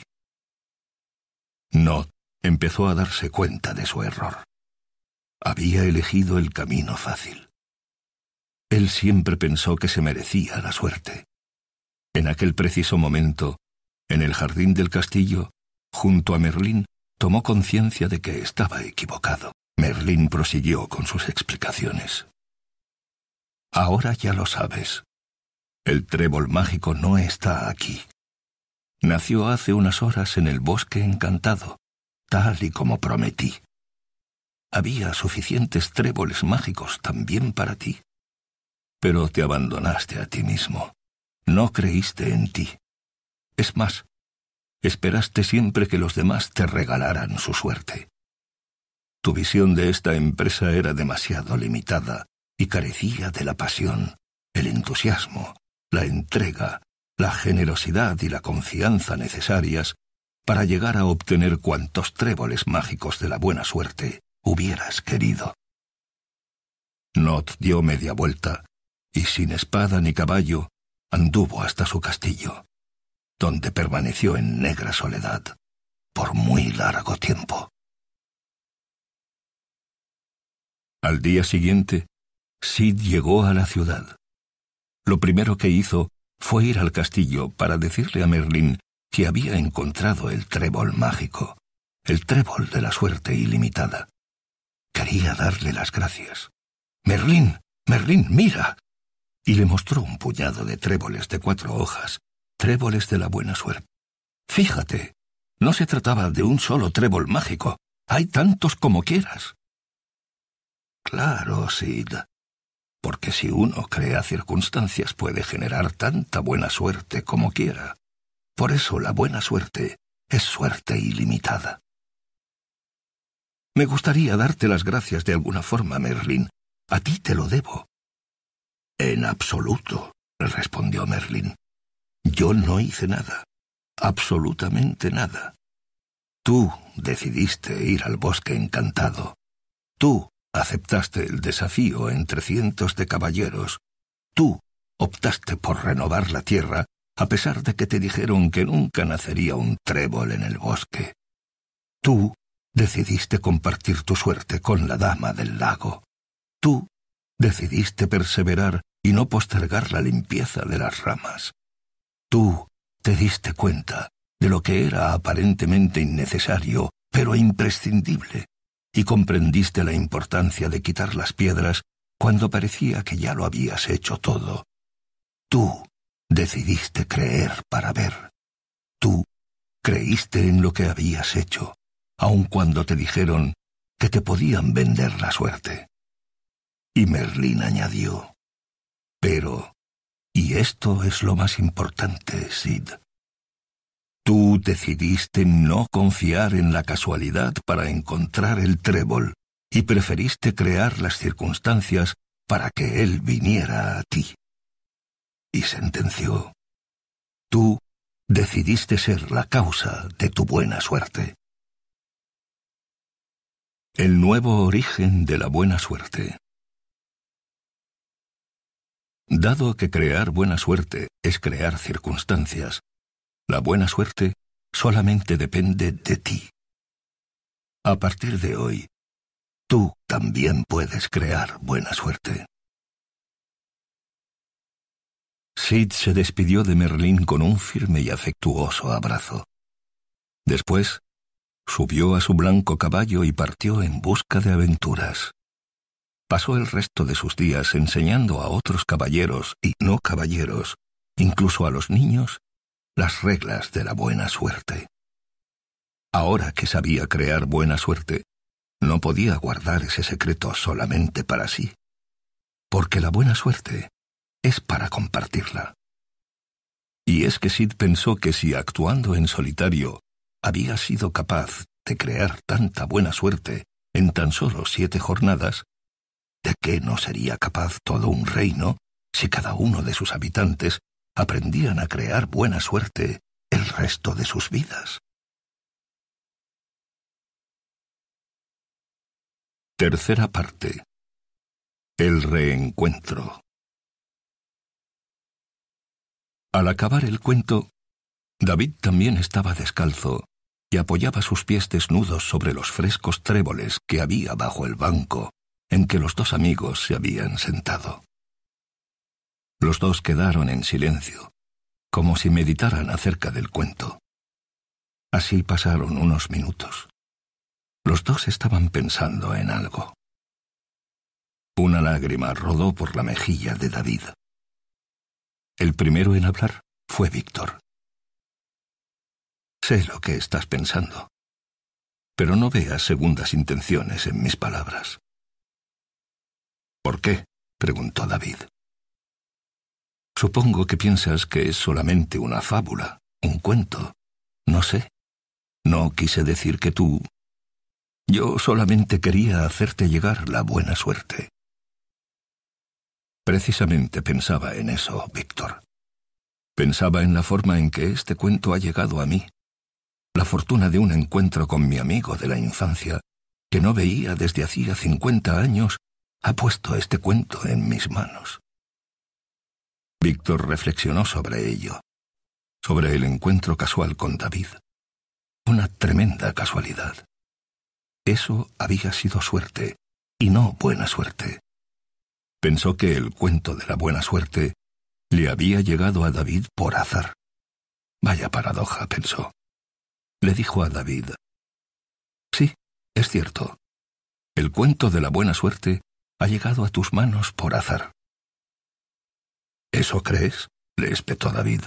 No empezó a darse cuenta de su error. Había elegido el camino fácil. Él siempre pensó que se merecía la suerte. En aquel preciso momento, en el jardín del castillo, junto a Merlín, tomó conciencia de que estaba equivocado. Merlín prosiguió con sus explicaciones. Ahora ya lo sabes. El trébol mágico no está aquí. Nació hace unas horas en el bosque encantado, tal y como prometí. Había suficientes tréboles mágicos también para ti. Pero te abandonaste a ti mismo. No creíste en ti. Es más, esperaste siempre que los demás te regalaran su suerte. Tu visión de esta empresa era demasiado limitada y carecía de la pasión, el entusiasmo, la entrega, la generosidad y la confianza necesarias para llegar a obtener cuantos tréboles mágicos de la buena suerte hubieras querido. Not dio media vuelta y sin espada ni caballo anduvo hasta su castillo, donde permaneció en negra soledad por muy largo tiempo. Al día siguiente, Sid llegó a la ciudad. Lo primero que hizo fue ir al castillo para decirle a Merlín que había encontrado el trébol mágico, el trébol de la suerte ilimitada. Quería darle las gracias. Merlín, Merlín, mira. Y le mostró un puñado de tréboles de cuatro hojas, tréboles de la buena suerte. Fíjate, no se trataba de un solo trébol mágico, hay tantos como quieras. Claro, Sid, porque si uno crea circunstancias puede generar tanta buena suerte como quiera. Por eso la buena suerte es suerte ilimitada. Me gustaría darte las gracias de alguna forma, Merlin. A ti te lo debo. En absoluto, respondió Merlin. Yo no hice nada. Absolutamente nada. Tú decidiste ir al bosque encantado. Tú aceptaste el desafío entre cientos de caballeros. Tú optaste por renovar la tierra a pesar de que te dijeron que nunca nacería un trébol en el bosque. Tú decidiste compartir tu suerte con la dama del lago. Tú decidiste perseverar y no postergar la limpieza de las ramas. Tú te diste cuenta de lo que era aparentemente innecesario, pero imprescindible, y comprendiste la importancia de quitar las piedras cuando parecía que ya lo habías hecho todo. Tú decidiste creer para ver. Tú creíste en lo que habías hecho, aun cuando te dijeron que te podían vender la suerte. Y Merlín añadió, pero, y esto es lo más importante, Sid, Tú decidiste no confiar en la casualidad para encontrar el trébol y preferiste crear las circunstancias para que él viniera a ti. Y sentenció, tú decidiste ser la causa de tu buena suerte. El nuevo origen de la buena suerte. Dado que crear buena suerte es crear circunstancias, la buena suerte solamente depende de ti. A partir de hoy, tú también puedes crear buena suerte. Sid se despidió de Merlín con un firme y afectuoso abrazo. Después, subió a su blanco caballo y partió en busca de aventuras. Pasó el resto de sus días enseñando a otros caballeros y no caballeros, incluso a los niños, las reglas de la buena suerte. Ahora que sabía crear buena suerte, no podía guardar ese secreto solamente para sí, porque la buena suerte es para compartirla. Y es que Sid pensó que si actuando en solitario había sido capaz de crear tanta buena suerte en tan solo siete jornadas, ¿de qué no sería capaz todo un reino si cada uno de sus habitantes aprendían a crear buena suerte el resto de sus vidas. Tercera parte. El reencuentro. Al acabar el cuento, David también estaba descalzo y apoyaba sus pies desnudos sobre los frescos tréboles que había bajo el banco en que los dos amigos se habían sentado. Los dos quedaron en silencio, como si meditaran acerca del cuento. Así pasaron unos minutos. Los dos estaban pensando en algo. Una lágrima rodó por la mejilla de David. el primero en hablar fue Víctor. Sé lo que estás pensando, pero no veas segundas intenciones en mis palabras. ¿Por qué? preguntó David. Supongo que piensas que es solamente una fábula, un cuento. No sé. No quise decir que tú... Yo solamente quería hacerte llegar la buena suerte. Precisamente pensaba en eso, Víctor. Pensaba en la forma en que este cuento ha llegado a mí. La fortuna de un encuentro con mi amigo de la infancia, que no veía desde hacía cincuenta años, ha puesto este cuento en mis manos. Víctor reflexionó sobre ello, sobre el encuentro casual con David. Una tremenda casualidad. Eso había sido suerte, y no buena suerte. Pensó que el cuento de la buena suerte le había llegado a David por azar. Vaya paradoja, pensó. Le dijo a David, Sí, es cierto. El cuento de la buena suerte ha llegado a tus manos por azar. ¿Eso crees? le espetó David.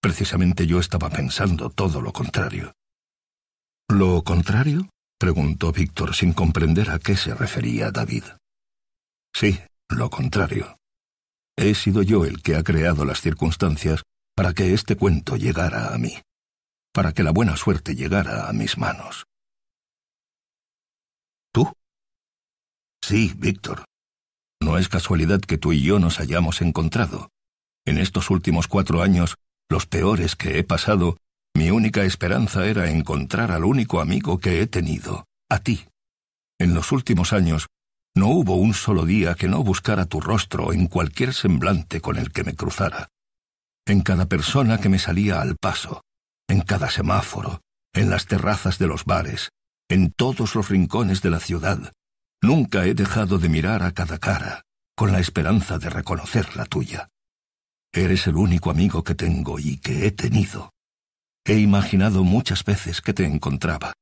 Precisamente yo estaba pensando todo lo contrario. ¿Lo contrario? preguntó Víctor sin comprender a qué se refería David. Sí, lo contrario. He sido yo el que ha creado las circunstancias para que este cuento llegara a mí, para que la buena suerte llegara a mis manos. ¿Tú? Sí, Víctor. No es casualidad que tú y yo nos hayamos encontrado. En estos últimos cuatro años, los peores que he pasado, mi única esperanza era encontrar al único amigo que he tenido, a ti. En los últimos años, no hubo un solo día que no buscara tu rostro en cualquier semblante con el que me cruzara. En cada persona que me salía al paso, en cada semáforo, en las terrazas de los bares, en todos los rincones de la ciudad, nunca he dejado de mirar a cada cara, con la esperanza de reconocer la tuya. Eres el único amigo que tengo y que he tenido. He imaginado muchas veces que te encontraba.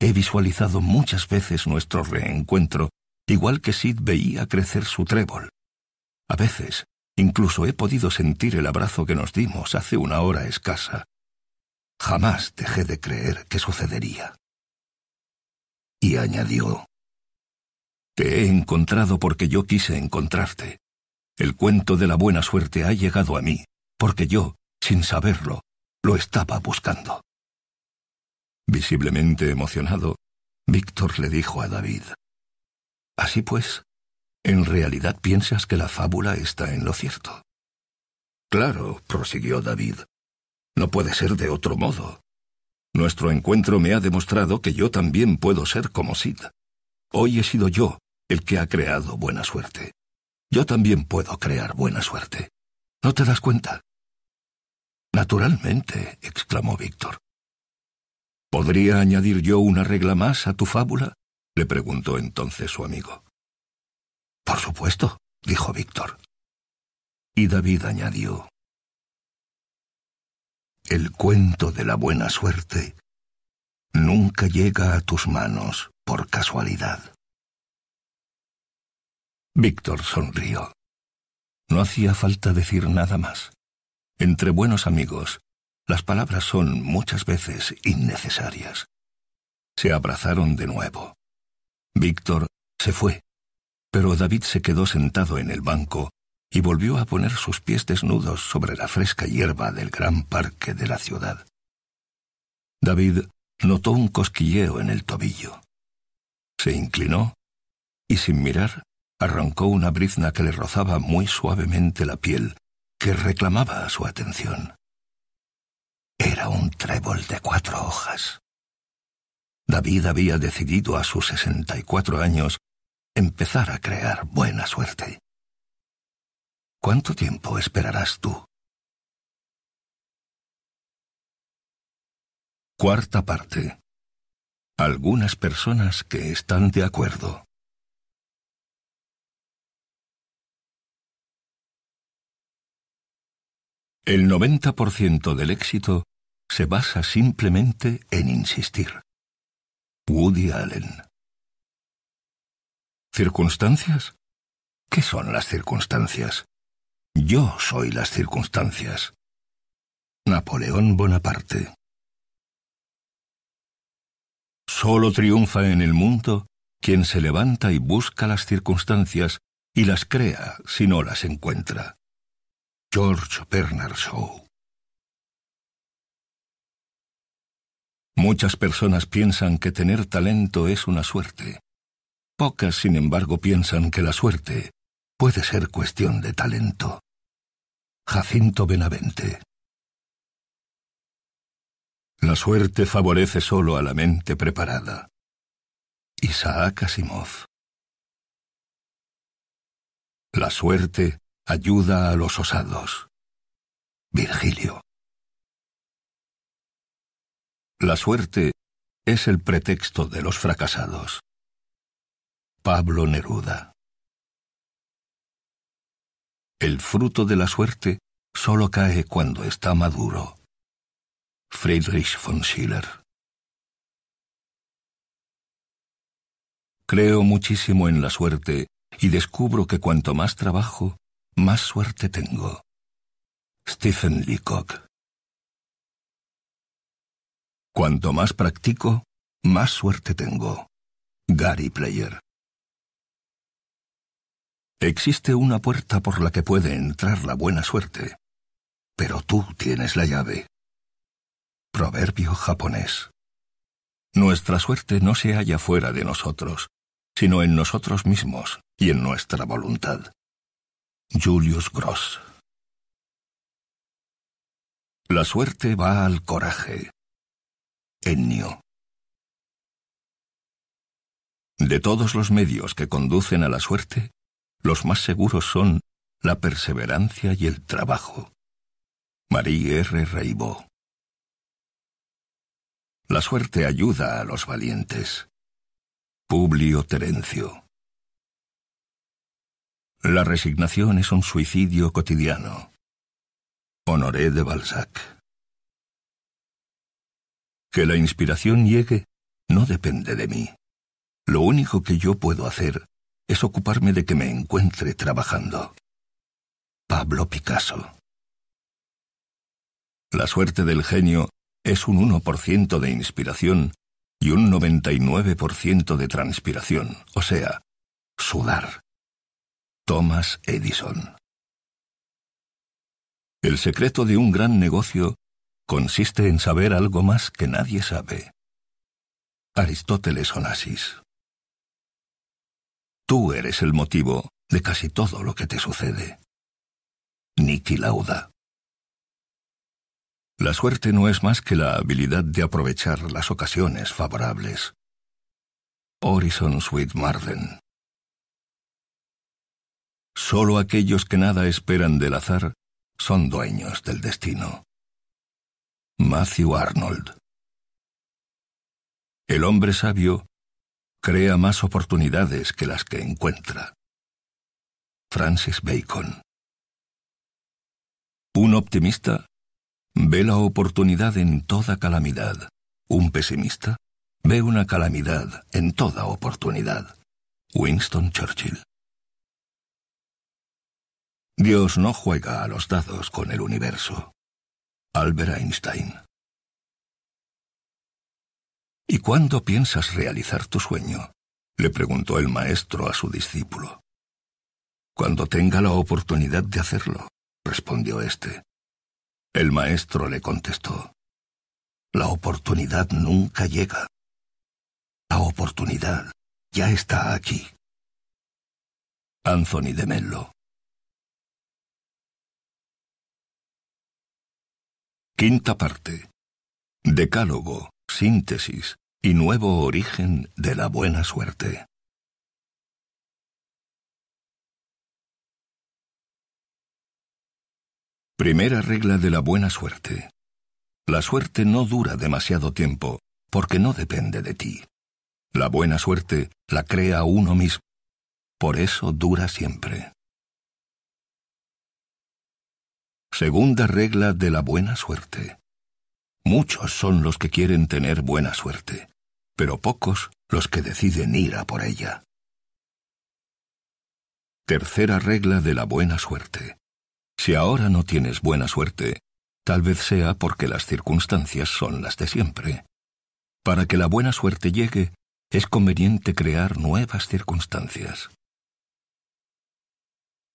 He visualizado muchas veces nuestro reencuentro igual que Sid veía crecer su trébol. A veces, incluso he podido sentir el abrazo que nos dimos hace una hora escasa. Jamás dejé de creer que sucedería. Y añadió, Te he encontrado porque yo quise encontrarte. El cuento de la buena suerte ha llegado a mí, porque yo, sin saberlo, lo estaba buscando. Visiblemente emocionado, Víctor le dijo a David, Así pues, ¿en realidad piensas que la fábula está en lo cierto? Claro, prosiguió David. No puede ser de otro modo. Nuestro encuentro me ha demostrado que yo también puedo ser como Sid. Hoy he sido yo el que ha creado buena suerte. Yo también puedo crear buena suerte. ¿No te das cuenta? Naturalmente, exclamó Víctor. ¿Podría añadir yo una regla más a tu fábula? le preguntó entonces su amigo. Por supuesto, dijo Víctor. Y David añadió, El cuento de la buena suerte nunca llega a tus manos por casualidad. Víctor sonrió. No hacía falta decir nada más. Entre buenos amigos, las palabras son muchas veces innecesarias. Se abrazaron de nuevo. Víctor se fue, pero David se quedó sentado en el banco y volvió a poner sus pies desnudos sobre la fresca hierba del gran parque de la ciudad. David notó un cosquilleo en el tobillo. Se inclinó y sin mirar arrancó una brizna que le rozaba muy suavemente la piel, que reclamaba su atención. Era un trébol de cuatro hojas. David había decidido a sus sesenta y cuatro años empezar a crear buena suerte. ¿Cuánto tiempo esperarás tú? Cuarta parte. Algunas personas que están de acuerdo. El 90% del éxito se basa simplemente en insistir. Woody Allen. ¿Circunstancias? ¿Qué son las circunstancias? Yo soy las circunstancias. Napoleón Bonaparte. Solo triunfa en el mundo quien se levanta y busca las circunstancias y las crea si no las encuentra. George Bernard Shaw. Muchas personas piensan que tener talento es una suerte. Pocas, sin embargo, piensan que la suerte puede ser cuestión de talento. Jacinto Benavente. La suerte favorece solo a la mente preparada. Isaac Asimov. La suerte ayuda a los osados. Virgilio. La suerte es el pretexto de los fracasados. Pablo Neruda. El fruto de la suerte solo cae cuando está maduro. Friedrich von Schiller. Creo muchísimo en la suerte y descubro que cuanto más trabajo, más suerte tengo. Stephen Leacock. Cuanto más practico, más suerte tengo. Gary Player. Existe una puerta por la que puede entrar la buena suerte, pero tú tienes la llave. Proverbio japonés. Nuestra suerte no se halla fuera de nosotros, sino en nosotros mismos y en nuestra voluntad. Julius Gross. La suerte va al coraje. Ennio. De todos los medios que conducen a la suerte, los más seguros son la perseverancia y el trabajo. Marie R. Reibó. La suerte ayuda a los valientes. Publio Terencio. La resignación es un suicidio cotidiano. Honoré de Balzac. Que la inspiración llegue no depende de mí. Lo único que yo puedo hacer es ocuparme de que me encuentre trabajando. Pablo Picasso. La suerte del genio es un 1% de inspiración y un 99% de transpiración, o sea, sudar. Thomas Edison. El secreto de un gran negocio consiste en saber algo más que nadie sabe. Aristóteles Onassis. Tú eres el motivo de casi todo lo que te sucede. Niki Lauda. La suerte no es más que la habilidad de aprovechar las ocasiones favorables. Horizon Sweet Marden. Solo aquellos que nada esperan del azar son dueños del destino. Matthew Arnold. El hombre sabio crea más oportunidades que las que encuentra. Francis Bacon. Un optimista ve la oportunidad en toda calamidad. Un pesimista ve una calamidad en toda oportunidad. Winston Churchill. Dios no juega a los dados con el universo. Albert Einstein. ¿Y cuándo piensas realizar tu sueño? le preguntó el maestro a su discípulo. Cuando tenga la oportunidad de hacerlo, respondió éste. El maestro le contestó, La oportunidad nunca llega. La oportunidad ya está aquí. Anthony de Mello. Quinta parte. Decálogo, síntesis y nuevo origen de la buena suerte. Primera regla de la buena suerte. La suerte no dura demasiado tiempo porque no depende de ti. La buena suerte la crea uno mismo. Por eso dura siempre. Segunda regla de la buena suerte. Muchos son los que quieren tener buena suerte, pero pocos los que deciden ir a por ella. Tercera regla de la buena suerte. Si ahora no tienes buena suerte, tal vez sea porque las circunstancias son las de siempre. Para que la buena suerte llegue, es conveniente crear nuevas circunstancias.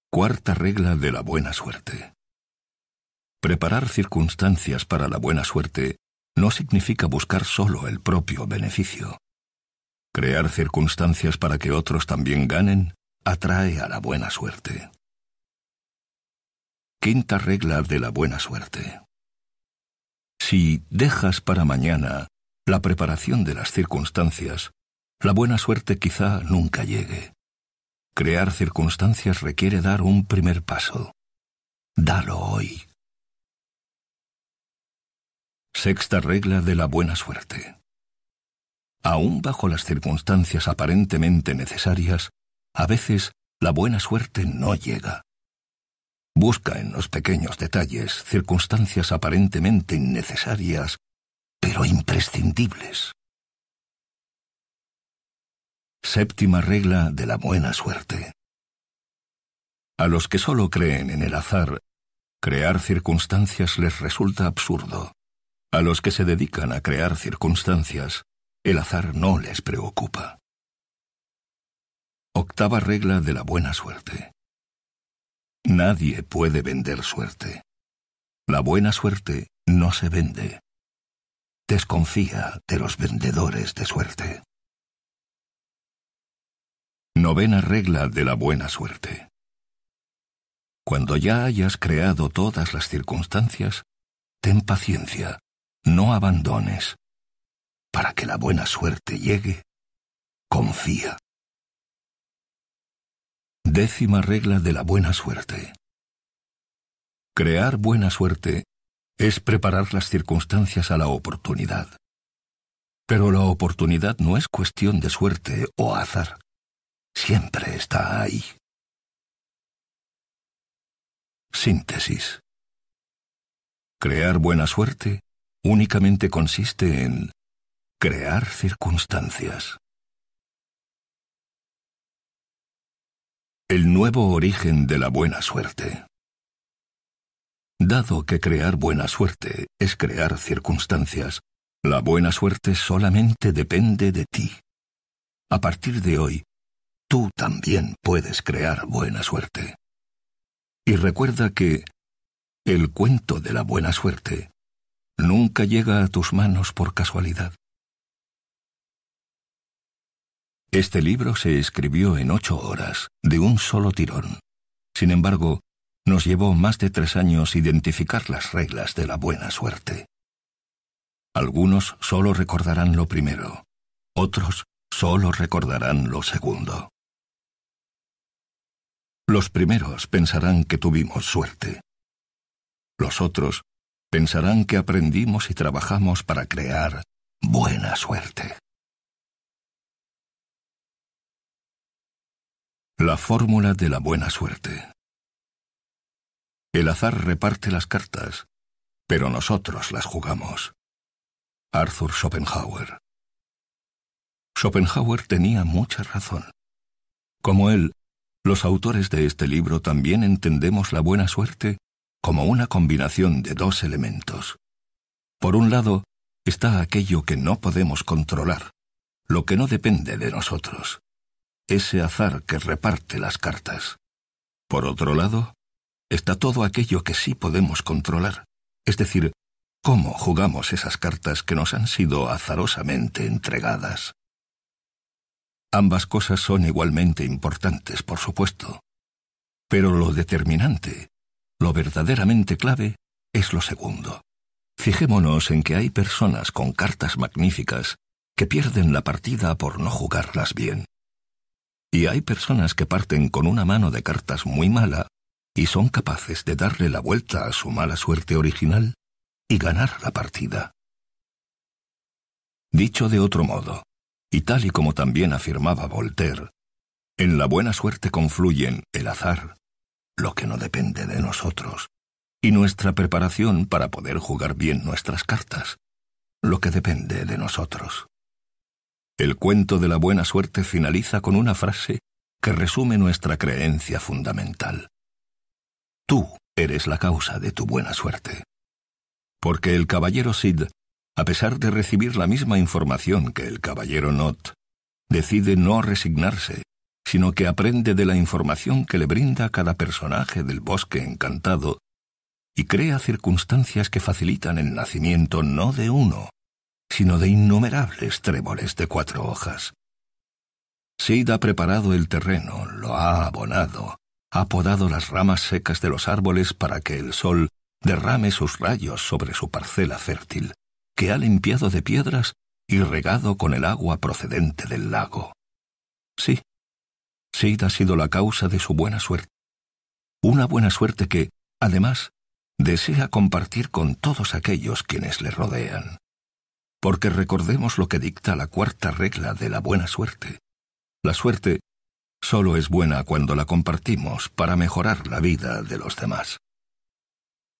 Cuarta regla de la buena suerte. Preparar circunstancias para la buena suerte no significa buscar solo el propio beneficio. Crear circunstancias para que otros también ganen atrae a la buena suerte. Quinta regla de la buena suerte. Si dejas para mañana la preparación de las circunstancias, la buena suerte quizá nunca llegue. Crear circunstancias requiere dar un primer paso. Dalo hoy. Sexta regla de la buena suerte. Aún bajo las circunstancias aparentemente necesarias, a veces la buena suerte no llega. Busca en los pequeños detalles circunstancias aparentemente innecesarias, pero imprescindibles. Séptima regla de la buena suerte. A los que solo creen en el azar, crear circunstancias les resulta absurdo. A los que se dedican a crear circunstancias, el azar no les preocupa. Octava regla de la buena suerte. Nadie puede vender suerte. La buena suerte no se vende. Desconfía de los vendedores de suerte. Novena regla de la buena suerte. Cuando ya hayas creado todas las circunstancias, ten paciencia, no abandones. Para que la buena suerte llegue, confía. Décima regla de la buena suerte. Crear buena suerte es preparar las circunstancias a la oportunidad. Pero la oportunidad no es cuestión de suerte o azar. Siempre está ahí. Síntesis. Crear buena suerte únicamente consiste en crear circunstancias. El nuevo origen de la buena suerte. Dado que crear buena suerte es crear circunstancias, la buena suerte solamente depende de ti. A partir de hoy, tú también puedes crear buena suerte. Y recuerda que el cuento de la buena suerte nunca llega a tus manos por casualidad. Este libro se escribió en ocho horas, de un solo tirón. Sin embargo, nos llevó más de tres años identificar las reglas de la buena suerte. Algunos solo recordarán lo primero, otros solo recordarán lo segundo. Los primeros pensarán que tuvimos suerte. Los otros pensarán que aprendimos y trabajamos para crear buena suerte. La fórmula de la buena suerte. El azar reparte las cartas, pero nosotros las jugamos. Arthur Schopenhauer. Schopenhauer tenía mucha razón. Como él, los autores de este libro también entendemos la buena suerte como una combinación de dos elementos. Por un lado, está aquello que no podemos controlar, lo que no depende de nosotros, ese azar que reparte las cartas. Por otro lado, está todo aquello que sí podemos controlar, es decir, cómo jugamos esas cartas que nos han sido azarosamente entregadas. Ambas cosas son igualmente importantes, por supuesto, pero lo determinante lo verdaderamente clave es lo segundo. Fijémonos en que hay personas con cartas magníficas que pierden la partida por no jugarlas bien. Y hay personas que parten con una mano de cartas muy mala y son capaces de darle la vuelta a su mala suerte original y ganar la partida. Dicho de otro modo, y tal y como también afirmaba Voltaire, en la buena suerte confluyen el azar, lo que no depende de nosotros, y nuestra preparación para poder jugar bien nuestras cartas, lo que depende de nosotros. El cuento de la buena suerte finaliza con una frase que resume nuestra creencia fundamental. Tú eres la causa de tu buena suerte. Porque el caballero Sid, a pesar de recibir la misma información que el caballero Not, decide no resignarse, sino que aprende de la información que le brinda cada personaje del bosque encantado y crea circunstancias que facilitan el nacimiento no de uno, sino de innumerables tréboles de cuatro hojas. Sid ha preparado el terreno, lo ha abonado, ha podado las ramas secas de los árboles para que el sol derrame sus rayos sobre su parcela fértil, que ha limpiado de piedras y regado con el agua procedente del lago. Sí, Sid ha sido la causa de su buena suerte. Una buena suerte que, además, desea compartir con todos aquellos quienes le rodean. Porque recordemos lo que dicta la cuarta regla de la buena suerte. La suerte solo es buena cuando la compartimos para mejorar la vida de los demás.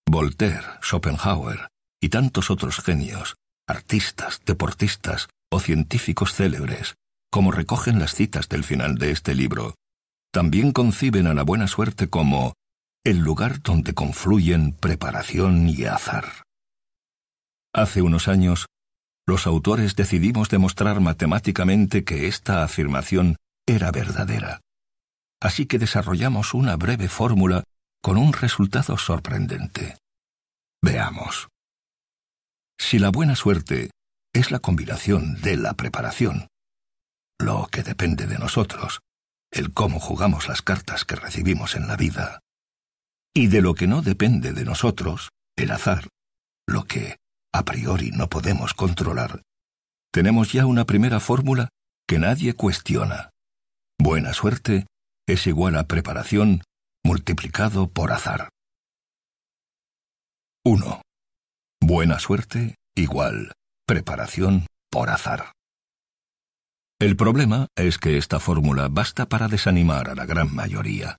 Voltaire, Schopenhauer y tantos otros genios, artistas, deportistas o científicos célebres, como recogen las citas del final de este libro, también conciben a la buena suerte como el lugar donde confluyen preparación y azar. Hace unos años, los autores decidimos demostrar matemáticamente que esta afirmación era verdadera. Así que desarrollamos una breve fórmula con un resultado sorprendente. Veamos. Si la buena suerte es la combinación de la preparación, lo que depende de nosotros, el cómo jugamos las cartas que recibimos en la vida, y de lo que no depende de nosotros, el azar, lo que a priori no podemos controlar, tenemos ya una primera fórmula que nadie cuestiona. Buena suerte es igual a preparación multiplicado por azar. 1. Buena suerte igual preparación por azar. El problema es que esta fórmula basta para desanimar a la gran mayoría.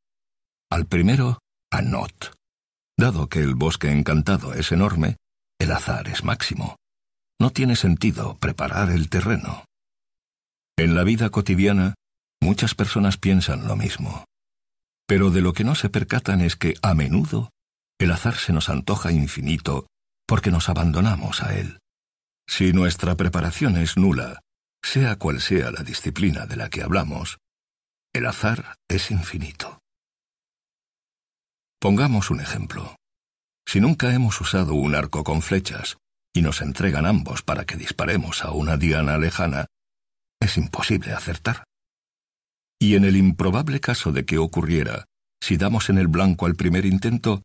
Al primero, a Not. Dado que el bosque encantado es enorme, el azar es máximo. No tiene sentido preparar el terreno. En la vida cotidiana, muchas personas piensan lo mismo. Pero de lo que no se percatan es que, a menudo, el azar se nos antoja infinito porque nos abandonamos a él. Si nuestra preparación es nula, sea cual sea la disciplina de la que hablamos, el azar es infinito. Pongamos un ejemplo. Si nunca hemos usado un arco con flechas y nos entregan ambos para que disparemos a una diana lejana, es imposible acertar. Y en el improbable caso de que ocurriera, si damos en el blanco al primer intento,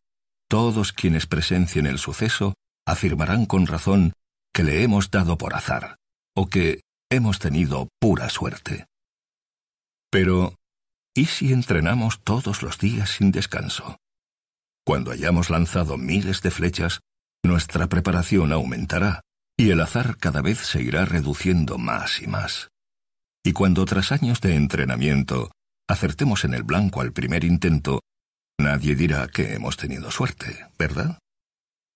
todos quienes presencien el suceso afirmarán con razón que le hemos dado por azar, o que hemos tenido pura suerte. Pero, ¿y si entrenamos todos los días sin descanso? Cuando hayamos lanzado miles de flechas, nuestra preparación aumentará y el azar cada vez se irá reduciendo más y más. Y cuando tras años de entrenamiento acertemos en el blanco al primer intento, nadie dirá que hemos tenido suerte, ¿verdad?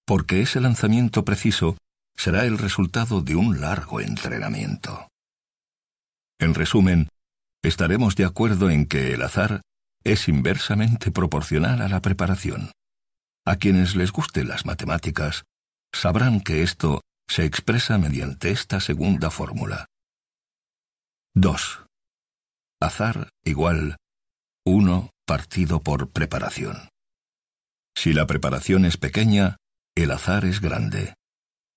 Porque ese lanzamiento preciso será el resultado de un largo entrenamiento. En resumen, estaremos de acuerdo en que el azar es inversamente proporcional a la preparación. A quienes les gusten las matemáticas, sabrán que esto se expresa mediante esta segunda fórmula. 2. Azar igual 1 partido por preparación. Si la preparación es pequeña, el azar es grande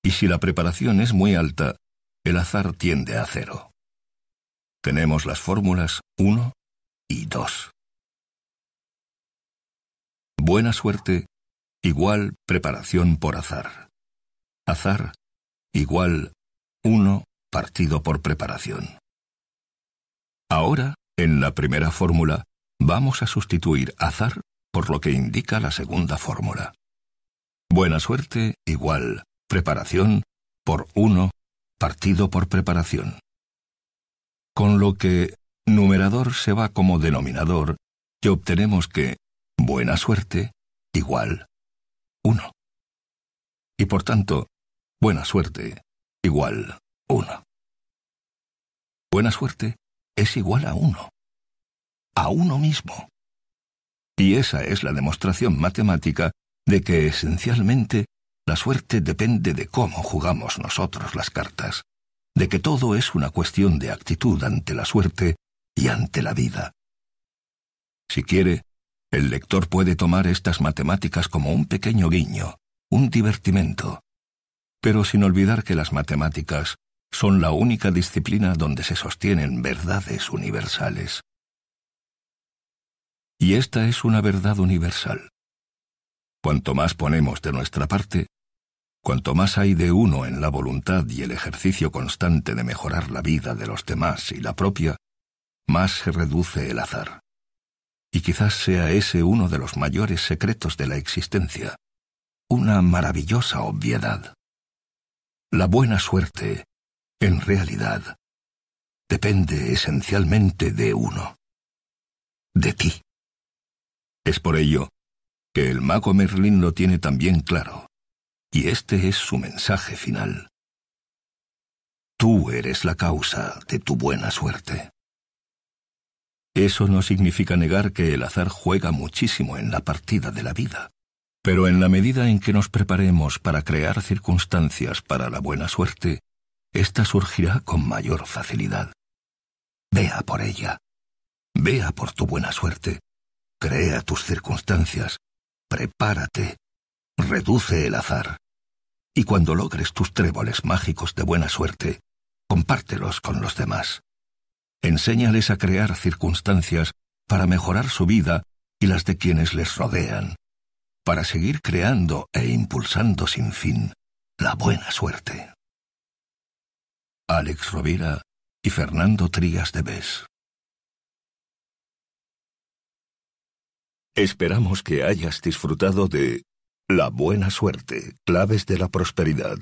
y si la preparación es muy alta, el azar tiende a cero. Tenemos las fórmulas 1 y 2. Buena suerte igual preparación por azar. Azar igual 1 partido por preparación. Ahora, en la primera fórmula, vamos a sustituir azar por lo que indica la segunda fórmula. Buena suerte igual preparación por uno partido por preparación. Con lo que numerador se va como denominador y obtenemos que buena suerte igual 1. Y por tanto, buena suerte igual 1. Buena suerte es igual a 1. A uno mismo. Y esa es la demostración matemática de que esencialmente la suerte depende de cómo jugamos nosotros las cartas, de que todo es una cuestión de actitud ante la suerte y ante la vida. Si quiere, el lector puede tomar estas matemáticas como un pequeño guiño, un divertimento, pero sin olvidar que las matemáticas son la única disciplina donde se sostienen verdades universales. Y esta es una verdad universal. Cuanto más ponemos de nuestra parte, cuanto más hay de uno en la voluntad y el ejercicio constante de mejorar la vida de los demás y la propia, más se reduce el azar. Y quizás sea ese uno de los mayores secretos de la existencia, una maravillosa obviedad. La buena suerte, en realidad, depende esencialmente de uno, de ti. Es por ello que el mago Merlín lo tiene también claro, y este es su mensaje final. Tú eres la causa de tu buena suerte. Eso no significa negar que el azar juega muchísimo en la partida de la vida. Pero en la medida en que nos preparemos para crear circunstancias para la buena suerte, ésta surgirá con mayor facilidad. Vea por ella. Vea por tu buena suerte. Crea tus circunstancias. Prepárate. Reduce el azar. Y cuando logres tus tréboles mágicos de buena suerte, compártelos con los demás. Enséñales a crear circunstancias para mejorar su vida y las de quienes les rodean, para seguir creando e impulsando sin fin la buena suerte. Alex Rovira y Fernando Trías de Bes. Esperamos que hayas disfrutado de La Buena Suerte, Claves de la Prosperidad